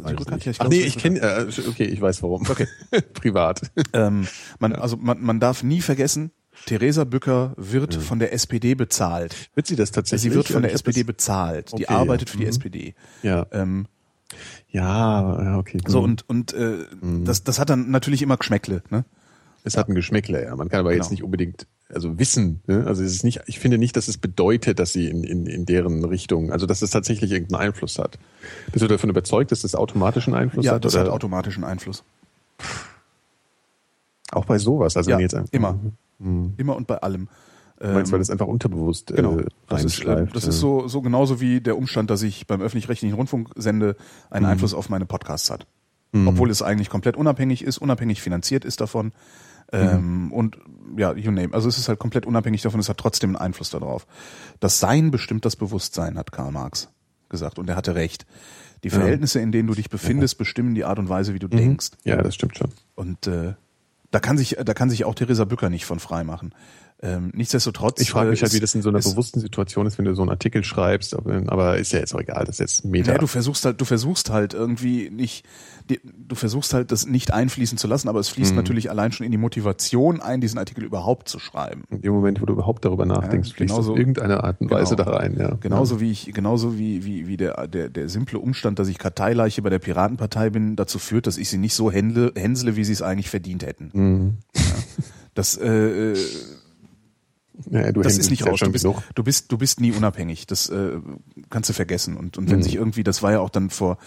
S3: Ja,
S1: Ach nee, ich kenne, äh, okay, ich weiß warum.
S3: Okay.
S1: Privat.
S3: Ähm, man, Also man, man darf nie vergessen, Theresa Bücker wird von der SPD bezahlt.
S1: Wird sie das tatsächlich?
S3: Sie wird von der SPD bezahlt. Die
S1: Okay,
S3: arbeitet
S1: ja.
S3: für die
S1: Mhm.
S3: SPD.
S1: Ja,
S3: Ähm,
S1: ja, ja, okay.
S3: so
S1: Mhm.
S3: und und äh, das das hat dann natürlich immer Geschmäckle. Ne?
S1: Es hat ein Geschmäckle, ja. Man kann aber jetzt
S3: Genau.
S1: nicht unbedingt, also wissen, ne? also es ist nicht, ich finde nicht, dass es bedeutet, dass sie in, in, in deren Richtung, also dass es tatsächlich irgendeinen Einfluss hat. Bist du davon überzeugt, dass das automatischen Einfluss
S3: Ja,
S1: hat?
S3: das
S1: oder?
S3: hat automatischen Einfluss.
S1: Auch bei sowas, also
S3: Ja,
S1: wenn jetzt einfach,
S3: immer.
S1: Mhm.
S3: Immer und bei allem.
S1: Du meinst,
S3: Ähm,
S1: weil das einfach unterbewusst
S3: Genau.
S1: äh,
S3: Das ist, äh, das
S1: ja.
S3: ist so, so genauso wie der Umstand, dass ich beim öffentlich-rechtlichen Rundfunk sende, einen
S1: Mhm.
S3: Einfluss auf meine Podcasts hat. Obwohl es eigentlich komplett unabhängig ist, unabhängig finanziert ist davon. Ähm, und ja, you name. Also es ist halt komplett unabhängig davon, es hat trotzdem einen Einfluss darauf. Das Sein bestimmt das Bewusstsein, hat Karl Marx gesagt. Und er hatte recht. Die Verhältnisse, in denen du dich befindest, bestimmen die Art und Weise, wie du denkst.
S1: Ja, das stimmt schon.
S3: Und äh, da kann sich, da kann sich auch Theresa Bücker nicht von frei machen. Ähm, nichtsdestotrotz.
S1: Ich frage mich
S3: äh,
S1: halt, wie das in so einer
S3: ist-
S1: bewussten Situation ist, wenn du so einen Artikel schreibst, aber, ist ja jetzt auch egal, das ist jetzt Meta.
S3: Ja, du versuchst halt, du versuchst halt irgendwie nicht, du versuchst halt das nicht einfließen zu lassen, aber es
S1: Mhm.
S3: fließt natürlich allein schon in die Motivation ein, diesen Artikel überhaupt zu schreiben.
S1: in dem Moment, wo du überhaupt darüber nachdenkst,
S3: Ja,
S1: fließt
S3: genauso-
S1: auf irgendeine Art und Weise
S3: Genau.
S1: da rein. Ja.
S3: Genauso wie ich, genauso wie, wie, wie der, der, der simple Umstand, dass ich Karteileiche bei der Piratenpartei bin, dazu führt, dass ich sie nicht so händle, hänsle, wie sie es eigentlich verdient hätten.
S1: Mhm.
S3: Das, äh, äh,
S1: Ja, ja, du
S3: das ist nicht
S1: ja
S3: raus. Du bist, du bist, du bist nie unabhängig. Das äh, kannst du vergessen. Und, und
S1: Mhm.
S3: wenn sich irgendwie, das war ja auch dann vor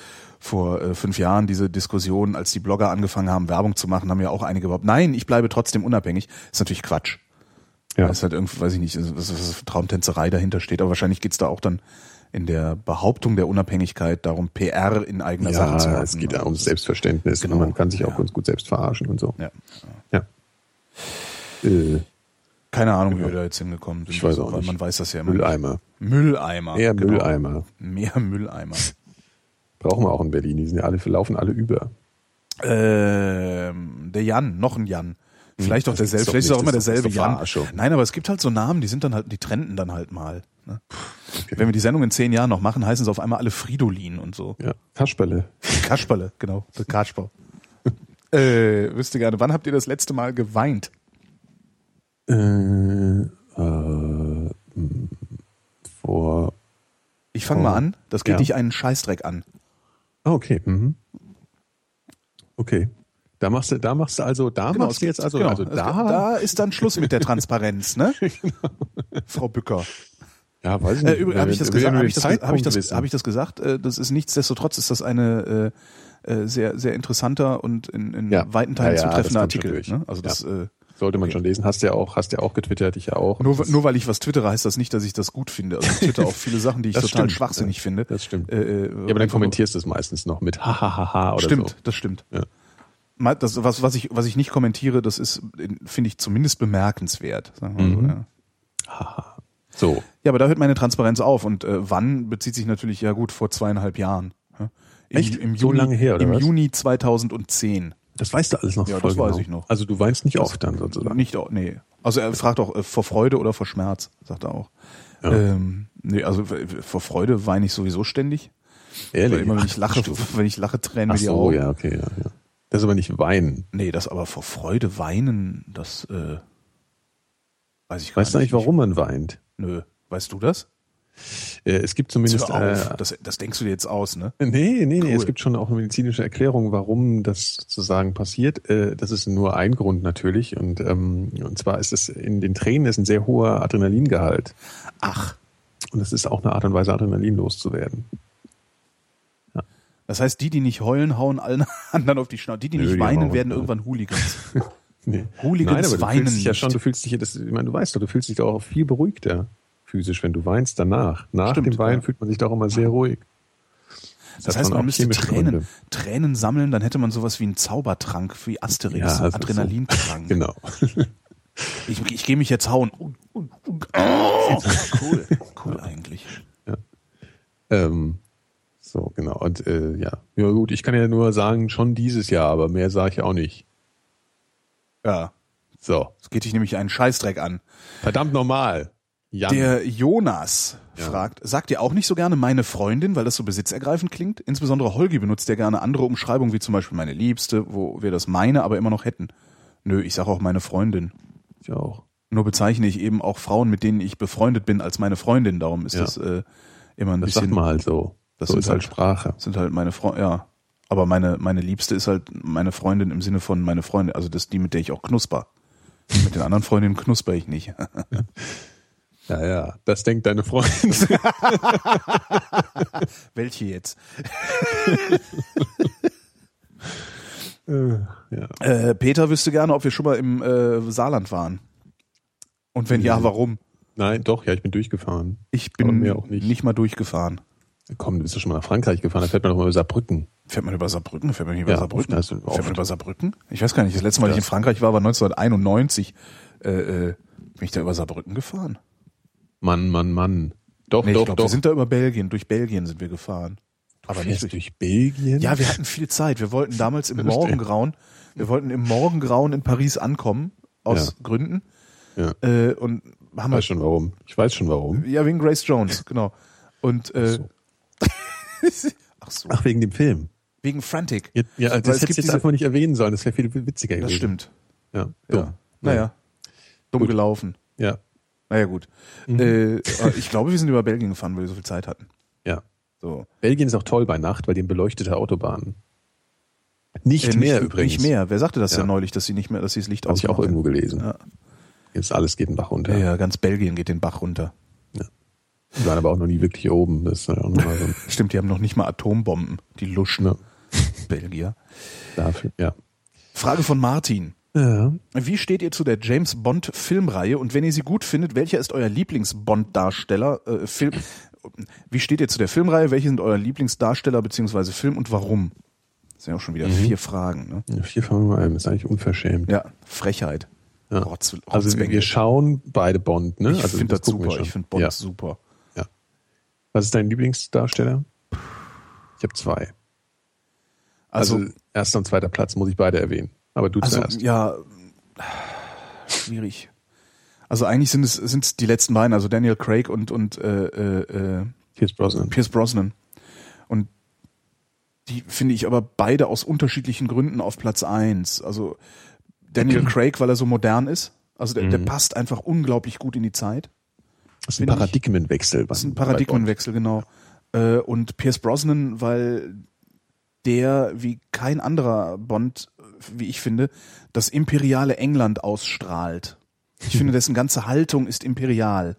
S3: vor äh, fünf Jahren diese Diskussion, als die Blogger angefangen haben, Werbung zu machen, haben ja auch einige überhaupt, nein, ich bleibe trotzdem unabhängig. ist natürlich Quatsch.
S1: Ja.
S3: Das ist halt irgendwie, weiß ich nicht, was, was, was Traumtänzerei dahinter steht. Aber wahrscheinlich geht's da auch dann in der Behauptung der Unabhängigkeit darum, PR in eigener Sache zu
S1: Ja,
S3: machen.
S1: es geht ja
S3: das-
S1: Selbstverständnis
S3: Genau,
S1: und man kann sich auch
S3: ja.
S1: ganz gut selbst verarschen und so.
S3: Ja.
S1: Ja. Äh,
S3: Keine Ahnung, wie wir da jetzt hingekommen sind.
S1: Ich weiß auch
S3: weil
S1: nicht.
S3: Man weiß das ja immer.
S1: Mülleimer.
S3: Mülleimer.
S1: Eher
S3: genau.
S1: Mülleimer.
S3: Mehr Mülleimer.
S1: Brauchen wir auch in Berlin. Die sind ja alle, laufen alle über.
S3: Ähm, der Jan, noch ein Jan. Vielleicht auch
S1: Hm,
S3: derselbe, vielleicht ist auch immer derselbe Jan. Nein, aber es gibt halt so Namen, die sind dann halt, die trenden dann halt mal. Ne? Wenn wir die Sendung in zehn Jahren noch machen, heißen sie auf einmal alle Fridolin und so.
S1: Ja. Kasperle.
S3: Kasperle, genau, der Kasper. äh, wüsste gerne, wann habt ihr das letzte Mal geweint?
S1: Äh, äh, vor.
S3: Ich fange mal an, das geht
S1: Ja.
S3: dich einen Scheißdreck an.
S1: Ah, okay. Mhm. Okay. Da machst du, da machst du also, da
S3: Genau,
S1: machst du jetzt also,
S3: genau,
S1: also da,
S3: da ist dann Schluss mit der Transparenz, ne? Frau Bücker.
S1: ja, weiß ich
S3: Äh,
S1: nicht.
S3: übrigens, habe ich das gesagt? Habe ich das, hab ich das, hab ich das gesagt? Äh, Das ist nichtsdestotrotz ist das eine äh, äh, sehr sehr interessanter und in, in
S1: Ja.
S3: weiten Teilen
S1: Ja, ja,
S3: zutreffender Artikel. Ne? Also das äh,
S1: Sollte man schon lesen. Hast ja auch, hast ja auch getwittert, ich ja auch.
S3: nur,
S1: Das-
S3: nur weil ich was twittere, heißt das nicht, dass ich das gut finde. Also ich twitter auch viele Sachen, die ich total
S1: stimmt.
S3: schwachsinnig
S1: Ja,
S3: finde.
S1: Das stimmt.
S3: Äh, äh,
S1: ja, aber dann kommentierst du es meistens noch mit hahaha oder
S3: Stimmt,
S1: so.
S3: das stimmt.
S1: Ja.
S3: Das, was, was, ich, was ich nicht kommentiere, das ist, in- finde ich zumindest bemerkenswert. Sagen wir mal so,
S1: Mhm.
S3: ja.
S1: Haha. So.
S3: ja, aber da hört meine Transparenz auf. Und äh, wann bezieht sich natürlich, ja gut, vor zweieinhalb Jahren. Ja. Im,
S1: Echt?
S3: Im
S1: So
S3: Juni,
S1: lange her, oder
S3: Im
S1: was?
S3: Juni 2010.
S1: Das weißt du alles noch
S3: Ja, das weiß
S1: genau.
S3: ich noch.
S1: Also du weinst nicht
S3: Das-
S1: oft dann sozusagen.
S3: Nicht, au- nee. Also er fragt auch äh, vor Freude oder vor Schmerz, sagt er auch.
S1: Ja.
S3: Ähm, nee, also vor Freude weine ich sowieso ständig.
S1: Ehrlich.
S3: Weil immer wenn ich
S1: Ach,
S3: lache,
S1: stimmt.
S3: wenn ich lache, tränen
S1: Ach
S3: mir die
S1: so,
S3: Augen.
S1: ja, okay, ja, ja. Das ist aber nicht weinen.
S3: Nee, das aber vor Freude weinen, das äh, weiß ich gar
S1: Weißt du
S3: nicht.
S1: eigentlich, warum man weint?
S3: Nö. Weißt du das?
S1: Äh, es gibt zumindest.
S3: hör auf.
S1: Äh,
S3: Das, das denkst du dir jetzt aus, ne?
S1: nee, nee, nee,
S3: Cool.
S1: es gibt schon auch eine medizinische Erklärung, warum das sozusagen passiert. Äh, das ist nur ein Grund natürlich. Und, ähm, und zwar ist es in den Tränen ist ein sehr hoher Adrenalingehalt.
S3: Ach.
S1: Und das ist auch eine Art und Weise, Adrenalin loszuwerden.
S3: Das heißt, die, die nicht heulen, hauen allen anderen auf die Schnauze. Die, die
S1: Nö,
S3: nicht
S1: die
S3: weinen, werden irgendwann Hooligans.
S1: Nee.
S3: Hooligans
S1: Nein, aber du
S3: weinen
S1: fühlst dich ja schon, du fühlst dich, das, ich meine, du weißt doch, du fühlst dich doch auch viel beruhigter physisch, wenn du weinst danach. Nach
S3: Stimmt,
S1: dem Weinen
S3: ja.
S1: fühlt man sich doch immer sehr ruhig.
S3: Das
S1: hat
S3: heißt, man müsste Tränen,
S1: Gründe.
S3: Tränen sammeln, dann hätte man sowas wie einen Zaubertrank wie Asterix,
S1: Ja, also
S3: Adrenalintrank.
S1: Genau.
S3: Ich, ich gehe mich jetzt hauen. Oh, cool, cool eigentlich.
S1: Ähm, so, genau. Und äh, ja. Ja gut, ich kann ja nur sagen, schon dieses Jahr, aber mehr sage ich auch nicht.
S3: Ja,
S1: So.
S3: es geht dich nämlich einen Scheißdreck an.
S1: Verdammt normal. Jan.
S3: Der Jonas
S1: Ja.
S3: fragt, sagt ihr auch nicht so gerne meine Freundin, weil das so besitzergreifend klingt? Insbesondere Holgi benutzt ja gerne andere Umschreibungen, wie zum Beispiel meine Liebste, wo wir das meine, aber immer noch hätten. Nö, ich sage auch meine Freundin.
S1: ich auch.
S3: Nur bezeichne ich eben auch Frauen, mit denen ich befreundet bin, als meine Freundin. Darum ist
S1: Ja.
S3: das äh, immer ein
S1: Das sagt
S3: bisschen.
S1: man halt so.
S3: Das
S1: so
S3: sind
S1: ist halt
S3: halt-
S1: Sprache.
S3: sind halt meine Freunde, ja. Aber meine, meine Liebste ist halt meine Freundin im Sinne von meine Freundin, also das ist die, mit der ich auch knusper. Mit den anderen Freundinnen knusper ich nicht.
S1: Ja, ja. Das denkt deine Freundin.
S3: Welche jetzt?
S1: ja.
S3: Äh, Peter wüsste gerne, ob wir schon mal im äh, Saarland waren. Und wenn ja, warum?
S1: Nein, doch, ja, ich bin durchgefahren.
S3: Ich bin
S1: mehr auch nicht.
S3: nicht mal durchgefahren.
S1: Komm, du bist doch schon mal nach Frankreich gefahren, da fährt man doch mal über Saarbrücken.
S3: Fährt man über Saarbrücken? Fährt man nicht über
S1: Ja,
S3: Saarbrücken?
S1: oft,
S3: Fährt
S1: oft.
S3: man über Saarbrücken? Ich weiß gar nicht. Das letzte Mal, als ich
S1: Ja.
S3: in Frankreich war, war 1991. Äh, äh, bin ich da über Saarbrücken gefahren?
S1: Mann, Mann, Mann. Doch,
S3: Nee, ich
S1: doch,
S3: glaube,
S1: doch.
S3: wir sind da über Belgien. Durch Belgien sind wir gefahren. Aber nicht durch,
S1: durch Belgien?
S3: Ja, wir hatten viel Zeit. Wir wollten damals im. Morgengrauen, wir wollten im Morgengrauen in Paris ankommen, aus
S1: Ja.
S3: Gründen.
S1: Ja.
S3: Äh, und haben
S1: Ich weiß schon warum. Ich weiß schon warum.
S3: ja, wegen Grace Jones, genau. Und, äh,
S1: so.
S3: ach so,
S1: Ach, wegen dem Film.
S3: wegen Frantic.
S1: Ja, ja das
S3: gibt
S1: du jetzt
S3: diese-
S1: einfach nicht erwähnen sollen. Das wäre viel witziger gewesen.
S3: Das stimmt.
S1: Ja.
S3: Ja.
S1: Dumm.
S3: Naja. Dumm
S1: Gut.
S3: gelaufen.
S1: Ja.
S3: Naja, gut.
S1: Mhm.
S3: Äh, ich glaube, wir sind über Belgien gefahren, weil wir so viel Zeit hatten.
S1: Ja.
S3: So.
S1: Belgien ist auch toll bei Nacht, weil die haben beleuchtete Autobahnen. Nicht
S3: Äh,
S1: mehr
S3: nicht,
S1: übrigens.
S3: Nicht mehr. Wer sagte das
S1: Ja.
S3: ja, neulich, dass sie nicht mehr, dass sie das Licht
S1: Habe ich auch
S3: ausmachen?
S1: irgendwo gelesen.
S3: Ja.
S1: Jetzt alles geht den Bach runter.
S3: Ja, ja, ganz Belgien geht den Bach runter.
S1: Die waren aber auch noch nie wirklich oben. Das ist ja auch nochmal so ein
S3: Stimmt, die haben noch nicht mal Atombomben, die Luschen.
S1: Ja.
S3: Belgier.
S1: dafür. Ja.
S3: Frage von Martin.
S1: Ja.
S3: Wie steht ihr zu der James Bond Filmreihe und wenn ihr sie gut findet, welcher ist euer Lieblings-Bond-Darsteller? Äh, Film wie steht ihr zu der Filmreihe? Welche sind eure Lieblingsdarsteller beziehungsweise Film und warum? Das sind ja auch schon wieder
S1: Mhm.
S3: vier Fragen. Ne?
S1: Ja, Vier Fragen bei einem ist eigentlich unverschämt.
S3: Ja, Frechheit.
S1: Ja.
S3: Rotz,
S1: Also wir, schauen beide Bond, ne?
S3: Ich
S1: also
S3: finde das
S1: wir
S3: super. Ich finde Bond
S1: Ja.
S3: super.
S1: ja. Was ist dein Lieblingsdarsteller? Ich habe zwei.
S3: Also,
S1: Also, erster und zweiter Platz muss ich beide erwähnen. Aber du
S3: also,
S1: zuerst.
S3: ja, schwierig. Also eigentlich sind es sind es die letzten beiden, also Daniel Craig und und äh, äh, äh,
S1: Pierce Brosnan.
S3: Pierce Brosnan. Und die finde ich aber beide aus unterschiedlichen Gründen auf Platz eins. Also Daniel Craig, weil er so modern ist. Also der, der
S1: Mhm.
S3: passt einfach unglaublich gut in die Zeit.
S1: Das ist ein Paradigmenwechsel.
S3: Das ist ein Paradigmenwechsel, genau. Äh, und Pierce Brosnan, weil der wie kein anderer Bond, wie ich finde, das imperiale England ausstrahlt. Ich finde, dessen ganze Haltung ist imperial.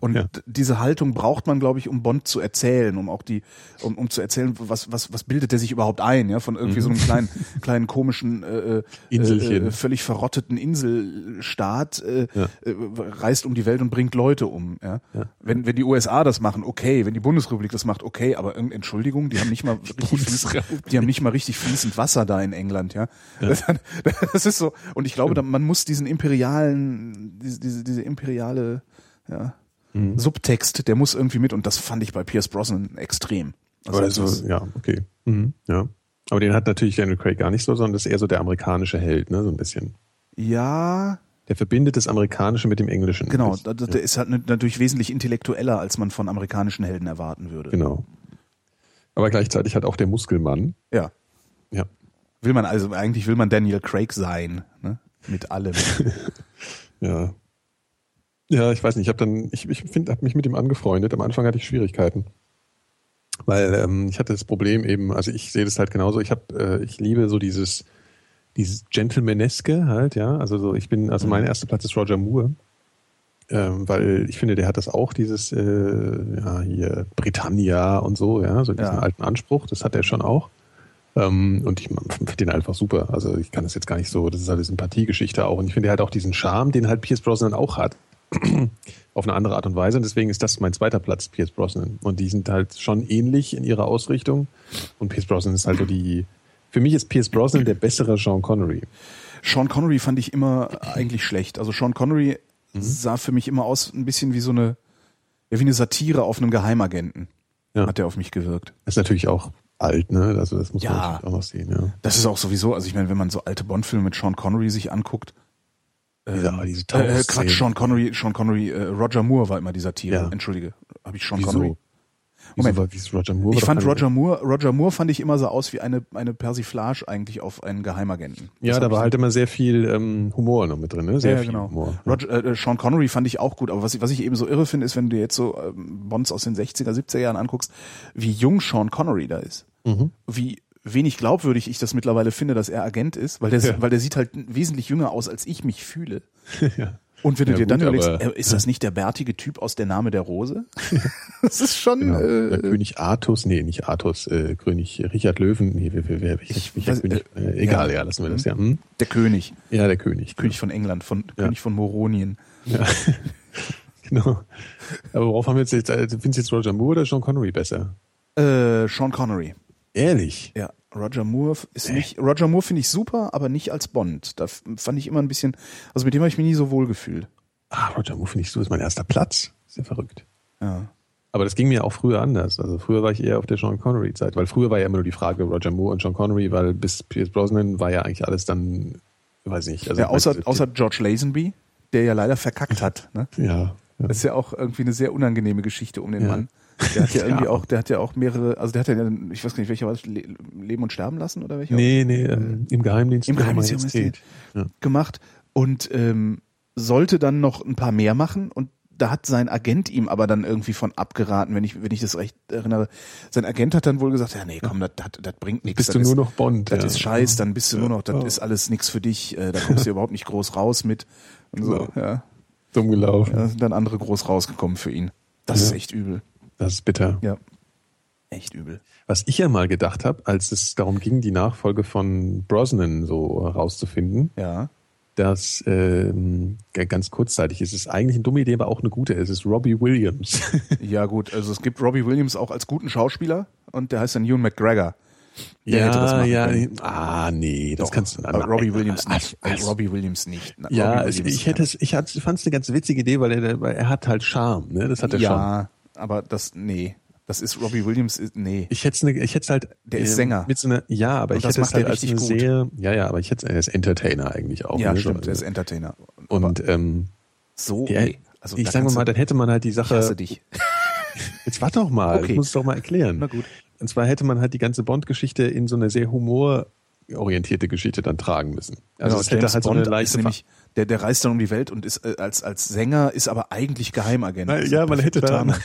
S3: Und
S1: Ja.
S3: diese Haltung braucht man, glaube ich, um Bond zu erzählen, um auch die, um, um zu erzählen, was, was, was bildet der sich überhaupt ein, ja, von irgendwie so einem kleinen, kleinen komischen, äh, äh,
S1: Inselchen.
S3: äh, völlig verrotteten Inselstaat, äh,
S1: Ja.
S3: äh, reist um die Welt und bringt Leute um, ja.
S1: Ja.
S3: Wenn, wenn die USA das machen, okay, wenn die Bundesrepublik das macht, okay, aber irgend- Entschuldigung, die haben nicht mal richtig fließend, die haben nicht mal richtig fließend Wasser da in England, ja. Das, das ist so, und ich glaube, da, man muss diesen imperialen, diese, diese, diese imperiale, ja,
S1: Mhm.
S3: Subtext, der muss irgendwie mit, und das fand ich bei Pierce Brosnan extrem.
S1: Aber
S3: das-
S1: also, ja, okay. Mhm. Ja. Aber den hat natürlich Daniel Craig gar nicht so, sondern das ist eher so der amerikanische Held, ne, so ein bisschen.
S3: ja,
S1: Der verbindet das Amerikanische mit dem Englischen.
S3: genau,
S1: Das-
S3: der ist halt natürlich wesentlich intellektueller, als man von amerikanischen Helden erwarten würde.
S1: Genau. Aber gleichzeitig hat auch der Muskelmann.
S3: Ja.
S1: Ja.
S3: Will man also, eigentlich will man Daniel Craig sein, ne? Mit allem.
S1: Ja. Ja, ich weiß nicht, ich habe dann, ich, ich finde, habe mich mit ihm angefreundet. Am Anfang hatte ich Schwierigkeiten. Weil ähm, ich hatte das Problem eben, also ich sehe das halt genauso, ich habe, äh, ich liebe so dieses, dieses Gentlemaneske halt, ja. Also so, ich bin, also mein erster Platz ist Roger Moore. Ähm, weil ich finde, der hat das auch, dieses, äh, ja, hier Britannia und so, ja, so diesen
S3: Ja.
S1: alten Anspruch, das hat er schon auch. Ähm, und ich finde den einfach super. Also ich kann das jetzt gar nicht so, das ist halt eine Sympathiegeschichte auch. Und ich finde halt auch diesen Charme, den halt Pierce Brosnan auch hat. auf eine andere Art und Weise. Und deswegen ist das mein zweiter Platz, Pierce Brosnan. Und die sind halt schon ähnlich in ihrer Ausrichtung. Und Pierce Brosnan ist halt so die, für mich ist Pierce Brosnan der bessere Sean Connery.
S3: Sean Connery fand ich immer eigentlich schlecht. Also Sean Connery
S1: Mhm.
S3: sah für mich immer aus ein bisschen wie so eine, wie eine Satire auf einen Geheimagenten.
S1: Ja.
S3: Hat der auf mich gewirkt.
S1: Ist natürlich auch alt, ne? Also das muss man
S3: Ja.
S1: natürlich auch noch sehen, ja.
S3: Das ist auch sowieso, also ich meine, wenn man so alte Bond-Filme mit Sean Connery sich anguckt,
S1: Diese,
S3: ähm,
S1: diese
S3: äh,
S1: Tauchszenen.
S3: Quatsch, Sean Connery, Sean Connery, äh, Roger Moore war immer die Satire.
S1: Ja.
S3: Entschuldige, habe ich Sean
S1: Wieso?
S3: Connery?
S1: Wieso
S3: Moment.
S1: war, wie ist Roger Moore?
S3: Ich fand Roger Moore, Roger Moore fand ich immer so aus wie eine, eine Persiflage eigentlich auf einen Geheimagenten.
S1: Ja,
S3: Das
S1: da war halt immer sehr viel ähm, Humor noch mit drin, ne? Sehr
S3: ja,
S1: viel
S3: genau.
S1: Humor.
S3: Roger, äh, Sean Connery fand ich auch gut, aber was ich, was ich eben so irre finde, ist, wenn du jetzt so ähm, Bonds aus den 60er, 70er Jahren anguckst, wie jung Sean Connery da ist.
S1: Mhm.
S3: Wie wenig glaubwürdig ich das mittlerweile finde, dass er Agent ist, weil der,
S1: Ja.
S3: weil der sieht halt wesentlich jünger aus, als ich mich fühle.
S1: ja.
S3: Und wenn du
S1: Ja,
S3: dir dann
S1: gut,
S3: überlegst,
S1: aber-
S3: äh, ist das nicht der bärtige Typ aus Der Name der Rose? das ist schon,
S1: Genau. Der
S3: äh,
S1: König Artus, nee, nicht Artus, äh, König Richard Löwen, nee, wer, wer, wer, welcher, welcher
S3: weiß-
S1: König, äh, egal,
S3: ja.
S1: ja. lassen wir das, ja. Hm?
S3: der König.
S1: Ja, der König.
S3: König von England, von,
S1: Ja.
S3: König von Moronien.
S1: Ja. genau. Aber worauf haben wir jetzt, jetzt äh, findest du jetzt Roger Moore oder Sean Connery besser?
S3: Äh, Sean Connery.
S1: Ehrlich?
S3: Ja, Roger Moore ist nicht, Roger Moore finde ich super, aber nicht als Bond. Da fand ich immer ein bisschen, also mit dem habe ich mich nie so wohl gefühlt.
S1: Ah, Roger Moore finde ich so, ist mein erster Platz. Ist ja verrückt.
S3: Ja.
S1: Aber das ging mir auch früher anders. Also früher war ich eher auf der Sean Connery-Zeit, weil früher war ja immer nur die Frage Roger Moore und Sean Connery, weil bis Pierce Brosnan war ja eigentlich alles dann, weiß nicht. Also
S3: ja außer, außer George Lazenby, der ja leider verkackt hat. Ne?
S1: ja, ja.
S3: Das ist ja auch irgendwie eine sehr unangenehme Geschichte um den
S1: Ja.
S3: Mann. Der hat ja irgendwie
S1: Ja.
S3: auch, der hat ja auch mehrere, also der hat ja, ich weiß gar nicht, welcher war das, Le Leben und Sterben lassen oder welcher?
S1: Nee, nee, ähm, im Geheimdienst.
S3: Im Geheimdienst.
S1: Ja.
S3: gemacht und ähm, sollte dann noch ein paar mehr machen und da hat sein Agent ihm aber dann irgendwie von abgeraten, wenn ich wenn ich das recht erinnere. Sein Agent hat dann wohl gesagt, ja nee, komm, das das das bringt nichts.
S1: Bist
S3: das
S1: du
S3: ist,
S1: nur noch Bond.
S3: das
S1: ja.
S3: ist scheiß, dann bist du nur noch, das
S1: Ja.
S3: ist alles nix für dich, äh, da kommst du überhaupt nicht groß raus mit und so,
S1: Genau.
S3: ja.
S1: dumm gelaufen.
S3: Da sind dann andere groß rausgekommen für ihn. Das
S1: Ja.
S3: ist echt übel.
S1: Das ist bitter.
S3: Ja. Echt übel.
S1: Was ich ja mal gedacht habe, als es darum ging, die Nachfolge von Brosnan so rauszufinden,
S3: Ja.
S1: dass ähm, ganz kurzzeitig ist es eigentlich eine dumme Idee, aber auch eine gute. Es ist Robbie Williams.
S3: ja gut, also es gibt Robbie Williams auch als guten Schauspieler und der heißt dann Ewan McGregor.
S1: Der ja, ja, können. ah nee, das Doch, kannst du
S3: dann. Robbie Williams nicht. Ach, Robbie Williams nicht.
S1: Na, ja, Williams, ich hätte es, ich fand es eine ganz witzige Idee, weil er, weil er hat halt Charme, ne? Das hat er
S3: ja,
S1: schon.
S3: Aber das, nee. Das ist Robbie Williams, nee.
S1: Ich hätte ich hätte halt.
S3: Der ist Sänger.
S1: Mit so einer, ja, aber Und ich hätte es halt als eine gut. sehr, ja, ja, aber ich hätte er ist Entertainer eigentlich auch.
S3: Ja, ne? stimmt, er ist Entertainer.
S1: Und ähm,
S3: so,
S1: ja, nee. also ich sage mal, dann hätte man halt die Sache.
S3: Ich hasse dich.
S1: Jetzt warte doch mal, okay. ich muss es doch mal erklären.
S3: Na gut.
S1: Und zwar hätte man halt die ganze Bond-Geschichte in so eine sehr humororientierte Geschichte dann tragen müssen.
S3: Also genau, es hätte halt so eine leichte nämlich, der, der reist dann um die Welt und ist äh, als, als Sänger, ist aber eigentlich Geheimagent.
S1: Nein, ja, man hätte da, nein,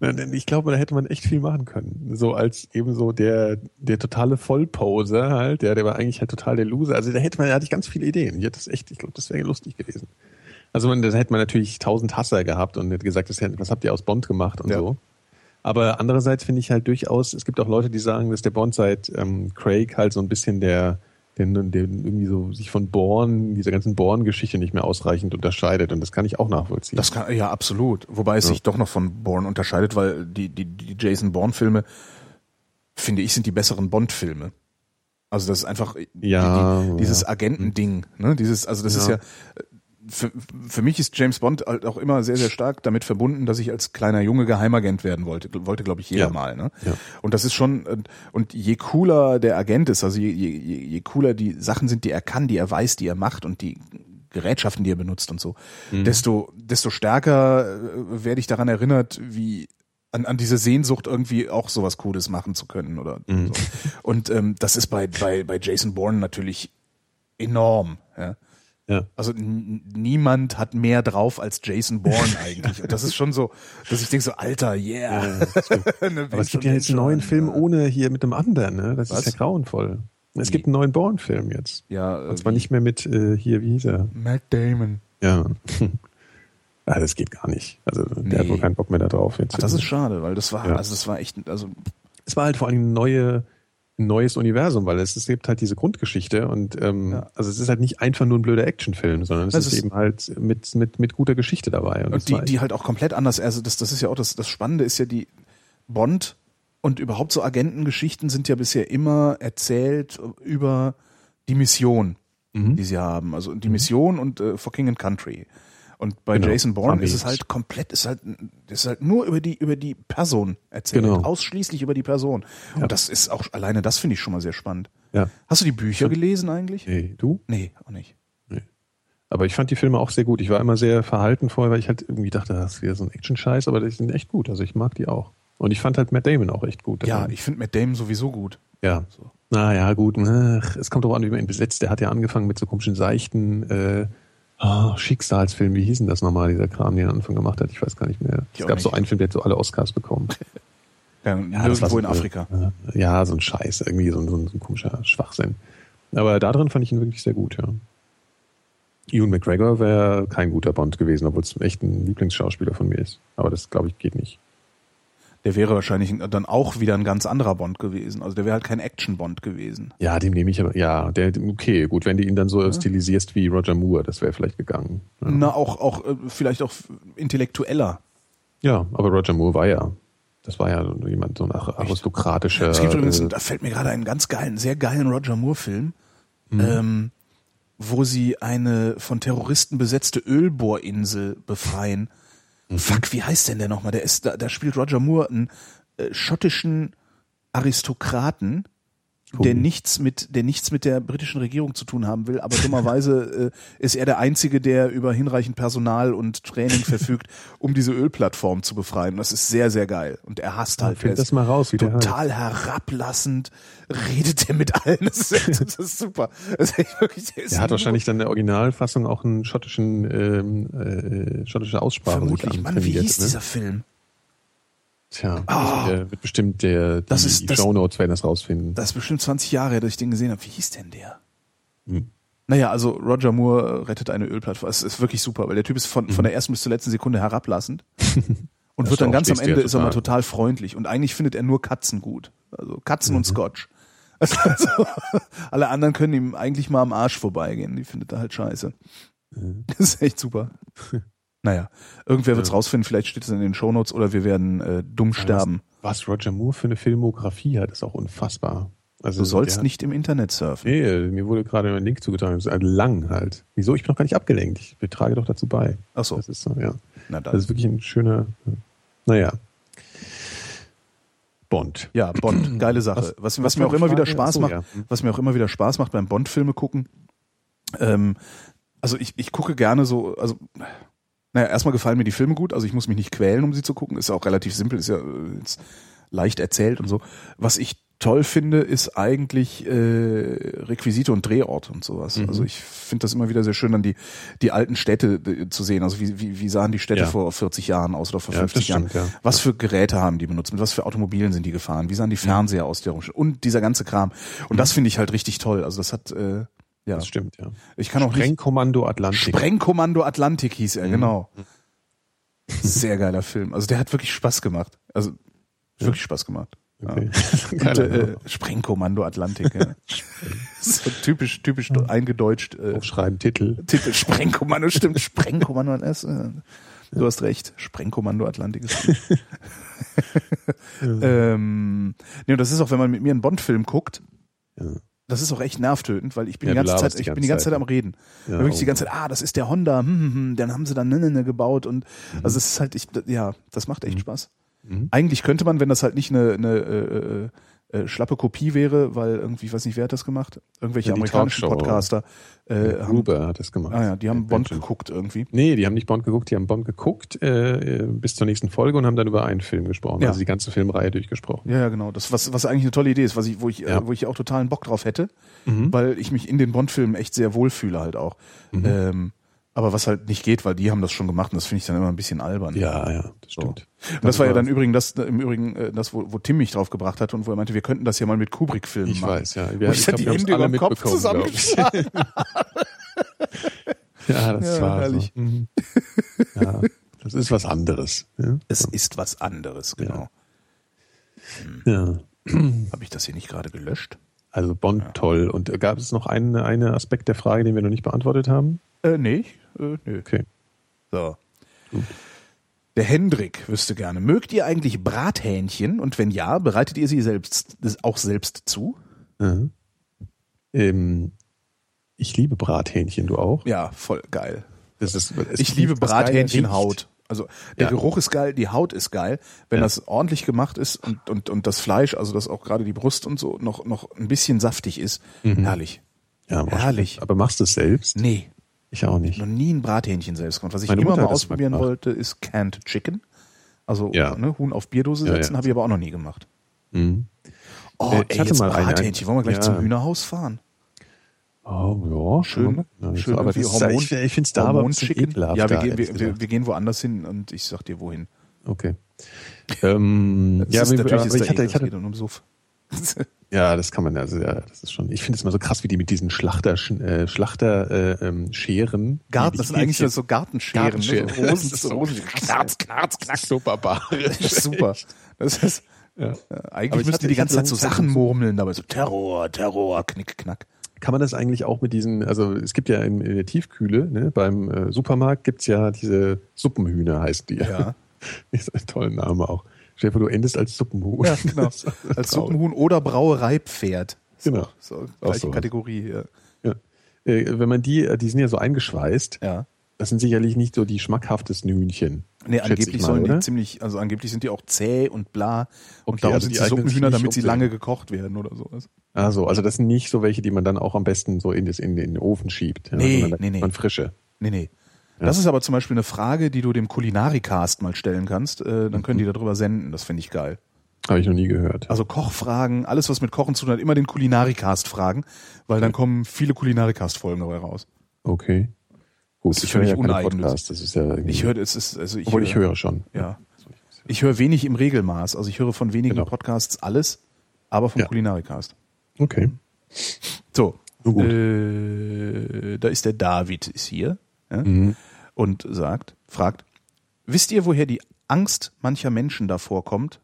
S1: nein, ich glaube, da hätte man echt viel machen können. So als eben so der, der totale Vollposer halt, der, der war eigentlich halt total der Loser. Also da hätte man, da hatte ich ganz viele Ideen. Ich hätte das echt, ich glaube, das wäre lustig gewesen. Also man, da hätte man natürlich tausend Hasser gehabt und hätte gesagt, das, was habt ihr aus Bond gemacht und ja. so. Aber andererseits finde ich halt durchaus, es gibt auch Leute, die sagen, dass der Bond seit ähm, Craig halt so ein bisschen der den, den irgendwie so sich von Born, dieser ganzen Born-Geschichte nicht mehr ausreichend unterscheidet. Und das kann ich auch nachvollziehen.
S3: Das kann, ja, absolut. Wobei es ja. sich doch noch von Born unterscheidet, weil die, die, die Jason Bourne-Filme, finde ich, sind die besseren Bond-Filme. Also das ist einfach
S1: ja,
S3: die, dieses ja. Agentending, ne? Dieses, also das ja. ist ja, für, für mich ist James Bond halt auch immer sehr, sehr stark damit verbunden, dass ich als kleiner Junge Geheimagent werden wollte. Wollte, glaube ich, jeder ja. mal. Ne? Ja. Und das ist schon, und je cooler der Agent ist, also je, je, je cooler die Sachen sind, die er kann, die er weiß, die er macht und die Gerätschaften, die er benutzt und so, mhm. desto, desto stärker äh, werde ich daran erinnert, wie an, an diese Sehnsucht irgendwie auch sowas Cooles machen zu können oder mhm. so. Und ähm, das ist bei, bei, bei Jason Bourne natürlich enorm. Ja.
S1: Ja.
S3: Also niemand hat mehr drauf als Jason Bourne eigentlich. Und das ist schon so, dass ich denke so, Alter, yeah.
S1: Ja, ne, Aber es gibt ja jetzt einen neuen Film ohne hier mit einem anderen, ne? Das Was? ist ja grauenvoll. Es gibt einen neuen Bourne-Film jetzt.
S3: Ja.
S1: Und zwar wie? nicht mehr mit äh, hier, wie hieß er?
S3: Matt Damon.
S1: Ja. Ja, das geht gar nicht. Also der nee. hat wohl keinen Bock mehr da drauf.
S3: Jetzt Ach, das ist schade, weil das war, ja. also das war echt, also
S1: es war halt vor allem eine neue ein neues Universum, weil es, es gibt halt diese Grundgeschichte und ähm, ja. also es ist halt nicht einfach nur ein blöder Actionfilm, sondern es das ist, ist, eben halt mit, mit, mit guter Geschichte dabei.
S3: Und, und die, die halt auch komplett anders, also das, das ist ja auch das, das Spannende ist ja die Bond und überhaupt so Agentengeschichten sind ja bisher immer erzählt über die Mission, mhm. die sie haben. Also die mhm. Mission und äh, For King and Country. Und bei genau. Jason Bourne ist es halt komplett, ist halt, ist halt nur über die, über die Person erzählt. Genau. Ausschließlich über die Person. Ja. Und das ist auch, alleine das finde ich schon mal sehr spannend.
S1: Ja.
S3: Hast du die Bücher gelesen eigentlich?
S1: Nee, du?
S3: Nee, auch nicht.
S1: Nee. Aber ich fand die Filme auch sehr gut. Ich war immer sehr verhalten vorher, weil ich halt irgendwie dachte, das ist wieder so ein Action-Scheiß, aber die sind echt gut. Also ich mag die auch. Und ich fand halt Matt Damon auch echt gut.
S3: Ja, ich finde Matt Damon sowieso gut.
S1: Ja. So. Naja, gut. Ach, es kommt doch an, wie man ihn besetzt. Der hat ja angefangen mit so komischen seichten, äh, Oh, Schicksalsfilm, wie hieß denn das nochmal, dieser Kram, den er am Anfang gemacht hat? Ich weiß gar nicht mehr. Ich es gab nicht. so einen Film, der hat so alle Oscars bekommen.
S3: ja, ja war so in Afrika.
S1: Ja, so ein Scheiß, irgendwie so ein, so ein, so ein komischer Schwachsinn. Aber da drin fand ich ihn wirklich sehr gut, ja. Ewan McGregor wäre kein guter Bond gewesen, obwohl es echt ein Lieblingsschauspieler von mir ist. Aber das, glaube ich, geht nicht
S3: der wäre wahrscheinlich dann auch wieder ein ganz anderer Bond gewesen. Also der wäre halt kein Action-Bond gewesen.
S1: Ja, dem nehme ich aber, ja, der, okay, gut, wenn du ihn dann so ja. stilisierst wie Roger Moore, das wäre vielleicht gegangen.
S3: Ja. Na, auch, auch, äh, vielleicht auch intellektueller.
S1: Ja, aber Roger Moore war ja, das war ja jemand, so ein aristokratischer.
S3: Es gibt übrigens, äh, da fällt mir gerade einen ganz geilen, sehr geilen Roger Moore-Film, mhm. ähm, wo sie eine von Terroristen besetzte Ölbohrinsel befreien. Mhm. Fuck, wie heißt denn der nochmal? Der ist, da, da spielt Roger Moore einen äh, schottischen Aristokraten, der nichts mit, der nichts mit der britischen Regierung zu tun haben will, aber dummerweise äh, ist er der Einzige, der über hinreichend Personal und Training verfügt, um diese Ölplattform zu befreien. Das ist sehr, sehr geil. Und er hasst halt.
S1: Ja, das mal raus, wie
S3: total herablassend redet er mit allen. Das ist, das ist super. Das ist
S1: wirklich, das er hat wahrscheinlich dann in der Originalfassung auch einen schottischen, ähm, äh, schottische Aussprache.
S3: Vermutlich. Mann, wie hieß ne? dieser Film?
S1: Tja, oh, der wird bestimmt der, die,
S3: das ist,
S1: das, Shownotes werden das rausfinden.
S3: Das ist bestimmt 20 Jahre, dass ich den gesehen habe. Wie hieß denn der? Hm. Naja, also Roger Moore rettet eine Ölplattform. Es ist wirklich super, weil der Typ ist von, mhm. von der ersten bis zur letzten Sekunde herablassend. und wird dann ganz am Ende ist er mal total freundlich. Und eigentlich findet er nur Katzen gut. Also Katzen mhm. und Scotch. Also, alle anderen können ihm eigentlich mal am Arsch vorbeigehen. Die findet er halt scheiße. Das ist echt super. Naja, irgendwer wird's
S1: Ja.
S3: rausfinden, vielleicht steht es in den Shownotes oder wir werden äh, dumm sterben.
S1: Was Roger Moore für eine Filmografie hat, ist auch unfassbar. Also
S3: Du sollst nicht im Internet surfen.
S1: Nee, mir wurde gerade ein Link zugetragen. Das ist halt lang halt. Wieso? Ich bin noch gar nicht abgelenkt. Ich trage doch dazu bei.
S3: Ach so,
S1: Das ist so, ja.
S3: na
S1: Das
S3: dann.
S1: ist wirklich ein schöner. Naja. Bond.
S3: Ja, Bond, geile Sache. Was, was,
S1: was
S3: mir auch immer wieder? Spaß
S1: so,
S3: macht,
S1: ja.
S3: was mir auch immer wieder Spaß macht beim Bond-Filme gucken. Ähm, also ich, ich gucke gerne so, also naja, erstmal gefallen mir die Filme gut, also ich muss mich nicht quälen, um sie zu gucken. Ist ja auch relativ simpel, ist ja äh, jetzt leicht erzählt und so. Was ich toll finde, ist eigentlich äh, Requisite und Drehort und sowas.
S1: Mhm.
S3: Also ich finde das immer wieder sehr schön, dann die, die alten Städte äh, zu sehen. Also wie, wie, wie sahen die Städte
S1: Ja.
S3: vor 40 Jahren aus oder vor
S1: Ja,
S3: 50
S1: das
S3: Jahren?
S1: stimmt, ja.
S3: Was für Geräte haben die benutzt? Mit was für Automobilen sind die gefahren? Wie sahen die Fernseher aus? Der und dieser ganze Kram. Und das finde ich halt richtig toll. Also das hat, äh, ja,
S1: Das stimmt, ja.
S3: ich kann auch.
S1: Sprengkommando Atlantik.
S3: Sprengkommando Atlantik hieß
S1: Mhm.
S3: er, genau. Sehr geiler Film. Also der hat wirklich Spaß gemacht. Also wirklich Spaß gemacht.
S1: Okay.
S3: Und,
S1: Geiler
S3: äh. Sprengkommando Atlantik. Ja. so typisch, typisch eingedeutscht. Äh,
S1: Aufschreiben, Titel.
S3: Titel Sprengkommando, stimmt. Sprengkommando Atlantik. Äh, du hast recht. Sprengkommando Atlantik ist gut. ähm, nee, und das ist auch, wenn man mit mir einen Bond-Film guckt,
S1: Ja.
S3: Das ist auch echt nervtötend, weil ich bin
S1: Ja,
S3: die ganze Zeit,
S1: die
S3: ich bin
S1: ganze
S3: die ganze Zeit
S1: Zeit,
S3: am Reden.
S1: Ja,
S3: Wirklich die
S1: oh.
S3: ganze Zeit, ah, das ist der Honda, hm, hm, hm, dann haben sie dann ne, ne, ne gebaut und also es ist halt, ich, ja, das macht echt Spaß.
S1: Mhm.
S3: Eigentlich könnte man, wenn das halt nicht eine, eine äh, äh, äh, schlappe Kopie wäre, weil irgendwie, ich weiß nicht, wer hat das gemacht? Irgendwelche
S1: Ja, die
S3: amerikanischen. Podcaster äh, haben,
S1: Gruber hat das gemacht.
S3: ah ja, die haben Bond geguckt irgendwie.
S1: Nee, die haben nicht Bond geguckt, die haben Bond geguckt äh, äh, bis zur nächsten Folge und haben dann über einen Film gesprochen.
S3: Ja.
S1: Also die ganze Filmreihe durchgesprochen.
S3: Ja, ja, genau. Das, was, was eigentlich eine tolle Idee ist, was ich, wo ich,
S1: Ja.
S3: äh, wo ich auch totalen Bock drauf hätte,
S1: Mhm.
S3: weil ich mich in den Bond-Filmen echt sehr wohlfühle halt auch.
S1: Mhm.
S3: Ähm, aber was halt nicht geht, weil die haben das schon gemacht und das finde ich dann immer ein bisschen albern.
S1: Ja, ja, das stimmt.
S3: Und das war ja dann übrigens das, im Übrigen äh, das, wo, wo Tim mich drauf gebracht hat und wo er meinte, wir könnten das ja mal mit Kubrick-Filmen
S1: Ich
S3: machen.
S1: weiß, ja.
S3: Wo ich dann die
S1: wir
S3: Hände über den Kopf
S1: ich.
S3: zusammengeschlagen
S1: Ja, das
S3: Ja,
S1: war
S3: herrlich.
S1: so. Mhm. Ja, das ist was anderes. Ja.
S3: Es ist was anderes, genau.
S1: ja.
S3: Habe ich das hier nicht gerade gelöscht?
S1: Also Bond toll. Und äh, gab es noch einen, einen Aspekt der Frage, den wir noch nicht beantwortet haben?
S3: Äh, nee, äh, nö.
S1: Okay.
S3: So. Der Hendrik wüsste gerne, mögt ihr eigentlich Brathähnchen? Und wenn ja, bereitet ihr sie selbst das auch selbst zu?
S1: Mhm. Ähm, ich liebe Brathähnchen, du auch?
S3: Ja, voll geil.
S1: Das ist,
S3: Ich liebe Brathähnchenhaut. Also der
S1: Ja.
S3: Geruch ist geil, die Haut ist geil. Wenn
S1: Ja.
S3: das ordentlich gemacht ist und, und, und das Fleisch, also dass auch gerade die Brust und so noch, noch ein bisschen saftig ist, herrlich.
S1: riecht. Ja,
S3: Herrlich.
S1: Aber machst du es selbst?
S3: Nee,
S1: Ich auch nicht.
S3: noch nie ein Brathähnchen selbst gemacht. Was ich
S1: Meine
S3: immer
S1: Mutter
S3: mal ausprobieren wollte, ist Canned Chicken. Also
S1: Ja.
S3: ne, Huhn auf Bierdose
S1: Ja,
S3: setzen,
S1: ja.
S3: habe ich aber auch noch nie gemacht.
S1: Mhm.
S3: Oh,
S1: Äh,
S3: ey,
S1: ich hatte
S3: jetzt
S1: mal
S3: Brathähnchen. Wollen wir gleich
S1: ja.
S3: zum Hühnerhaus fahren?
S1: Oh, ja,
S3: Schön,
S1: Ja,
S3: schön
S1: aber das
S3: irgendwie
S1: ist,
S3: Hormon-
S1: ich, ich finde es da aber ein bisschen ekelhaft.
S3: Ja, wir gehen, wir, wir, wir gehen woanders hin und ich sag dir wohin.
S1: Okay. Ähm, ja,
S3: ist natürlich
S1: aber
S3: ist
S1: ich hatte, ich hatte,
S3: geht um Suff.
S1: ja, das kann man, also ja, das ist schon. Ich finde es immer so krass, wie die mit diesen Schlachter, äh, Schlachter äh, ähm, Scheren.
S3: Garten, das sind eigentlich so Gartenscheren.
S1: Gartenscheren.
S3: Ne? So Rosen,
S1: so
S3: Rosen, knarz, knarz,
S1: ist so barbarisch.
S3: Das ist super. Das ist,
S1: Ja.
S3: äh,
S1: Aber
S3: eigentlich
S1: ich
S3: müssten die die ganze Zeit so Sachen murmeln, dabei so Terror, Terror, Knick, Knack.
S1: Kann man das eigentlich auch mit diesen, also es gibt ja in, in der Tiefkühle, ne, beim äh, Supermarkt gibt's ja diese Suppenhühner, heißt die.
S3: Ja.
S1: ist ein toller Name auch. Stell dir vor, du endest als Suppenhuhn.
S3: Ja, genau. Als. Suppenhuhn oder Brauereipferd. So,
S1: Genau.
S3: So, gleiche. Kategorie. Ja.
S1: Ja. Äh, wenn man die, äh, die sind ja so eingeschweißt,
S3: ja.
S1: das sind sicherlich nicht so die schmackhaftesten Hühnchen.
S3: Nee, angeblich
S1: mal,
S3: sollen
S1: oder?
S3: die ziemlich, also angeblich sind die auch zäh und bla. Und
S1: Okay,
S3: darum
S1: also
S3: sind
S1: die
S3: Suppenhühner, damit sie lange gekocht werden oder sowas.
S1: Also, also das sind nicht so welche, die man dann auch am besten so in, das, in den Ofen schiebt. Ja,
S3: Nee, nee, nee.
S1: Man frische.
S3: Nee, nee. Das ist aber zum Beispiel eine Frage, die du dem Kulinarikast mal stellen kannst. Äh, dann können die darüber senden. Das finde ich geil.
S1: Habe ich noch nie gehört.
S3: Also Kochfragen, alles was mit Kochen zu tun hat, immer den Kulinarikast fragen, weil dann kommen viele Kulinarikast-Folgen dabei raus.
S1: Okay. Gut,
S3: Das ist
S1: ich höre ja. Podcasts. Das ist ja
S3: Ich höre, es ist, also ich,
S1: obwohl ich höre schon.
S3: Ja. Ich höre wenig im Regelmaß. Also ich höre von wenigen
S1: Genau.
S3: Podcasts alles, aber vom
S1: Ja.
S3: Kulinarikast.
S1: Okay.
S3: So. Äh, da ist der David, ist hier. Ja?
S1: Mhm.
S3: und sagt, fragt, wisst ihr, woher die Angst mancher Menschen davor kommt,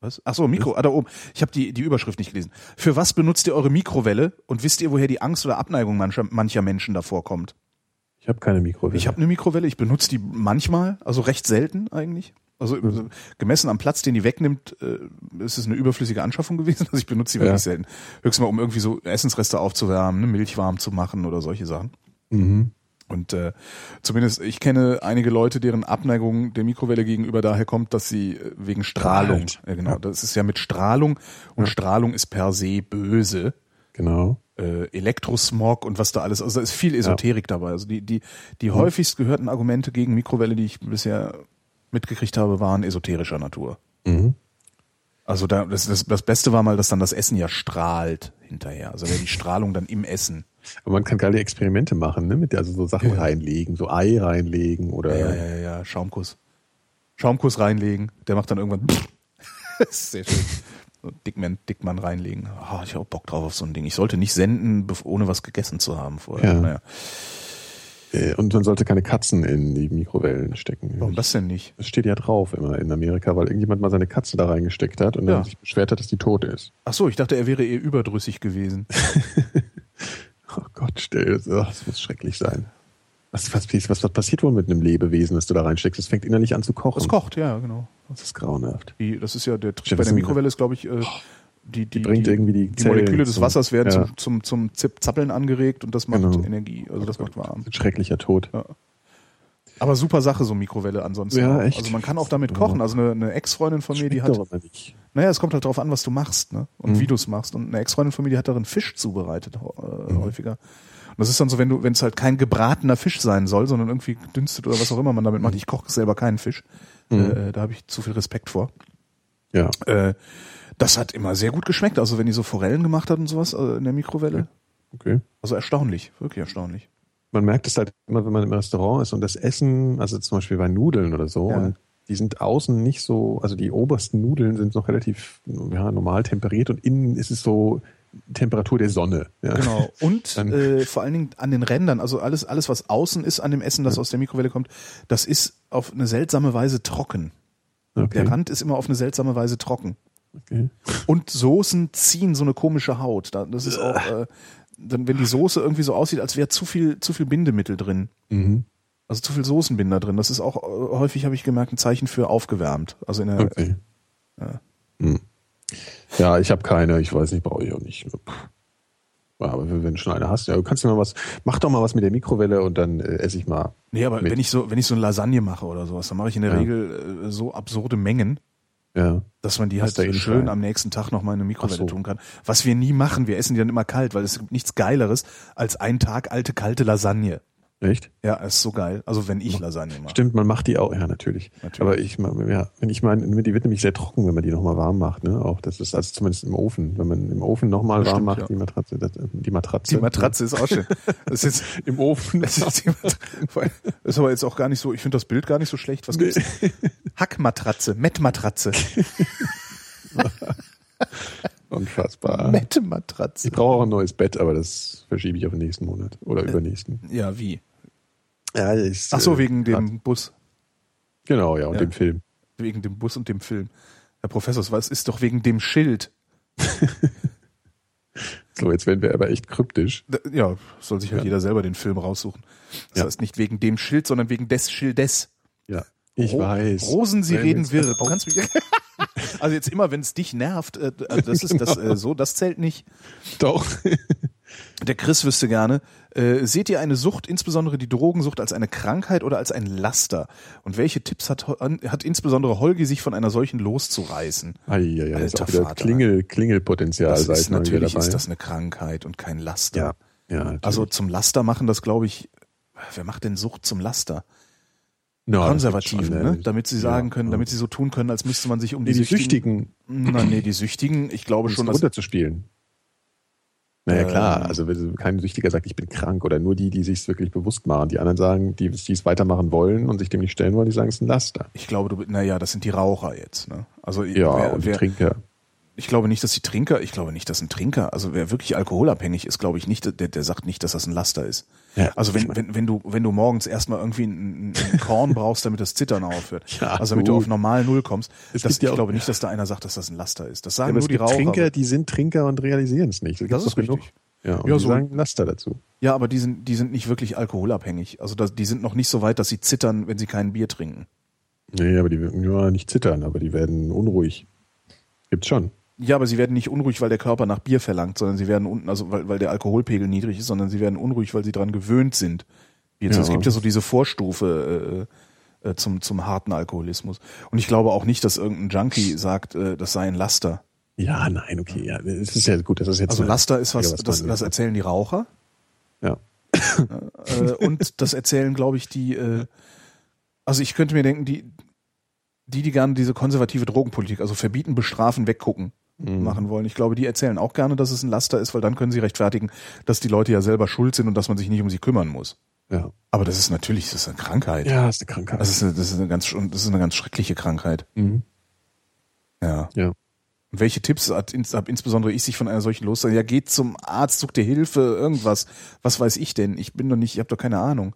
S3: Was? Ach so, Mikro, ah, da oben. Ich habe die, die Überschrift nicht gelesen. Für was benutzt ihr eure Mikrowelle und wisst ihr, woher die Angst oder Abneigung mancher, mancher Menschen davor kommt?
S1: Ich habe keine Mikrowelle.
S3: Ich habe eine Mikrowelle, ich benutze die manchmal, also recht selten eigentlich. Also
S1: Mhm.
S3: gemessen am Platz, den die wegnimmt, äh, ist es eine überflüssige Anschaffung gewesen. Also ich benutze die
S1: Ja.
S3: wirklich selten. Höchstens mal, um irgendwie so Essensreste aufzuwärmen, ne, Milch warm zu machen oder solche Sachen.
S1: Mhm.
S3: Und äh, zumindest ich kenne einige Leute, deren Abneigung der Mikrowelle gegenüber daher kommt, dass sie äh, wegen Strahlung, ja, genau,
S1: Ja.
S3: das ist ja mit Strahlung und Strahlung ist per se böse.
S1: Genau.
S3: Äh, Elektrosmog und was da alles, also da ist viel Esoterik dabei. Also die die die häufigst gehörten Argumente gegen Mikrowelle, die ich bisher mitgekriegt habe, waren esoterischer Natur.
S1: Mhm.
S3: Also da, das, das, das Beste war mal, dass dann das Essen ja strahlt hinterher. Also die Strahlung dann im Essen.
S1: Aber man kann geile Experimente machen, ne? Mit also so Sachen reinlegen, so Ei reinlegen oder
S3: Ja, ja, ja, ja, Schaumkuss. Schaumkuss reinlegen, der macht dann irgendwann. das ist sehr schön. So Dickmann, Dickmann reinlegen. Ah, ich habe Bock drauf auf so ein Ding. Ich sollte nicht senden, ohne was gegessen zu haben vorher.
S1: Ja.
S3: Naja.
S1: Äh, und man sollte keine Katzen in die Mikrowellen stecken.
S3: Warum das denn nicht?
S1: Das steht ja drauf immer in Amerika, weil irgendjemand mal seine Katze da reingesteckt hat und
S3: Ja.
S1: dann sich beschwert hat, dass die tot ist.
S3: Ach so, ich dachte, er wäre eher überdrüssig gewesen.
S1: Oh Gott, stell das, das muss schrecklich sein. Was, was, was, was passiert wohl mit einem Lebewesen, das du da reinsteckst? Es fängt innerlich an zu kochen.
S3: Das kocht, ja, genau.
S1: Das ist grauenhaft.
S3: Die, das ist ja der Trick bei der Mikrowelle ist, glaube ich, äh, die, die,
S1: bringt irgendwie die
S3: die Moleküle des Wassers werden
S1: ja.
S3: zum, zum, zum Zappeln angeregt und das macht
S1: Genau.
S3: Energie, also das macht warm.
S1: Ein schrecklicher Tod.
S3: Ja. Aber super Sache, so Mikrowelle ansonsten.
S1: Ja, echt.
S3: Also man kann auch damit kochen. Also eine, eine Ex-Freundin von mir, die hat,
S1: immer nicht.
S3: naja, es kommt halt drauf an, was du machst, ne? Und
S1: Mhm.
S3: wie du es machst. Und eine Ex-Freundin von mir, die hat darin Fisch zubereitet, äh, häufiger. Und das ist dann so, wenn du, wenn es halt kein gebratener Fisch sein soll, sondern irgendwie gedünstet oder was auch immer man damit macht. Ich koche selber keinen Fisch.
S1: Mhm.
S3: Äh, da habe ich zu viel Respekt vor.
S1: Ja.
S3: Äh, das hat immer sehr gut geschmeckt. Also wenn die so Forellen gemacht hat und sowas äh, in der Mikrowelle.
S1: Okay.
S3: Also erstaunlich, wirklich erstaunlich.
S1: Man merkt es halt immer, wenn man im Restaurant ist und das Essen, also zum Beispiel bei Nudeln oder so,
S3: Ja.
S1: und die sind außen nicht so, also die obersten Nudeln sind noch relativ ja, normal temperiert und innen ist es so Temperatur der Sonne. Ja.
S3: Genau. Und
S1: Dann-
S3: äh, vor allen Dingen an den Rändern, also alles, alles, was außen ist an dem Essen, das aus der Mikrowelle kommt, das ist auf eine seltsame Weise trocken.
S1: Okay.
S3: Der Rand ist immer auf eine seltsame Weise trocken.
S1: okay.
S3: Und Soßen ziehen so eine komische Haut. Da- Das ist auch, äh, dann, wenn die Soße irgendwie so aussieht, als wäre zu viel, zu viel Bindemittel drin.
S1: Mhm.
S3: Also zu viel Soßenbinder drin. Das ist auch äh, häufig, habe ich gemerkt, ein Zeichen für aufgewärmt. Also in der,
S1: Okay.
S3: Ja.
S1: Hm. Ja, ich habe keine, ich weiß nicht, brauche ich auch nicht. Ja, aber wenn du schon eine hast, ja, du kannst du mal was, mach doch mal was mit der Mikrowelle und dann äh, esse ich mal.
S3: Nee, aber
S1: Mit.
S3: wenn ich so, wenn ich so eine Lasagne mache oder sowas, dann mache ich in der
S1: Ja.
S3: Regel äh, so absurde Mengen,
S1: Ja.
S3: dass man die
S1: Hast
S3: halt schön
S1: rein.
S3: am nächsten Tag noch mal in eine Mikrowelle
S1: so.
S3: tun kann. Was wir nie machen, wir essen die dann immer kalt, weil es gibt nichts Geileres als ein Tag alte kalte Lasagne.
S1: Echt?
S3: Ja, ist so geil. Also wenn ich Lasagne mache.
S1: Stimmt, man macht die auch, ja, natürlich.
S3: Natürlich.
S1: Aber ich, ja, wenn ich meine, die wird nämlich sehr trocken, wenn man die nochmal warm macht, ne? Auch das ist also zumindest im Ofen. Wenn man im Ofen nochmal warm
S3: stimmt,
S1: macht,
S3: ja.
S1: die Matratze, das, die Matratze.
S3: Die Matratze ist auch schön. Das ist jetzt,
S1: Im Ofen.
S3: das ist, die Matratze. Ist aber jetzt auch gar nicht so, ich finde das Bild gar nicht so schlecht. Was gibt's? Hackmatratze, Mettmatratze.
S1: Unfassbar.
S3: Mettmatratze.
S1: Ich brauche auch ein neues Bett, aber das verschiebe ich auf den nächsten Monat oder übernächsten.
S3: Ja, wie?
S1: Ja, ich,
S3: Ach so,
S1: äh,
S3: wegen dem Bus.
S1: Genau, ja, und
S3: Ja.
S1: dem Film.
S3: Wegen dem Bus und dem Film. Herr Professor, was ist doch wegen dem Schild?
S1: So, jetzt werden wir aber echt kryptisch.
S3: Ja, soll sich halt
S1: Ja.
S3: jeder selber den Film raussuchen. Das
S1: Ja.
S3: heißt nicht wegen dem Schild, sondern wegen des Schildes.
S1: Ja. Ich
S3: Ro-
S1: weiß.
S3: Rosen, sie
S1: Wenn
S3: reden wirr. Du kannst mich. also jetzt immer, wenn es dich nervt, äh, also das ist das
S1: Genau.
S3: äh, so, das zählt nicht.
S1: Doch.
S3: Der Chris wüsste gerne. Äh, seht ihr eine Sucht, insbesondere die Drogensucht, als eine Krankheit oder als ein Laster? Und welche Tipps hat, hat insbesondere Holgi, sich von einer solchen loszureißen?
S1: Eieiei, ja, ist
S3: Alter
S1: wieder
S3: Vater.
S1: Klingel, Klingelpotenzial,
S3: Das ist natürlich ist das eine Krankheit und kein Laster.
S1: ja. Ja, natürlich.
S3: Also zum Laster machen das, glaube ich, wer macht denn Sucht zum Laster?
S1: Ja, das
S3: Konservativen,
S1: schon,
S3: ne? Damit sie
S1: ja,
S3: sagen können,
S1: ja.
S3: damit sie so tun können, als müsste man sich um die,
S1: die, Süchtigen
S3: Nein, nee, die Süchtigen, ich glaube schon,
S1: es
S3: dass,
S1: runterzuspielen. Naja, klar,
S3: Ähm.
S1: also wenn kein Süchtiger sagt, ich bin krank oder nur die, die sich wirklich bewusst machen. Die anderen sagen, die, die es weitermachen wollen und sich dem nicht stellen wollen, die sagen, es ist ein Laster.
S3: ich glaube, du, naja, das sind die Raucher jetzt, ne? Also
S1: Ja,
S3: wer,
S1: und die
S3: wer,
S1: Trinker.
S3: Ich glaube nicht, dass die Trinker, ich glaube nicht, dass ein Trinker, also wer wirklich alkoholabhängig ist, glaube ich nicht, der, der sagt nicht, dass das ein Laster ist.
S1: Ja,
S3: also wenn, wenn, wenn du, wenn du morgens erstmal irgendwie ein, ein Korn brauchst, damit das Zittern aufhört,
S1: Ja,
S3: also damit du auf normal Null kommst, das,
S1: ja
S3: ich
S1: auch-
S3: glaube nicht, dass da einer sagt, dass das ein Laster ist. Das sagen
S1: aber
S3: nur die Raucher.
S1: Trinker, die sind Trinker und realisieren es nicht.
S3: Das
S1: gibt's
S3: ist
S1: genug.
S3: richtig.
S1: Ja, und
S3: Ja,
S1: die
S3: so-
S1: sagen Laster dazu.
S3: ja, aber die sind, die sind nicht wirklich alkoholabhängig. Also das, die sind noch nicht so weit, dass sie zittern, wenn sie kein Bier trinken.
S1: Nee, aber die werden ja nicht zittern, aber die werden unruhig. Gibt's schon.
S3: Ja, aber sie werden nicht unruhig, weil der Körper nach Bier verlangt, sondern sie werden unten, also weil, weil der Alkoholpegel niedrig ist, sondern sie werden unruhig, weil sie dran gewöhnt sind. Zu-
S1: Ja.
S3: Es gibt ja so diese Vorstufe äh, äh, zum, zum harten Alkoholismus. Und ich glaube auch nicht, dass irgendein Junkie sagt, äh, das sei ein Laster.
S1: Ja, nein, okay, ja, es ist ja gut, das ist jetzt
S3: Also Laster ist was, das, das
S1: jetzt-
S3: erzählen die Raucher.
S1: Ja.
S3: äh, und das erzählen, glaube ich, die, äh, also ich könnte mir denken, die, die, die gerne diese konservative Drogenpolitik, also verbieten, bestrafen, weggucken,
S1: Mhm.
S3: machen wollen. Ich glaube, die erzählen auch gerne, dass es ein Laster ist, weil dann können sie rechtfertigen, dass die Leute ja selber schuld sind und dass man sich nicht um sie kümmern muss.
S1: Ja.
S3: Aber das ist natürlich, das ist eine Krankheit.
S1: Ja, ist eine Krankheit.
S3: Das ist eine, das ist eine ganz, das ist eine ganz schreckliche Krankheit.
S1: mhm.
S3: Ja.
S1: Ja.
S3: Welche Tipps hat, hab insbesondere ich sich von einer solchen los? Ja, geht zum Arzt, such dir Hilfe, irgendwas. Was weiß ich denn? Ich bin doch nicht, ich habe doch keine Ahnung.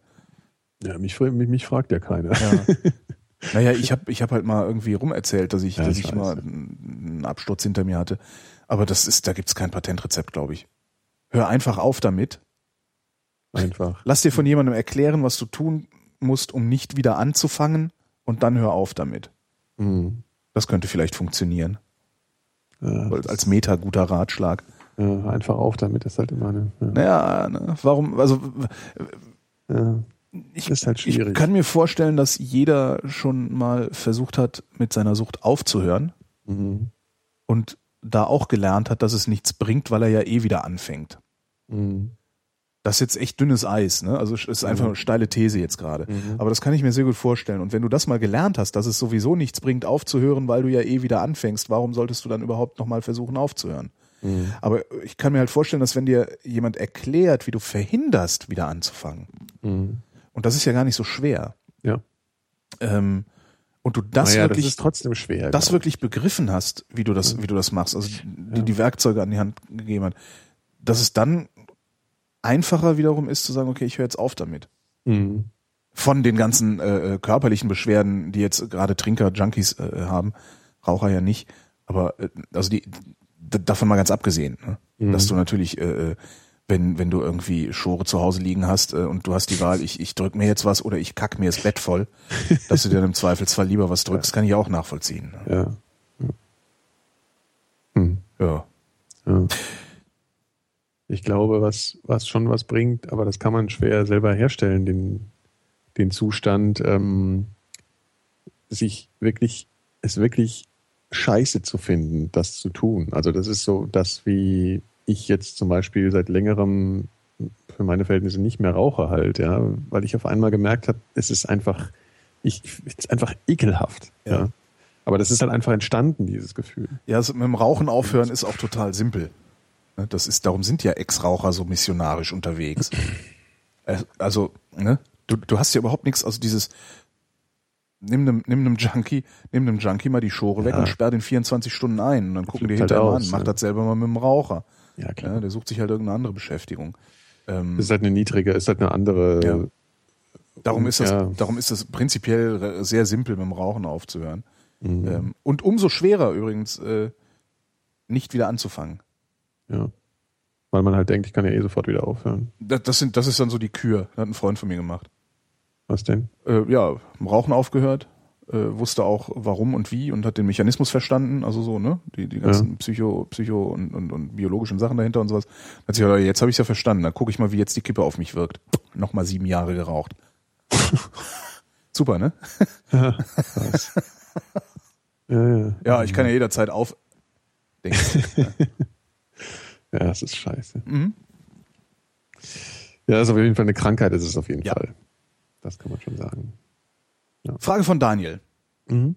S1: Ja, mich, mich, mich fragt ja keiner.
S3: Ja. naja, ich habe ich hab halt mal irgendwie rumerzählt, dass ich,
S1: Ja,
S3: dass
S1: ich
S3: mal einen Absturz hinter mir hatte. Aber das ist, da gibt's kein Patentrezept, glaube ich. Hör einfach auf damit.
S1: Einfach.
S3: Lass dir von jemandem erklären, was du tun musst, um nicht wieder anzufangen, und dann hör auf damit.
S1: Mhm.
S3: Das könnte vielleicht funktionieren.
S1: Ja,
S3: Als- Als Meta guter Ratschlag.
S1: ja, einfach auf damit ist halt immer eine. Ja.
S3: Naja, ne, warum, also
S1: Ja.
S3: Ich,
S1: Ist halt
S3: ich
S1: schwierig.
S3: kann mir vorstellen, dass jeder schon mal versucht hat, mit seiner Sucht aufzuhören
S1: Mhm.
S3: und da auch gelernt hat, dass es nichts bringt, weil er ja eh wieder anfängt.
S1: Mhm.
S3: Das ist jetzt echt dünnes Eis, ne? Also es ist einfach eine steile These jetzt gerade.
S1: Mhm.
S3: Aber das kann ich mir sehr gut vorstellen. Und wenn du das mal gelernt hast, dass es sowieso nichts bringt, aufzuhören, weil du ja eh wieder anfängst, warum solltest du dann überhaupt nochmal versuchen aufzuhören?
S1: Mhm.
S3: Aber ich kann mir halt vorstellen, dass wenn dir jemand erklärt, wie du verhinderst, wieder anzufangen,
S1: Mhm.
S3: Und das ist ja gar nicht so schwer,
S1: Ja.
S3: ähm, und du das
S1: naja,
S3: wirklich
S1: das ist trotzdem schwer.
S3: das wirklich begriffen hast, wie du das, wie du das machst, also die, die Werkzeuge an die Hand gegeben hat, dass es dann einfacher wiederum ist zu sagen, okay, ich höre jetzt auf damit.
S1: Mhm.
S3: Von den ganzen äh, äh, körperlichen Beschwerden, die jetzt gerade Trinker, Junkies äh, haben, Raucher ja nicht, aber äh, also die davon mal ganz abgesehen, ne?
S1: Mhm.
S3: dass du natürlich äh, äh, wenn, wenn du irgendwie Schore zu Hause liegen hast äh, und du hast die Wahl, ich, ich drück mir jetzt was oder ich kack mir das Bett voll, dass du dir dann im Zweifelsfall lieber was drückst, kann ich auch nachvollziehen.
S1: Ja. Ja. Hm.
S3: Ja.
S1: Ja. Ich glaube, was, was schon was bringt, aber das kann man schwer selber herstellen, den, den Zustand, ähm, sich wirklich, es wirklich scheiße zu finden, das zu tun. Also das ist so das, wie ich jetzt zum Beispiel seit längerem für meine Verhältnisse nicht mehr rauche halt, ja, weil ich auf einmal gemerkt habe, es ist einfach, ich, es ist einfach ekelhaft.
S3: Ja.
S1: Ja. Aber das ist halt einfach entstanden, dieses Gefühl.
S3: Ja, also mit dem Rauchen aufhören ist auch total simpel. Ne, Das ist, darum sind ja Ex-Raucher so missionarisch unterwegs. Äh, Also, ne, du, du hast ja überhaupt nichts, also dieses, nimm einem, nimm einem Junkie, nimm einem Junkie mal die Schore weg
S1: Ja.
S3: und sperr den 24 Stunden ein und dann gucken die
S1: flippt halt
S3: an, mach
S1: ja.
S3: das selber mal mit dem Raucher.
S1: Ja, klar.
S3: Ja, der sucht sich halt irgendeine andere Beschäftigung. Ähm,
S1: ist halt eine niedrige, ist halt eine andere.
S3: Ja. darum ist das,
S1: ja.
S3: darum ist das prinzipiell sehr simpel mit dem Rauchen aufzuhören.
S1: Mhm.
S3: Ähm, und umso schwerer übrigens, äh, nicht wieder anzufangen.
S1: Ja. Weil man halt denkt, ich kann ja eh sofort wieder aufhören.
S3: Das, das, sind, das ist dann so die Kür. Das hat ein Freund von mir gemacht.
S1: Was denn?
S3: Äh, ja, im Rauchen aufgehört, äh, wusste auch warum und wie und hat den Mechanismus verstanden, also so, ne? Die, die ganzen Psycho, Psycho und, und, und biologischen Sachen dahinter und sowas. Hat sich gedacht, jetzt habe ich ja verstanden, dann gucke ich mal, wie jetzt die Kippe auf mich wirkt. Nochmal sieben Jahre geraucht. Super, ne?
S1: Ja, ja, ja.
S3: Ja, ich kann ja jederzeit auf.
S1: Ja, das ist scheiße.
S3: Mhm.
S1: Ja, das ist auf jeden Fall eine Krankheit, ist es auf jeden
S3: Ja.
S1: Fall. Das kann man schon sagen.
S3: Frage von Daniel.
S1: Mhm.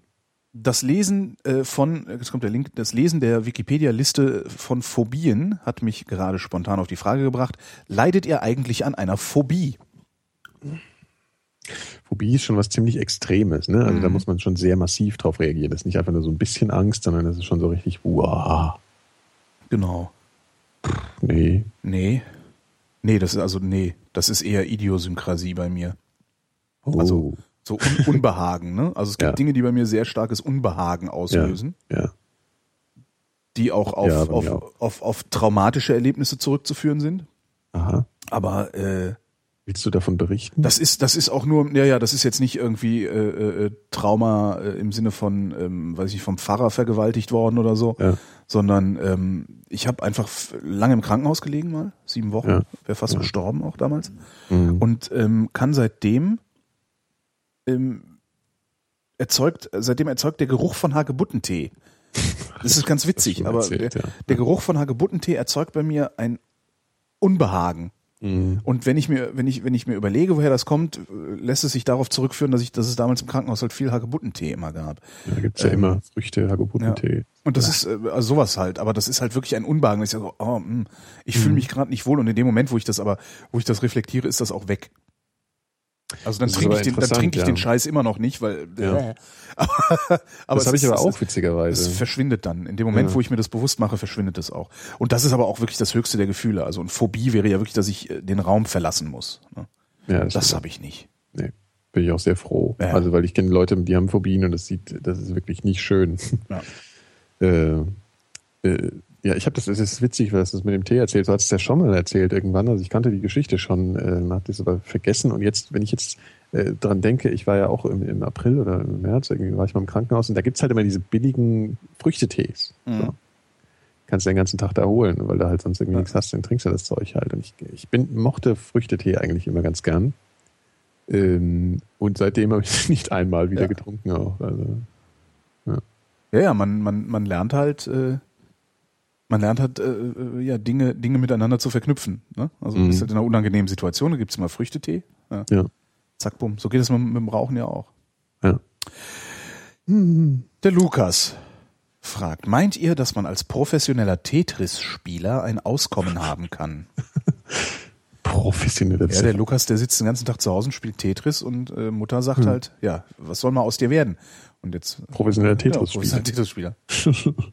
S3: Das Lesen äh, von, jetzt kommt der Link, das Lesen der Wikipedia-Liste von Phobien hat mich gerade spontan auf die Frage gebracht, leidet ihr eigentlich an einer Phobie?
S1: Phobie ist schon was ziemlich Extremes, ne? Also da
S3: Mhm.
S1: muss man schon sehr massiv drauf reagieren. Das ist nicht einfach nur so ein bisschen Angst, sondern das ist schon so richtig, wow,
S3: Genau.
S1: nee.
S3: Nee. Nee, das ist also, nee, das ist eher Idiosynkrasie bei mir.
S1: Oh,
S3: Also so Un Unbehagen, ne? Also es gibt
S1: Ja.
S3: Dinge, die bei mir sehr starkes Unbehagen auslösen,
S1: ja.
S3: die auch auf,
S1: Ja,
S3: auf,
S1: auch.
S3: auf, auf traumatische Erlebnisse zurückzuführen sind.
S1: Aha.
S3: Aber äh,
S1: Willst du davon berichten?
S3: das ist, das ist auch nur, ja, ja, das ist jetzt nicht irgendwie äh, äh, Trauma äh, im Sinne von, ähm, weiß ich, vom Pfarrer vergewaltigt worden oder so,
S1: Ja.
S3: sondern ähm, ich habe einfach lange im Krankenhaus gelegen mal, sieben Wochen,
S1: Ja.
S3: wäre fast
S1: Ja.
S3: gestorben auch damals.
S1: Mhm.
S3: und ähm, kann seitdem ähm, erzeugt, seitdem erzeugt der Geruch von Hagebuttentee. Das ist ganz witzig, aber
S1: erzählt,
S3: der,
S1: ja.
S3: der Geruch von Hagebuttentee erzeugt bei mir ein Unbehagen.
S1: Mhm.
S3: Und wenn ich mir, wenn ich, wenn ich mir überlege, woher das kommt, äh, lässt es sich darauf zurückführen, dass ich, dass es damals im Krankenhaus halt viel Hagebuttentee immer gab.
S1: Da gibt's ja
S3: Ähm,
S1: immer Früchte, Hagebuttentee.
S3: Und das ist äh, also sowas halt, aber das ist halt wirklich ein Unbehagen. Ich sage, so, oh, mh, ich
S1: Mhm.
S3: fühle mich gerade nicht wohl und in dem Moment, wo ich das aber, wo ich das reflektiere, ist das auch weg. Also dann
S1: Das
S3: trinke ich den, dann trinke ich
S1: ja.
S3: den Scheiß immer noch nicht, weil
S1: Ja.
S3: äh, aber, aber
S1: das
S3: es
S1: habe ich aber auch witzigerweise.
S3: es verschwindet dann. In dem Moment,
S1: Ja.
S3: wo ich mir das bewusst mache, verschwindet es auch. Und das ist aber auch wirklich das höchste der Gefühle. Also und Phobie wäre ja wirklich, dass ich äh, den Raum verlassen muss. ne?
S1: ja,
S3: Das
S1: stimmt.
S3: habe ich nicht.
S1: Nee, bin ich auch sehr froh.
S3: Ja.
S1: Also, weil ich kenne Leute, die haben Phobien und das sieht, das ist wirklich nicht schön.
S3: Ja.
S1: äh, äh, ja, ich habe das, es ist witzig, was du das mit dem Tee erzählt. Du hast es ja schon mal erzählt irgendwann. Also ich kannte die Geschichte schon, äh, hatte es aber vergessen. Und jetzt, wenn ich jetzt äh, dran denke, ich war ja auch im, im April oder im März, irgendwie war ich mal im Krankenhaus und da gibt's halt immer diese billigen Früchtetees.
S3: Mhm.
S1: So. Kannst du den ganzen Tag da holen, weil du halt sonst irgendwie
S3: Ja.
S1: nichts hast, dann trinkst du das Zeug halt. Und ich, ich bin, mochte Früchtetee eigentlich immer ganz gern. Ähm, und seitdem habe ich es nicht einmal wieder
S3: Ja.
S1: getrunken auch. Also,
S3: Ja, ja, man, man, man lernt halt, äh, man lernt halt, äh, äh, ja, Dinge, Dinge miteinander zu verknüpfen. Ne? Also
S1: Mhm.
S3: bist halt in einer unangenehmen Situation, da gibt's immer Früchtetee. Ja.
S1: ja.
S3: Zack, bumm. So geht es mit, mit dem Rauchen ja auch.
S1: ja.
S3: Der Lukas fragt, meint ihr, dass man als professioneller Tetris-Spieler ein Auskommen haben kann?
S1: Professionelle
S3: Ja, der Lukas, der sitzt den ganzen Tag zu Hause und spielt Tetris und äh, Mutter sagt
S1: Hm.
S3: halt, ja, was soll mal aus dir werden? Und jetzt
S1: professioneller
S3: ja,
S1: Tetris-Spieler.
S3: professioneller Tetris-Spieler.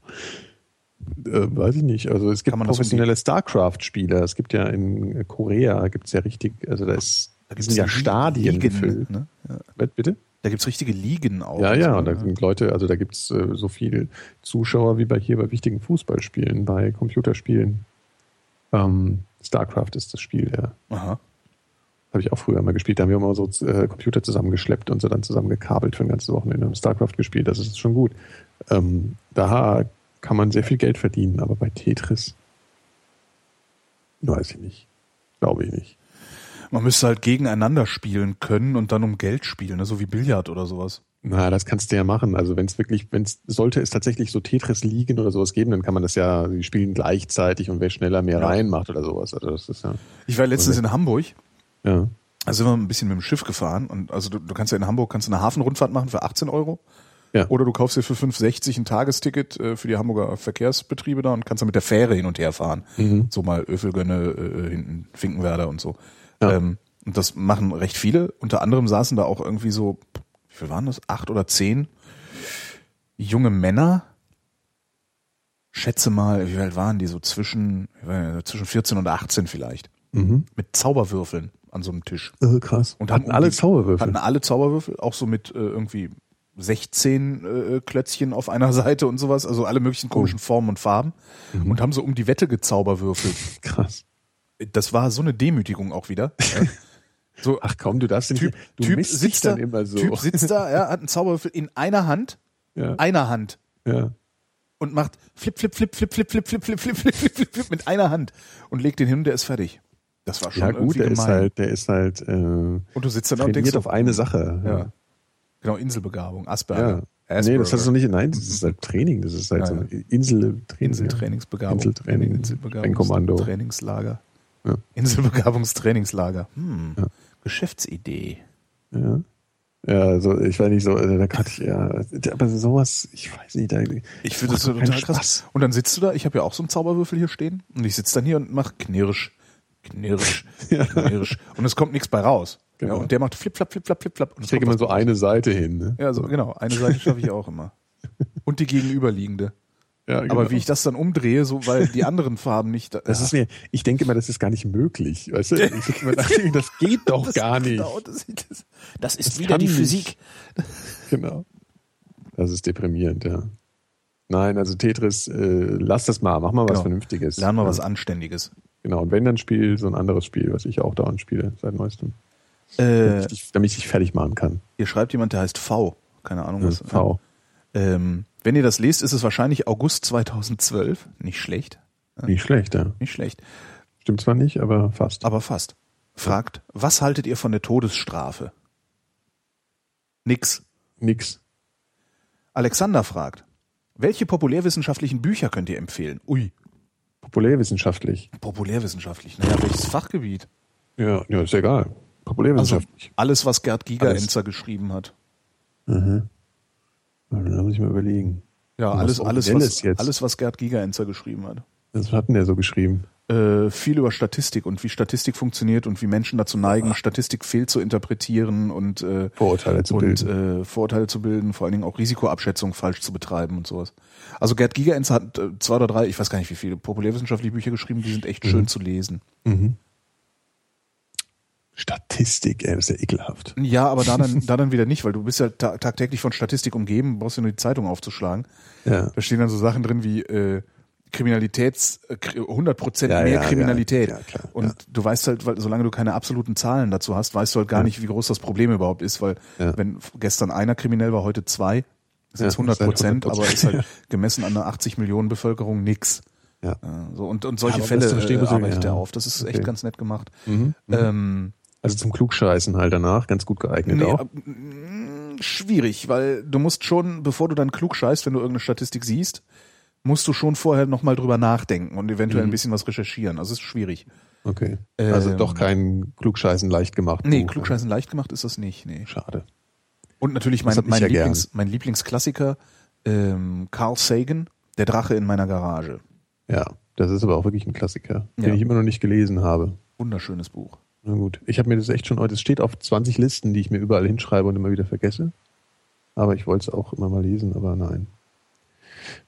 S1: Äh, weiß ich nicht. Also es gibt professionelle StarCraft-Spieler. Es gibt ja in Korea gibt's ja richtig, also da ist,
S3: Da
S1: sind ja Stadien
S3: Ligen,
S1: gefüllt.
S3: Ne? Ja.
S1: Bitte?
S3: Da gibt's richtige Ligen auch.
S1: Ja, ja,
S3: so,
S1: und da
S3: ne?
S1: sind Leute, also da gibt's äh, so viele Zuschauer wie bei hier bei wichtigen Fußballspielen, bei Computerspielen. Ähm, StarCraft ist das Spiel, ja.
S3: Aha.
S1: Habe ich auch früher mal gespielt. Da haben wir immer so äh, Computer zusammengeschleppt und so dann zusammengekabelt für ein ganzes Wochenende und StarCraft gespielt. Das ist schon gut. Ähm, da kann man sehr viel Geld verdienen, aber bei Tetris weiß ich nicht. Glaube ich nicht.
S3: Man müsste halt gegeneinander spielen können und dann um Geld spielen, ne? so wie Billard oder sowas.
S1: Na, das kannst du ja machen. Also wenn es wirklich, wenn es sollte es tatsächlich so Tetris-Ligen oder sowas geben, dann kann man das ja, die spielen gleichzeitig und wer schneller mehr
S3: Ja.
S1: reinmacht oder sowas. Also das ist ja,
S3: Ich war letztens in Hamburg,
S1: ja.
S3: da sind wir ein bisschen mit dem Schiff gefahren und also du, du kannst ja in Hamburg kannst du eine Hafenrundfahrt machen für 18 Euro.
S1: Ja.
S3: Oder du kaufst dir für 5,60 ein Tagesticket äh, für die Hamburger Verkehrsbetriebe da und kannst dann mit der Fähre hin und her fahren.
S1: Mhm.
S3: So mal Öfelgönne, äh, hinten Finkenwerder und so.
S1: Ja.
S3: Ähm, und das machen recht viele. Unter anderem saßen da auch irgendwie so, wie viel waren das? Acht oder zehn junge Männer. Schätze mal, wie alt waren die? So zwischen, zwischen 14 und 18 vielleicht.
S1: Mhm.
S3: Mit Zauberwürfeln an so einem Tisch.
S1: Äh, krass.
S3: Und
S1: hatten alle
S3: die-
S1: Zauberwürfel.
S3: Hatten alle Zauberwürfel, auch so mit äh, irgendwie 16 äh, Klötzchen auf einer Seite und sowas, also alle möglichen
S1: Oh.
S3: komischen Formen und Farben
S1: Mhm.
S3: und haben so um die Wette gezauberwürfelt.
S1: Krass.
S3: Das war so eine Demütigung auch wieder. Ja. So,
S1: Ach komm, du darfst den
S3: Typ,
S1: du
S3: typ sitzt da,
S1: immer so.
S3: Typ sitzt da, ja, hat einen Zauberwürfel in einer Hand,
S1: ja,
S3: einer Hand
S1: ja.
S3: und macht flip, flip, flip, flip, flip, flip, flip, flip, flip, flip, flip, flip, flip mit einer Hand und legt den hin und der ist fertig. Das war schon
S1: ja gut, der
S3: gemein.
S1: ist halt, der ist halt äh,
S3: und du sitzt dann da und denkst,
S1: auf eine Sache.
S3: ja. Genau, Inselbegabung,
S1: Ja.
S3: Asperger.
S1: Nee, das hast du
S3: Asperger.
S1: nicht, nein, das ist halt Training, das ist halt
S3: Ja,
S1: so eine Inseltraining.
S3: Inseltrainingsbegabung.
S1: Inseltraining, Sprengkommando.
S3: Trainingslager.
S1: Ja.
S3: Inselbegabungstrainingslager. Hm.
S1: Ja.
S3: Geschäftsidee.
S1: Ja. Ja, also ich weiß nicht so, also da kann ich ja, aber sowas, ich weiß nicht, da,
S3: Ich finde das
S1: doch
S3: total
S1: keinen
S3: krass.
S1: Spaß.
S3: Und dann sitzt du da, ich habe ja auch so einen Zauberwürfel hier stehen und ich sitze dann hier und mach knirsch, Knirsch, knirsch. Und es kommt nichts bei raus.
S1: Genau.
S3: Ja, und der macht flip, flap, flip, flap, flip, flap.
S1: Ich kriege immer so
S3: was
S1: eine Seite hin. Ne?
S3: Ja, so, genau. Eine Seite schaffe ich auch immer. Und die gegenüberliegende.
S1: Ja,
S3: Aber
S1: genau.
S3: wie ich das dann umdrehe, so, weil die anderen Farben nicht.
S1: Das ist mir, ich denke immer, das ist gar nicht möglich. Weißt du? Ich immer dachte, das geht doch gar nicht.
S3: Genau, das, das, das ist
S1: Das
S3: wieder die
S1: nicht.
S3: Physik.
S1: Genau. Das ist deprimierend, ja. Nein, also Tetris, äh, lass das mal, mach mal was
S3: Genau.
S1: Vernünftiges.
S3: Lernen wir
S1: ja.
S3: was Anständiges.
S1: Genau, und wenn dann Spiel, so ein anderes Spiel, was ich auch dauernd spiele, seit neuestem.
S3: Äh,
S1: Damit, ich, damit ich dich fertig machen kann.
S3: hier schreibt jemand, der heißt V. Keine Ahnung was.
S1: V.
S3: Ähm, wenn ihr das lest, ist es wahrscheinlich August 2012. Nicht schlecht.
S1: Nicht schlecht, ja.
S3: Nicht schlecht.
S1: Stimmt zwar nicht, aber fast.
S3: Aber fast. Fragt, was haltet ihr von der Todesstrafe? Nix.
S1: Nix.
S3: Alexander fragt, welche populärwissenschaftlichen Bücher könnt ihr empfehlen? Ui,
S1: Populärwissenschaftlich.
S3: populärwissenschaftlich. Naja, welches Fachgebiet?
S1: Ja, ja, ist egal.
S3: Also
S1: Populärwissenschaftlich.
S3: alles, was Gerd Gigerenzer geschrieben hat.
S1: Mhm. Also, Da muss ich mal überlegen.
S3: Ja, alles, alles, was, alles, was Gerd Gigerenzer geschrieben hat.
S1: Was hat denn der so geschrieben?
S3: Äh, viel über Statistik und wie Statistik funktioniert und wie Menschen dazu neigen, Statistik fehl zu interpretieren und, äh,
S1: Vorurteile zu
S3: und
S1: bilden.
S3: Äh, Vorurteile zu bilden, vor allen Dingen auch Risikoabschätzung falsch zu betreiben und sowas. Also Gerd Gigerenzer hat äh, zwei oder drei, ich weiß gar nicht wie viele, populärwissenschaftliche Bücher geschrieben, die sind echt schön zu lesen.
S1: Mhm. Statistik, ey, ist ja ekelhaft.
S3: Ja, aber da dann, da dann wieder nicht, weil du bist ja ta tagtäglich von Statistik umgeben, brauchst ja nur die Zeitung aufzuschlagen.
S1: Ja.
S3: Da stehen dann so Sachen drin wie äh, Kriminalitäts, äh, kri- 100 Prozent
S1: Ja,
S3: mehr
S1: ja,
S3: Kriminalität.
S1: ja, klar,
S3: und du weißt halt, weil solange du keine absoluten Zahlen dazu hast, weißt du halt gar nicht, wie groß das Problem überhaupt ist, weil wenn gestern einer kriminell war, heute zwei, ist
S1: Ja,
S3: jetzt 100 Prozent,
S1: ist halt
S3: aber ist halt
S1: 100%,
S3: gemessen an einer 80 Millionen Bevölkerung nix.
S1: Ja.
S3: Äh, So, und, und solche Fälle äh,
S1: muss ich-
S3: er auf. Das ist echt
S1: Okay.
S3: ganz nett gemacht.
S1: Mhm. Mhm.
S3: Ähm,
S1: Also zum Klugscheißen halt danach, ganz gut geeignet
S3: Nee,
S1: auch.
S3: ab- mm, schwierig, weil du musst schon, bevor du dann klug scheißt, wenn du irgendeine Statistik siehst, musst du schon vorher nochmal drüber nachdenken und eventuell
S1: Mhm.
S3: ein bisschen was recherchieren. Also es ist schwierig.
S1: Okay. Also
S3: Ähm,
S1: doch kein Klugscheißen leicht gemacht.
S3: Nee,
S1: Buch.
S3: klugscheißen leicht gemacht ist das nicht. Nee.
S1: Schade.
S3: Und natürlich mein, mein,
S1: ja
S3: Lieblings, mein Lieblingsklassiker, ähm, Carl Sagan, Der Drache in meiner Garage.
S1: Ja, das ist aber auch wirklich ein Klassiker, den
S3: Ja.
S1: ich immer noch nicht gelesen habe.
S3: Wunderschönes Buch.
S1: Na gut. Ich habe mir das echt schon heute, es steht auf 20 Listen, die ich mir überall hinschreibe und immer wieder vergesse. Aber ich wollte es auch immer mal lesen, aber nein.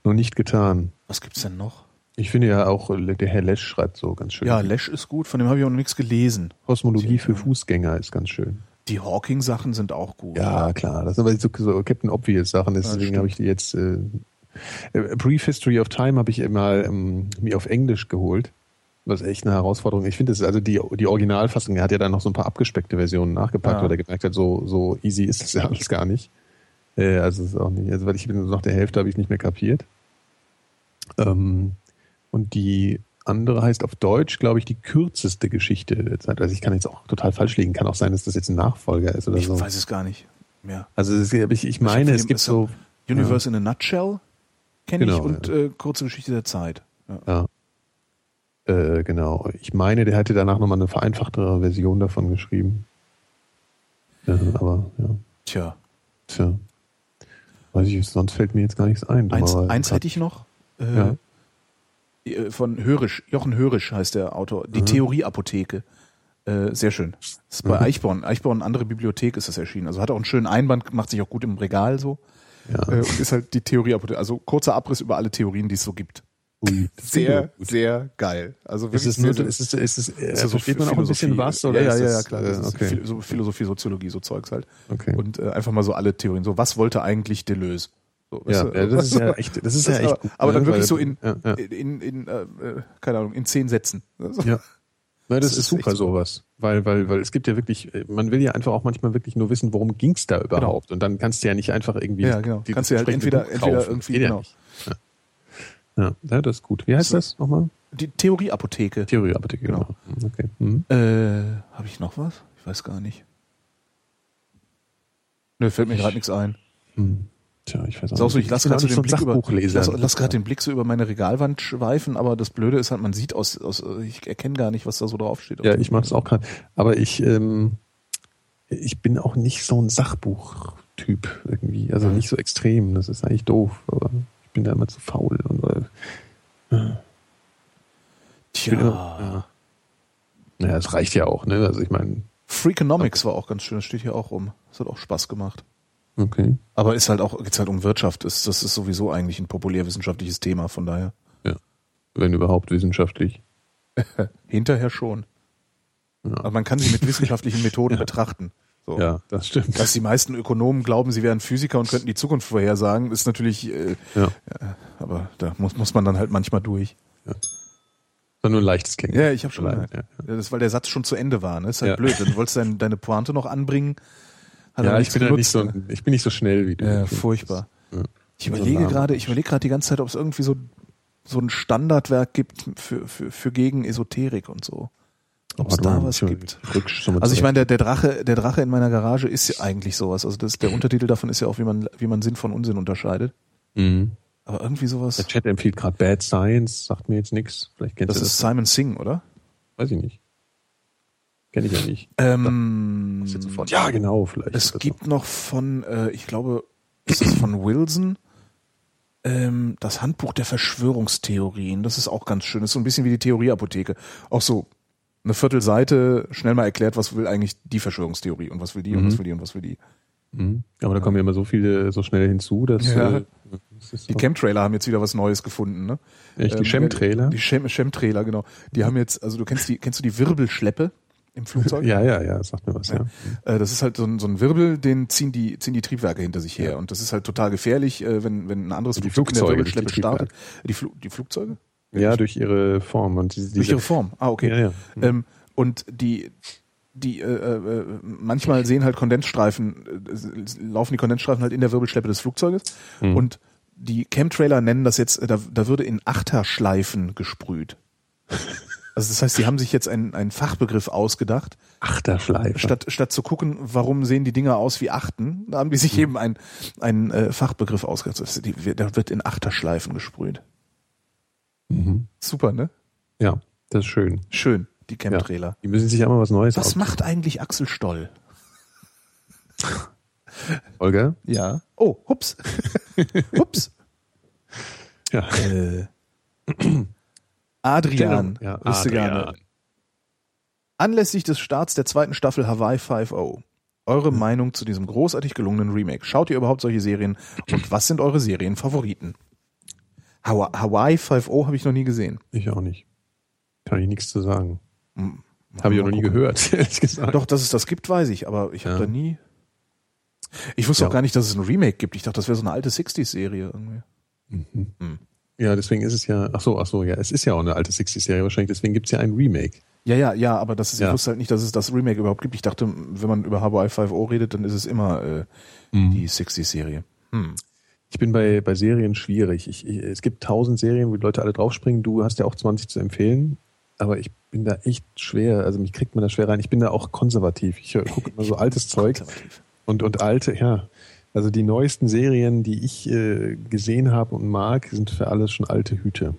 S1: Noch nicht getan.
S3: Was gibt's denn noch?
S1: Ich finde ja auch, äh, der Herr Lesch schreibt so ganz schön.
S3: Ja, Lesch ist gut, von dem habe ich auch noch nichts gelesen.
S1: Kosmologie für Fußgänger ist ganz schön.
S3: Die Hawking-Sachen sind auch gut.
S1: Ja, klar. Das sind aber so, so Captain Obvious Sachen,
S3: Ja,
S1: deswegen
S3: stimmt.
S1: habe ich die jetzt. Äh, äh, Brief History of Time habe ich mal ähm, mir auf Englisch geholt. Was echt eine Herausforderung. Ich finde, ist also die, die Originalfassung, er hat ja dann noch so ein paar abgespeckte Versionen nachgepackt,
S3: Ja.
S1: weil er gemerkt hat, so, so easy ist das ja alles gar nicht. Äh, also es ist auch nicht, also weil ich bin nach der Hälfte habe ich nicht mehr kapiert. Ähm, und die andere heißt auf Deutsch, glaube ich, die kürzeste Geschichte der Zeit. Also ich kann jetzt auch total falsch liegen. Kann auch sein, dass das jetzt ein Nachfolger ist oder
S3: Ich
S1: so.
S3: weiß es gar nicht mehr.
S1: Also es, ist- ich, ich meine, es gibt
S3: es
S1: so,
S3: Universe in a Nutshell kenne
S1: Genau,
S3: ich und äh, kurze Geschichte der Zeit. Ja.
S1: ja, äh, genau. Ich meine, der hätte danach nochmal eine vereinfachtere Version davon geschrieben. Ja, aber ja,
S3: Tja,
S1: tja. Weiß ich, sonst fällt mir jetzt gar nichts ein.
S3: eins, eins hätte ich noch. Äh,
S1: Ja.
S3: äh, Von Hörisch, Jochen Hörisch heißt der Autor. Die
S1: Mhm.
S3: Theorieapotheke. Äh, sehr schön. Das ist bei
S1: Mhm.
S3: Eichborn. Eichborn, andere Bibliothek ist das erschienen. Also hat auch einen schönen Einband, macht sich auch gut im Regal so.
S1: Ja.
S3: Äh, und ist halt die Theorieapotheke. Also kurzer Abriss über alle Theorien, die es so gibt.
S1: Ui,
S3: Sehr, sehr geil. Also
S1: Ist es nur,
S3: sehr-
S1: ist es, ist es, äh,
S3: ist ja so
S1: versteht man auch ein bisschen was? Oder
S3: ja, ja, ja, ja, klar.
S1: äh, okay.
S3: So Philosophie, Soziologie, so Zeugs halt.
S1: okay.
S3: Und äh, einfach mal so alle Theorien. So, was wollte eigentlich Deleuze? So,
S1: ja, ja, das ist ja echt, das ist ja
S3: Das
S1: echt
S3: aber,
S1: gut.
S3: aber dann
S1: ne?
S3: wirklich
S1: Weil-
S3: so in,
S1: ja, ja.
S3: in, in äh, äh, keine Ahnung, in zehn Sätzen. So.
S1: Ja. Nein, das,
S3: Das
S1: ist super
S3: echt so.
S1: sowas. Weil, weil, weil es gibt ja wirklich, äh, man will ja einfach auch manchmal wirklich nur wissen, worum ging's da überhaupt. Und dann kannst du ja nicht einfach irgendwie.
S3: Ja, genau.
S1: die-
S3: Kannst du ja halt entweder- entweder irgendwie,
S1: ja
S3: genau.
S1: Ja. Ja, ja, das ist gut. Wie heißt
S3: So.
S1: das nochmal?
S3: Die Theorieapotheke.
S1: Theorieapotheke,
S3: Genau.
S1: genau. Okay. Mhm.
S3: Äh, habe ich noch was? Ich weiß gar nicht. Nö, fällt mir gerade nichts ein.
S1: Hm. Tja, ich weiß
S3: auch so, ich lasse gerade so den Blick über, lass, lass gerade den Blick so über meine Regalwand schweifen, aber das Blöde ist halt, man sieht aus, aus ich erkenne gar nicht, was da so draufsteht.
S1: Ja, ich mache das auch gerade. Aber ich, ähm, ich bin auch nicht so ein Sachbuchtyp irgendwie. Also nicht so extrem. Das ist eigentlich doof. Aber bin da immer zu faul. Und, äh,
S3: Tja,
S1: immer, ja. Naja, es reicht ja auch, ne? Also ich meine,
S3: Freakonomics war auch ganz schön, das steht hier auch rum. Das hat auch Spaß gemacht.
S1: okay.
S3: Aber ist halt auch, geht's halt um Wirtschaft. Ist, das ist sowieso eigentlich ein populärwissenschaftliches Thema, von daher.
S1: Ja. Wenn überhaupt wissenschaftlich.
S3: Hinterher schon.
S1: Ja.
S3: Aber man kann sie mit wissenschaftlichen Methoden betrachten. So.
S1: Ja, das stimmt.
S3: Dass die meisten Ökonomen glauben, sie wären Physiker und könnten die Zukunft vorhersagen, ist natürlich, äh,
S1: Ja.
S3: aber da muss, muss man dann halt manchmal durch.
S1: War nur ein leichtes Klingen.
S3: Ja, ich habe schon
S1: ja.
S3: Ja, Das ist, weil der Satz schon zu Ende war. Ne? Ist halt
S1: Ja.
S3: blöd. Dann wolltest du dein, deine Pointe noch anbringen.
S1: Ja, ich bin, halt nicht so, ich bin nicht so schnell wie du.
S3: Ja, furchtbar.
S1: Ja.
S3: Ich überlege gerade, ich überlege gerade die ganze Zeit, ob es irgendwie so, so ein Standardwerk gibt für, für, für gegen Esoterik und so. Ob es da was gibt. Also ich meine, der, der Drache, der Drache in meiner Garage ist ja eigentlich sowas. Also das, der Untertitel davon ist ja auch, wie man, wie man Sinn von Unsinn unterscheidet.
S1: Mhm.
S3: Aber irgendwie sowas.
S1: Der Chat empfiehlt gerade Bad Science, sagt mir jetzt nichts. Vielleicht kennst
S3: Das
S1: du
S3: ist
S1: das.
S3: Simon Singh, oder?
S1: Weiß ich nicht. Kenne ich ja nicht.
S3: Ähm.
S1: Ja, genau, vielleicht.
S3: Es gibt noch von, äh, ich glaube, ist es von Wilson, ähm, das Handbuch der Verschwörungstheorien. Das ist auch ganz schön. Das ist so ein bisschen wie die Theorieapotheke. Auch so eine Viertelseite schnell mal erklärt, was will eigentlich die Verschwörungstheorie und was will die und
S1: Mhm.
S3: was will die und was will die.
S1: Mhm. Aber da kommen ja immer so viele so schnell hinzu, dass
S3: Ja.
S1: äh, das
S3: Die Chemtrailer haben jetzt wieder was Neues gefunden, ne?
S1: Echt, die
S3: Ähm,
S1: Chemtrailer?
S3: Die Chem Chemtrailer, genau. Die haben jetzt, also du kennst die, kennst du die Wirbelschleppe im Flugzeug?
S1: Ja, ja, ja, sagt mir was, ja.
S3: Äh, Das ist halt so ein, so ein Wirbel, den ziehen die, ziehen die Triebwerke hinter sich her. Und das ist halt total gefährlich, äh, wenn, wenn ein anderes
S1: Die
S3: Flugzeug in der
S1: Flugzeuge,
S3: Wirbelschleppe
S1: die
S3: startet. Die, Flu die Flugzeuge?
S1: Ja, durch ihre Form und diese,
S3: Durch ihre Form. Ah, okay.
S1: Ja, ja.
S3: Ähm, und die, die äh, äh, manchmal sehen halt Kondensstreifen, äh, laufen die Kondensstreifen halt in der Wirbelschleppe des Flugzeuges.
S1: Mhm.
S3: Und die Chemtrailer nennen das jetzt, äh, da, da würde in Achterschleifen gesprüht. Also das heißt, sie haben sich jetzt einen, einen Fachbegriff ausgedacht,
S1: Achterschleife.
S3: statt, statt zu gucken, warum sehen die Dinger aus wie Achten, da haben die sich eben einen, einen äh, Fachbegriff ausgedacht. Ist die- Da wird in Achterschleifen gesprüht.
S1: Mhm.
S3: Super, ne?
S1: Ja, das ist schön.
S3: Schön, die
S1: Ja.
S3: Chemtrailer.
S1: Die müssen sich ja immer was Neues
S3: Was macht eigentlich Axel Stoll?
S1: Holger?
S3: Ja. Oh, hups. hups.
S1: Ja.
S3: Äh, Adrian,
S1: Ja. Adrian.
S3: Anlässlich des Starts der zweiten Staffel Hawaii 5.0. Eure Meinung zu diesem großartig gelungenen Remake. Schaut ihr überhaupt solche Serien? Und was sind eure Serienfavoriten? Hawa- Hawaii 5.0 habe ich noch nie gesehen.
S1: Ich auch nicht. Kann ich nichts zu sagen.
S3: Hm,
S1: Habe ich auch noch nie gehört, ehrlich gesagt.
S3: Doch, dass es das gibt, weiß ich, aber ich habe
S1: Ja.
S3: da nie. Ich wusste
S1: Ja.
S3: auch gar nicht, dass es ein Remake gibt. Ich dachte, das wäre so eine alte 60s-Serie irgendwie.
S1: Mhm.
S3: Hm.
S1: Ja, deswegen ist es ja, ach so, ach so, ja, es ist ja auch eine alte 60-Serie wahrscheinlich, deswegen gibt's ja ein Remake.
S3: Ja, ja, ja, aber das ist, ich
S1: Ja.
S3: wusste halt nicht, dass es das Remake überhaupt gibt. Ich dachte, wenn man über Hawaii 5.0 redet, dann ist es immer äh, die 60s-Serie. Hm.
S1: Ich bin bei, bei Serien schwierig. Ich, ich, es gibt tausend Serien, wo die Leute alle draufspringen. Du hast ja auch 20 zu empfehlen. Aber ich bin da echt schwer. Also mich kriegt man da schwer rein. Ich bin da auch konservativ. Ich gucke immer so altes Zeug und, und alte, ja. Also die neuesten Serien, die ich äh, gesehen habe und mag, sind für alles schon alte Hüte.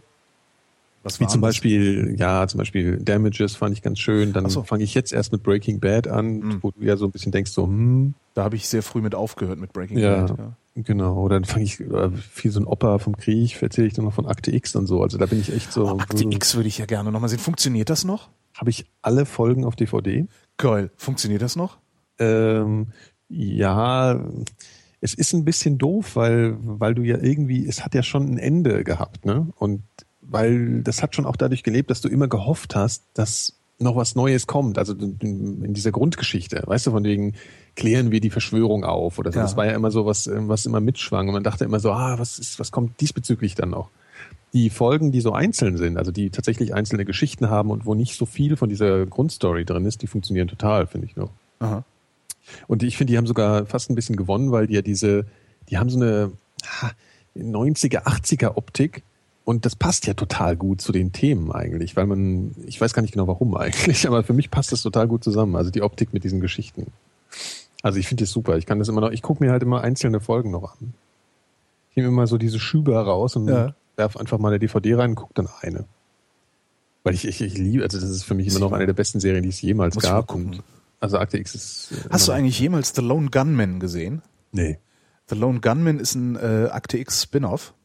S3: Was
S1: Wie zum
S3: das?
S1: Beispiel, ja, zum Beispiel Damages fand ich ganz schön. Dann
S3: so.
S1: fange ich jetzt erst mit Breaking Bad an,
S3: Mhm.
S1: wo du ja so ein bisschen denkst, so, hm,
S3: Da habe ich sehr früh mit aufgehört mit Breaking
S1: Ja.
S3: Bad. Ja.
S1: Genau. Oder dann fange ich äh, viel so ein Opa vom Krieg, erzähle ich dann noch von Akte X und so. Also da bin ich echt so.
S3: Oh, Akte X würde ich ja gerne nochmal sehen. Funktioniert das noch?
S1: Habe ich alle Folgen auf DVD?
S3: Geil. Funktioniert das noch?
S1: Ähm, ja, es ist ein bisschen doof, weil, weil du ja irgendwie, es hat ja schon ein Ende gehabt, ne? Und weil das hat schon auch dadurch gelebt, dass du immer gehofft hast, dass noch was Neues kommt. Also in, in dieser Grundgeschichte, weißt du, von wegen klären wir die Verschwörung auf oder so.
S3: Ja.
S1: Das war ja immer so was, ähm, was immer mitschwang. Und man dachte immer so, ah, was ist, was kommt diesbezüglich dann noch? Die Folgen, die so einzeln sind, also die tatsächlich einzelne Geschichten haben und wo nicht so viel von dieser Grundstory drin ist, die funktionieren total, finde ich noch.
S3: Aha.
S1: Und ich finde, die haben sogar fast ein bisschen gewonnen, weil die ja diese, die haben so eine ha, 90er, 80er Optik. Und das passt ja total gut zu den Themen eigentlich, weil man, ich weiß gar nicht genau warum eigentlich, aber für mich passt das total gut zusammen. Also die Optik mit diesen Geschichten. Also ich finde das super. Ich kann das immer noch, ich gucke mir halt immer einzelne Folgen noch an. Ich nehme immer so diese Schüber raus und
S3: Ja.
S1: werf einfach mal eine DVD rein und gucke dann eine. Weil ich, ich, ich liebe, also das ist für mich immer noch eine der besten Serien, die es jemals
S3: Muss
S1: gab. Und, also Akte X ist. äh,
S3: Hast du eigentlich jemals The Lone Gunman gesehen?
S1: Nee.
S3: The Lone Gunman ist ein äh, Akte X Spin-off.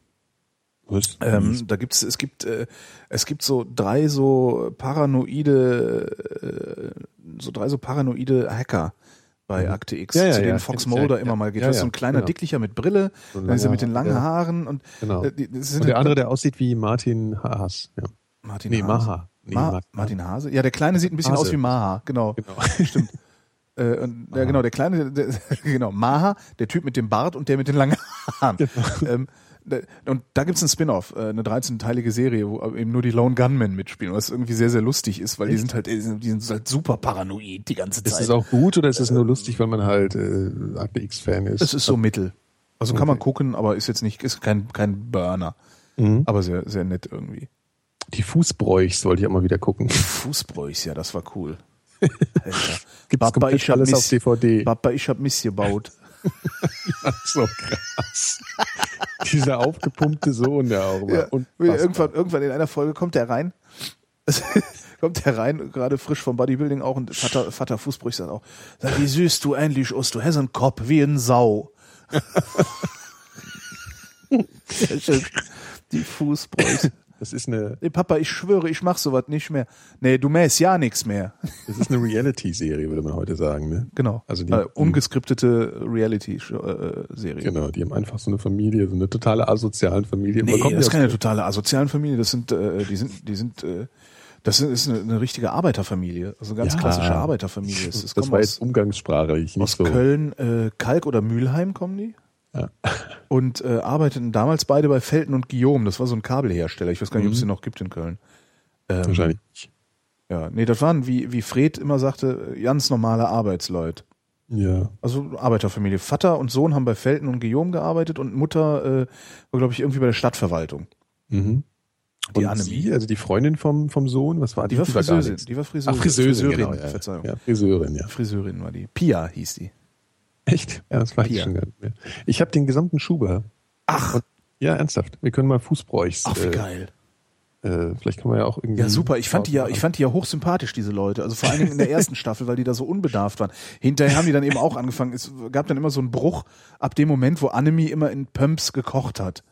S1: Was?
S3: Ähm, da gibt's, es gibt, äh, es gibt so drei so paranoide, äh, so drei so paranoide Hacker bei
S1: Mhm.
S3: Akte X,
S1: Ja, ja,
S3: zu denen
S1: ja,
S3: Fox Mulder immer mal geht.
S1: Ja,
S3: das ist so ein kleiner
S1: genau.
S3: Dicklicher mit Brille,
S1: So
S3: dann ist er mit den langen. Haaren und
S1: Genau.
S3: äh, die,
S1: Und der
S3: halt-
S1: andere, der aussieht wie Martin Haas.
S3: Martin
S1: Nee,
S3: Hase.
S1: Maha. Nee,
S3: Ma
S1: Martin.
S3: Martin Hase? Ja, der Kleine sieht ein bisschen
S1: Hase.
S3: aus wie Maha, genau.
S1: Genau.
S3: Stimmt. Äh, und, ja, genau, der Kleine, der, genau, Maha, der Typ mit dem Bart und der mit den langen Haaren.
S1: Genau.
S3: Ähm, und da gibt's einen Spin-off, äh, eine 13-teilige Serie, wo eben nur die Lone Gunmen mitspielen, was irgendwie sehr, sehr lustig ist, weil die sind halt, die sind die sind halt super paranoid die ganze
S1: Ist
S3: Zeit.
S1: es auch gut oder ist es nur lustig, weil man halt äh, Akte X-Fan ist?
S3: es ist so mittel. Also kann man gucken, aber ist jetzt nicht, ist kein, kein Burner.
S1: Mhm.
S3: Aber sehr, sehr nett irgendwie.
S1: Die Fußbräuchs wollte ich auch mal wieder gucken.
S3: Fußbräuchs, ja, das war cool. Alter.
S1: Gibt's komplett alles
S3: Miss-
S1: auf DVD.
S3: Papa, ich hab Mist gebaut.
S1: so krass. Dieser aufgepumpte Sohn, der auch immer.
S3: Ja, irgendwann, irgendwann in einer Folge kommt der rein. kommt der rein, gerade frisch vom Bodybuilding auch und Vater, Vater Fußbrüch sagt auch, sag, wie süß du endlich aus, du hast einen Kopf wie ein Sau. Die Fußbräuch.
S1: Das ist eine,
S3: Nee, Papa, ich schwöre, ich mach sowas nicht mehr. Nee, du mähst ja nichts mehr.
S1: das ist eine Reality-Serie, würde man heute sagen. Ne?
S3: Genau.
S1: Also die-
S3: äh, ungeskriptete Reality-Serie.
S1: Genau, die haben einfach so eine Familie, so eine totale asozialen Familie.
S3: Nee, das ist keine
S1: aus-
S3: totale asozialen Familie. Das sind, äh, die sind, die sind, äh, das ist eine, eine richtige Arbeiterfamilie. Also eine ganz
S1: Ja.
S3: klassische Arbeiterfamilie. Das, das
S1: war jetzt umgangssprachlich,
S3: aus
S1: so.
S3: Köln, äh, Kalk oder Mülheim kommen die.
S1: Ja.
S3: Und äh, arbeiteten damals beide bei Felten und Guillaume. Das war so ein Kabelhersteller. Ich weiß gar nicht, ob es den noch gibt in Köln. Ähm,
S1: Wahrscheinlich nicht.
S3: Ja, nee, das waren, wie, wie Fred immer sagte, ganz normale Arbeitsleute.
S1: Ja.
S3: Also Arbeiterfamilie. Vater und Sohn haben bei Felten und Guillaume gearbeitet und Mutter äh, war, glaube ich, irgendwie bei der Stadtverwaltung.
S1: Mhm.
S3: Die
S1: Und
S3: Annemie.
S1: sie, also die Freundin vom, vom Sohn, was war
S3: Die war
S1: gar
S3: Friseurin. Die war Friseurin.
S1: Ach, Friseurin,
S3: Friseurin,
S1: genau, ja.
S3: Verzeihung.
S1: Ja, Friseurin, ja.
S3: Friseurin war die. Pia hieß die.
S1: Echt? Ja, das war ich schon gar nicht mehr. Ich habe den gesamten Schuber.
S3: Ach,
S1: Und, ja, ernsthaft. Wir können mal Fußbräuchs.
S3: ach wie
S1: äh,
S3: geil.
S1: Äh, vielleicht können wir ja auch irgendwie.
S3: Ja, super. Ich fand die ja, ich fand die ja hochsympathisch, diese Leute. Also vor allen Dingen in der ersten Staffel, weil die da so unbedarft waren. Hinterher haben die dann eben auch angefangen. Es gab dann immer so einen Bruch ab dem Moment, wo Annemie immer in Pumps gekocht hat.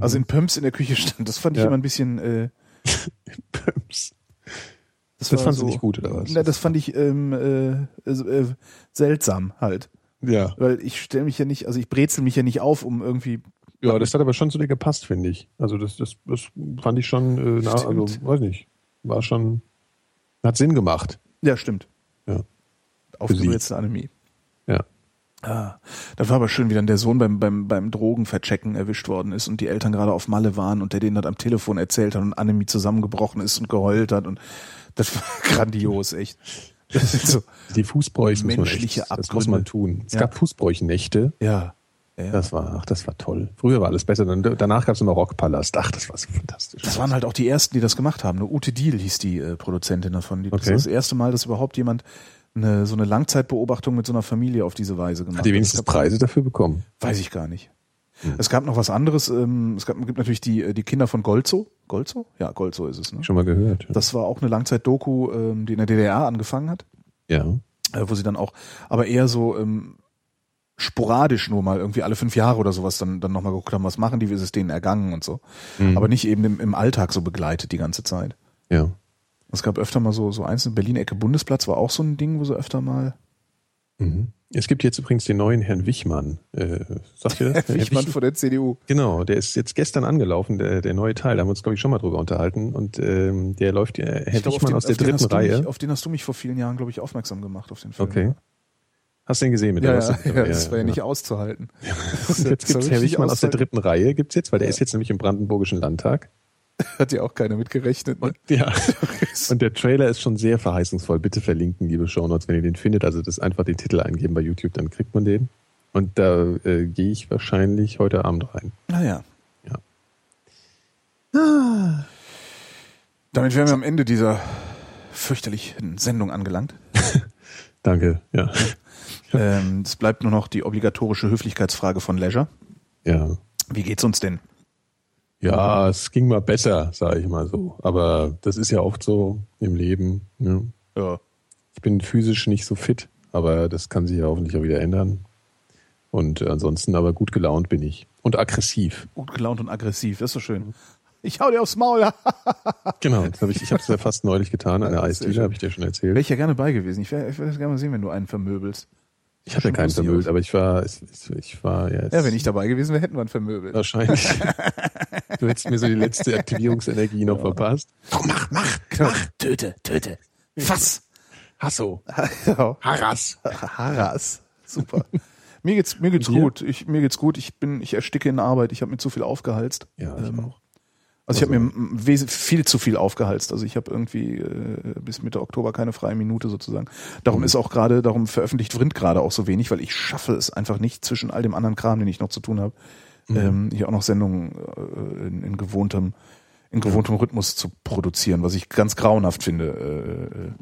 S3: Also in Pumps in der Küche stand. Das fand ich
S1: Ja.
S3: immer ein bisschen, äh,
S1: Pumps.
S3: das,
S1: Das
S3: war
S1: fandst du nicht gut, oder was?
S3: Na, das fand ich ähm, äh, äh, seltsam halt.
S1: Ja.
S3: Weil ich stelle mich ja nicht, also ich brezel mich ja nicht auf, um irgendwie
S1: Ja, das hat aber schon zu dir gepasst, finde ich. Also das, das, das fand ich schon, äh, na, also weiß nicht, war schon, hat Sinn gemacht.
S3: Ja, stimmt.
S1: Ja.
S3: Aufgebrezelte Annemie.
S1: Ja.
S3: Ah, das war aber schön, wie dann der Sohn beim, beim, beim Drogenverchecken erwischt worden ist und die Eltern gerade auf Malle waren und der denen das am Telefon erzählt hat und Annemie zusammengebrochen ist und geheult hat und das war grandios, echt. Das so,
S1: Die Fußbräuchs muss man
S3: Menschliche
S1: echt, das muss man tun. Es
S3: Ja.
S1: gab Fußbräuchnächte.
S3: ja. ja.
S1: Das war, ach, das war toll. Früher war alles besser. Dann, danach gab es immer Rockpalast. Ach, das war so fantastisch.
S3: Das waren halt auch die ersten, die das gemacht haben. Eine Ute Diel hieß die äh, Produzentin davon. Die, Das
S1: Okay.
S3: war das erste Mal, dass überhaupt jemand eine, so eine Langzeitbeobachtung mit so einer Familie auf diese Weise gemacht
S1: Hat die wenigstens Preise dafür bekommen?
S3: Weiß ich gar nicht.
S1: Hm.
S3: Es gab noch was anderes. Ähm, es gab, gibt natürlich die, äh, die Kinder von Golzo. Golzo? Ja, Golzo ist es. Ne?
S1: Schon mal gehört.
S3: Das war auch eine Langzeit-Doku, ähm, die in der DDR angefangen hat,
S1: Ja.
S3: äh, wo sie dann auch, aber eher so ähm, sporadisch nur mal irgendwie alle fünf Jahre oder sowas dann, dann nochmal geguckt haben, was machen die, wie ist es denen ergangen und so.
S1: Mhm.
S3: Aber nicht eben im, im Alltag so begleitet die ganze Zeit.
S1: Ja.
S3: Es gab öfter mal so, so einzelne Berlin-Ecke Bundesplatz war auch so ein Ding, wo so öfter mal
S1: Mhm. Es gibt jetzt übrigens den neuen Herrn Wichmann. Äh, sagt ihr das? Herr
S3: Wichmann von der CDU.
S1: Genau, der ist jetzt gestern angelaufen, der, der neue Teil. Da haben wir uns, glaube ich, schon mal drüber unterhalten. Und ähm, der läuft, äh, Herr
S3: glaub,
S1: Wichmann
S3: den-
S1: aus der dritten Reihe.
S3: Mich, auf den hast du mich vor vielen Jahren, glaube ich, aufmerksam gemacht, auf den Film.
S1: Okay. Hast du den gesehen mit
S3: Ja,
S1: der
S3: ja,
S1: was-
S3: ja, das war ja nicht auszuhalten.
S1: Und jetzt gibt's
S3: Das war
S1: Herr Wichmann aus der dritten Reihe, gibt's jetzt, weil der ist jetzt nämlich im Brandenburgischen Landtag.
S3: Hat ja auch keiner mitgerechnet. Ne?
S1: Ja. Und der Trailer ist schon sehr verheißungsvoll. Bitte verlinken, liebe Shownotes, wenn ihr den findet. Also das einfach den Titel eingeben bei YouTube, dann kriegt man den. Und da äh, gehe ich wahrscheinlich heute Abend rein.
S3: Naja.
S1: Ja.
S3: Damit wären wir am Ende dieser fürchterlichen Sendung angelangt.
S1: Danke. Ja.
S3: Ähm, es bleibt nur noch die obligatorische Höflichkeitsfrage von Leisure.
S1: Ja.
S3: Wie geht's uns denn?
S1: Ja, es ging mal besser, sage ich mal so. Aber das ist ja oft so im Leben. Ne?
S3: Ja.
S1: Ich bin physisch nicht so fit, aber das kann sich ja hoffentlich auch wieder ändern. Und ansonsten aber gut gelaunt bin ich. Und aggressiv.
S3: Gut gelaunt und aggressiv, das ist so schön. Ich hau dir aufs Maul.
S1: genau, das hab ich, ich habe es ja fast neulich getan an der Eisdiele, habe ich dir schon erzählt.
S3: Wäre ich ja gerne bei gewesen. Ich ich wär gerne mal sehen, wenn du einen vermöbelst.
S1: Ich habe ja keinen vermöbelt, aber ich war, ich, ich war ja.
S3: Ja, wenn ich dabei gewesen wäre, hätten wir einen vermöbelt.
S1: Wahrscheinlich. du hättest mir so die letzte Aktivierungsenergie noch ja. verpasst.
S3: Komm, mach, mach, mach, töte, töte. Fass.
S1: Hasso.
S3: Haras. Haras. Super. mir geht's, mir geht's gut. Ich, mir geht's gut. Ich bin, ich ersticke in Arbeit. Ich habe mir zu viel aufgehalst.
S1: Ja, ich ähm, auch.
S3: Also, ich habe mir viel zu viel aufgehalst. Also ich habe irgendwie äh, bis Mitte Oktober keine freie Minute sozusagen. Darum mhm. ist auch gerade, darum veröffentlicht Vrind gerade auch so wenig, weil ich schaffe es einfach nicht zwischen all dem anderen Kram, den ich noch zu tun habe, mhm. ähm, hier auch noch Sendungen äh, in, in gewohntem, in gewohntem Rhythmus zu produzieren, was ich ganz grauenhaft finde.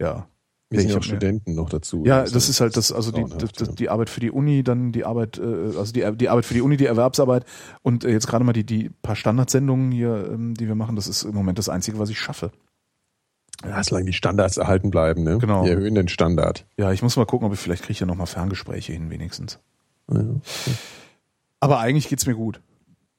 S3: Äh, äh ja.
S1: Wir sind ja auch Studenten noch dazu.
S3: Ja, das, das ist halt das, also die, die, die Arbeit für die Uni, dann die Arbeit, äh, also die, die Arbeit für die Uni, die Erwerbsarbeit und äh, jetzt gerade mal die, die paar Standardsendungen hier, ähm, die wir machen, das ist im Moment das Einzige, was ich schaffe.
S1: Ja, solange die Standards erhalten bleiben, ne?
S3: Genau.
S1: Wir erhöhen den Standard.
S3: Ja, ich muss mal gucken, ob ich vielleicht kriege ich ja nochmal Ferngespräche hin, wenigstens.
S1: Ja.
S3: Aber eigentlich geht's mir gut.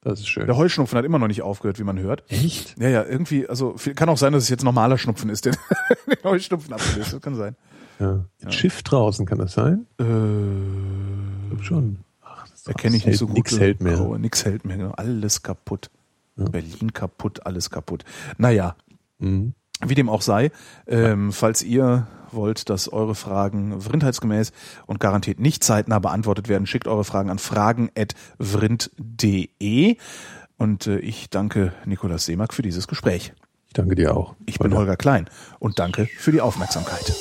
S1: Das ist schön.
S3: Der Heuschnupfen hat immer noch nicht aufgehört, wie man hört.
S1: Echt?
S3: Ja, ja, irgendwie, also kann auch sein, dass es jetzt normaler Schnupfen ist, der den Heuschnupfen ablöst. Das kann sein.
S1: Ja. ja. Schiff draußen, kann das sein?
S3: Äh,
S1: ich schon.
S3: Ach, das erkenne ich nicht so gut.
S1: Nix hält mehr.
S3: Oh, nix hält mehr. Genau. Alles kaputt. Ja. Berlin kaputt, alles kaputt. Naja.
S1: Mhm.
S3: Wie dem auch sei, ähm, falls ihr wollt, dass eure Fragen vrindheitsgemäß und garantiert nicht zeitnah beantwortet werden, schickt eure Fragen an fragen.vrind.de. Und äh, ich danke Nikolaus Seemack für dieses Gespräch.
S1: Ich danke dir auch.
S3: Ich bin Holger Klein und danke für die Aufmerksamkeit.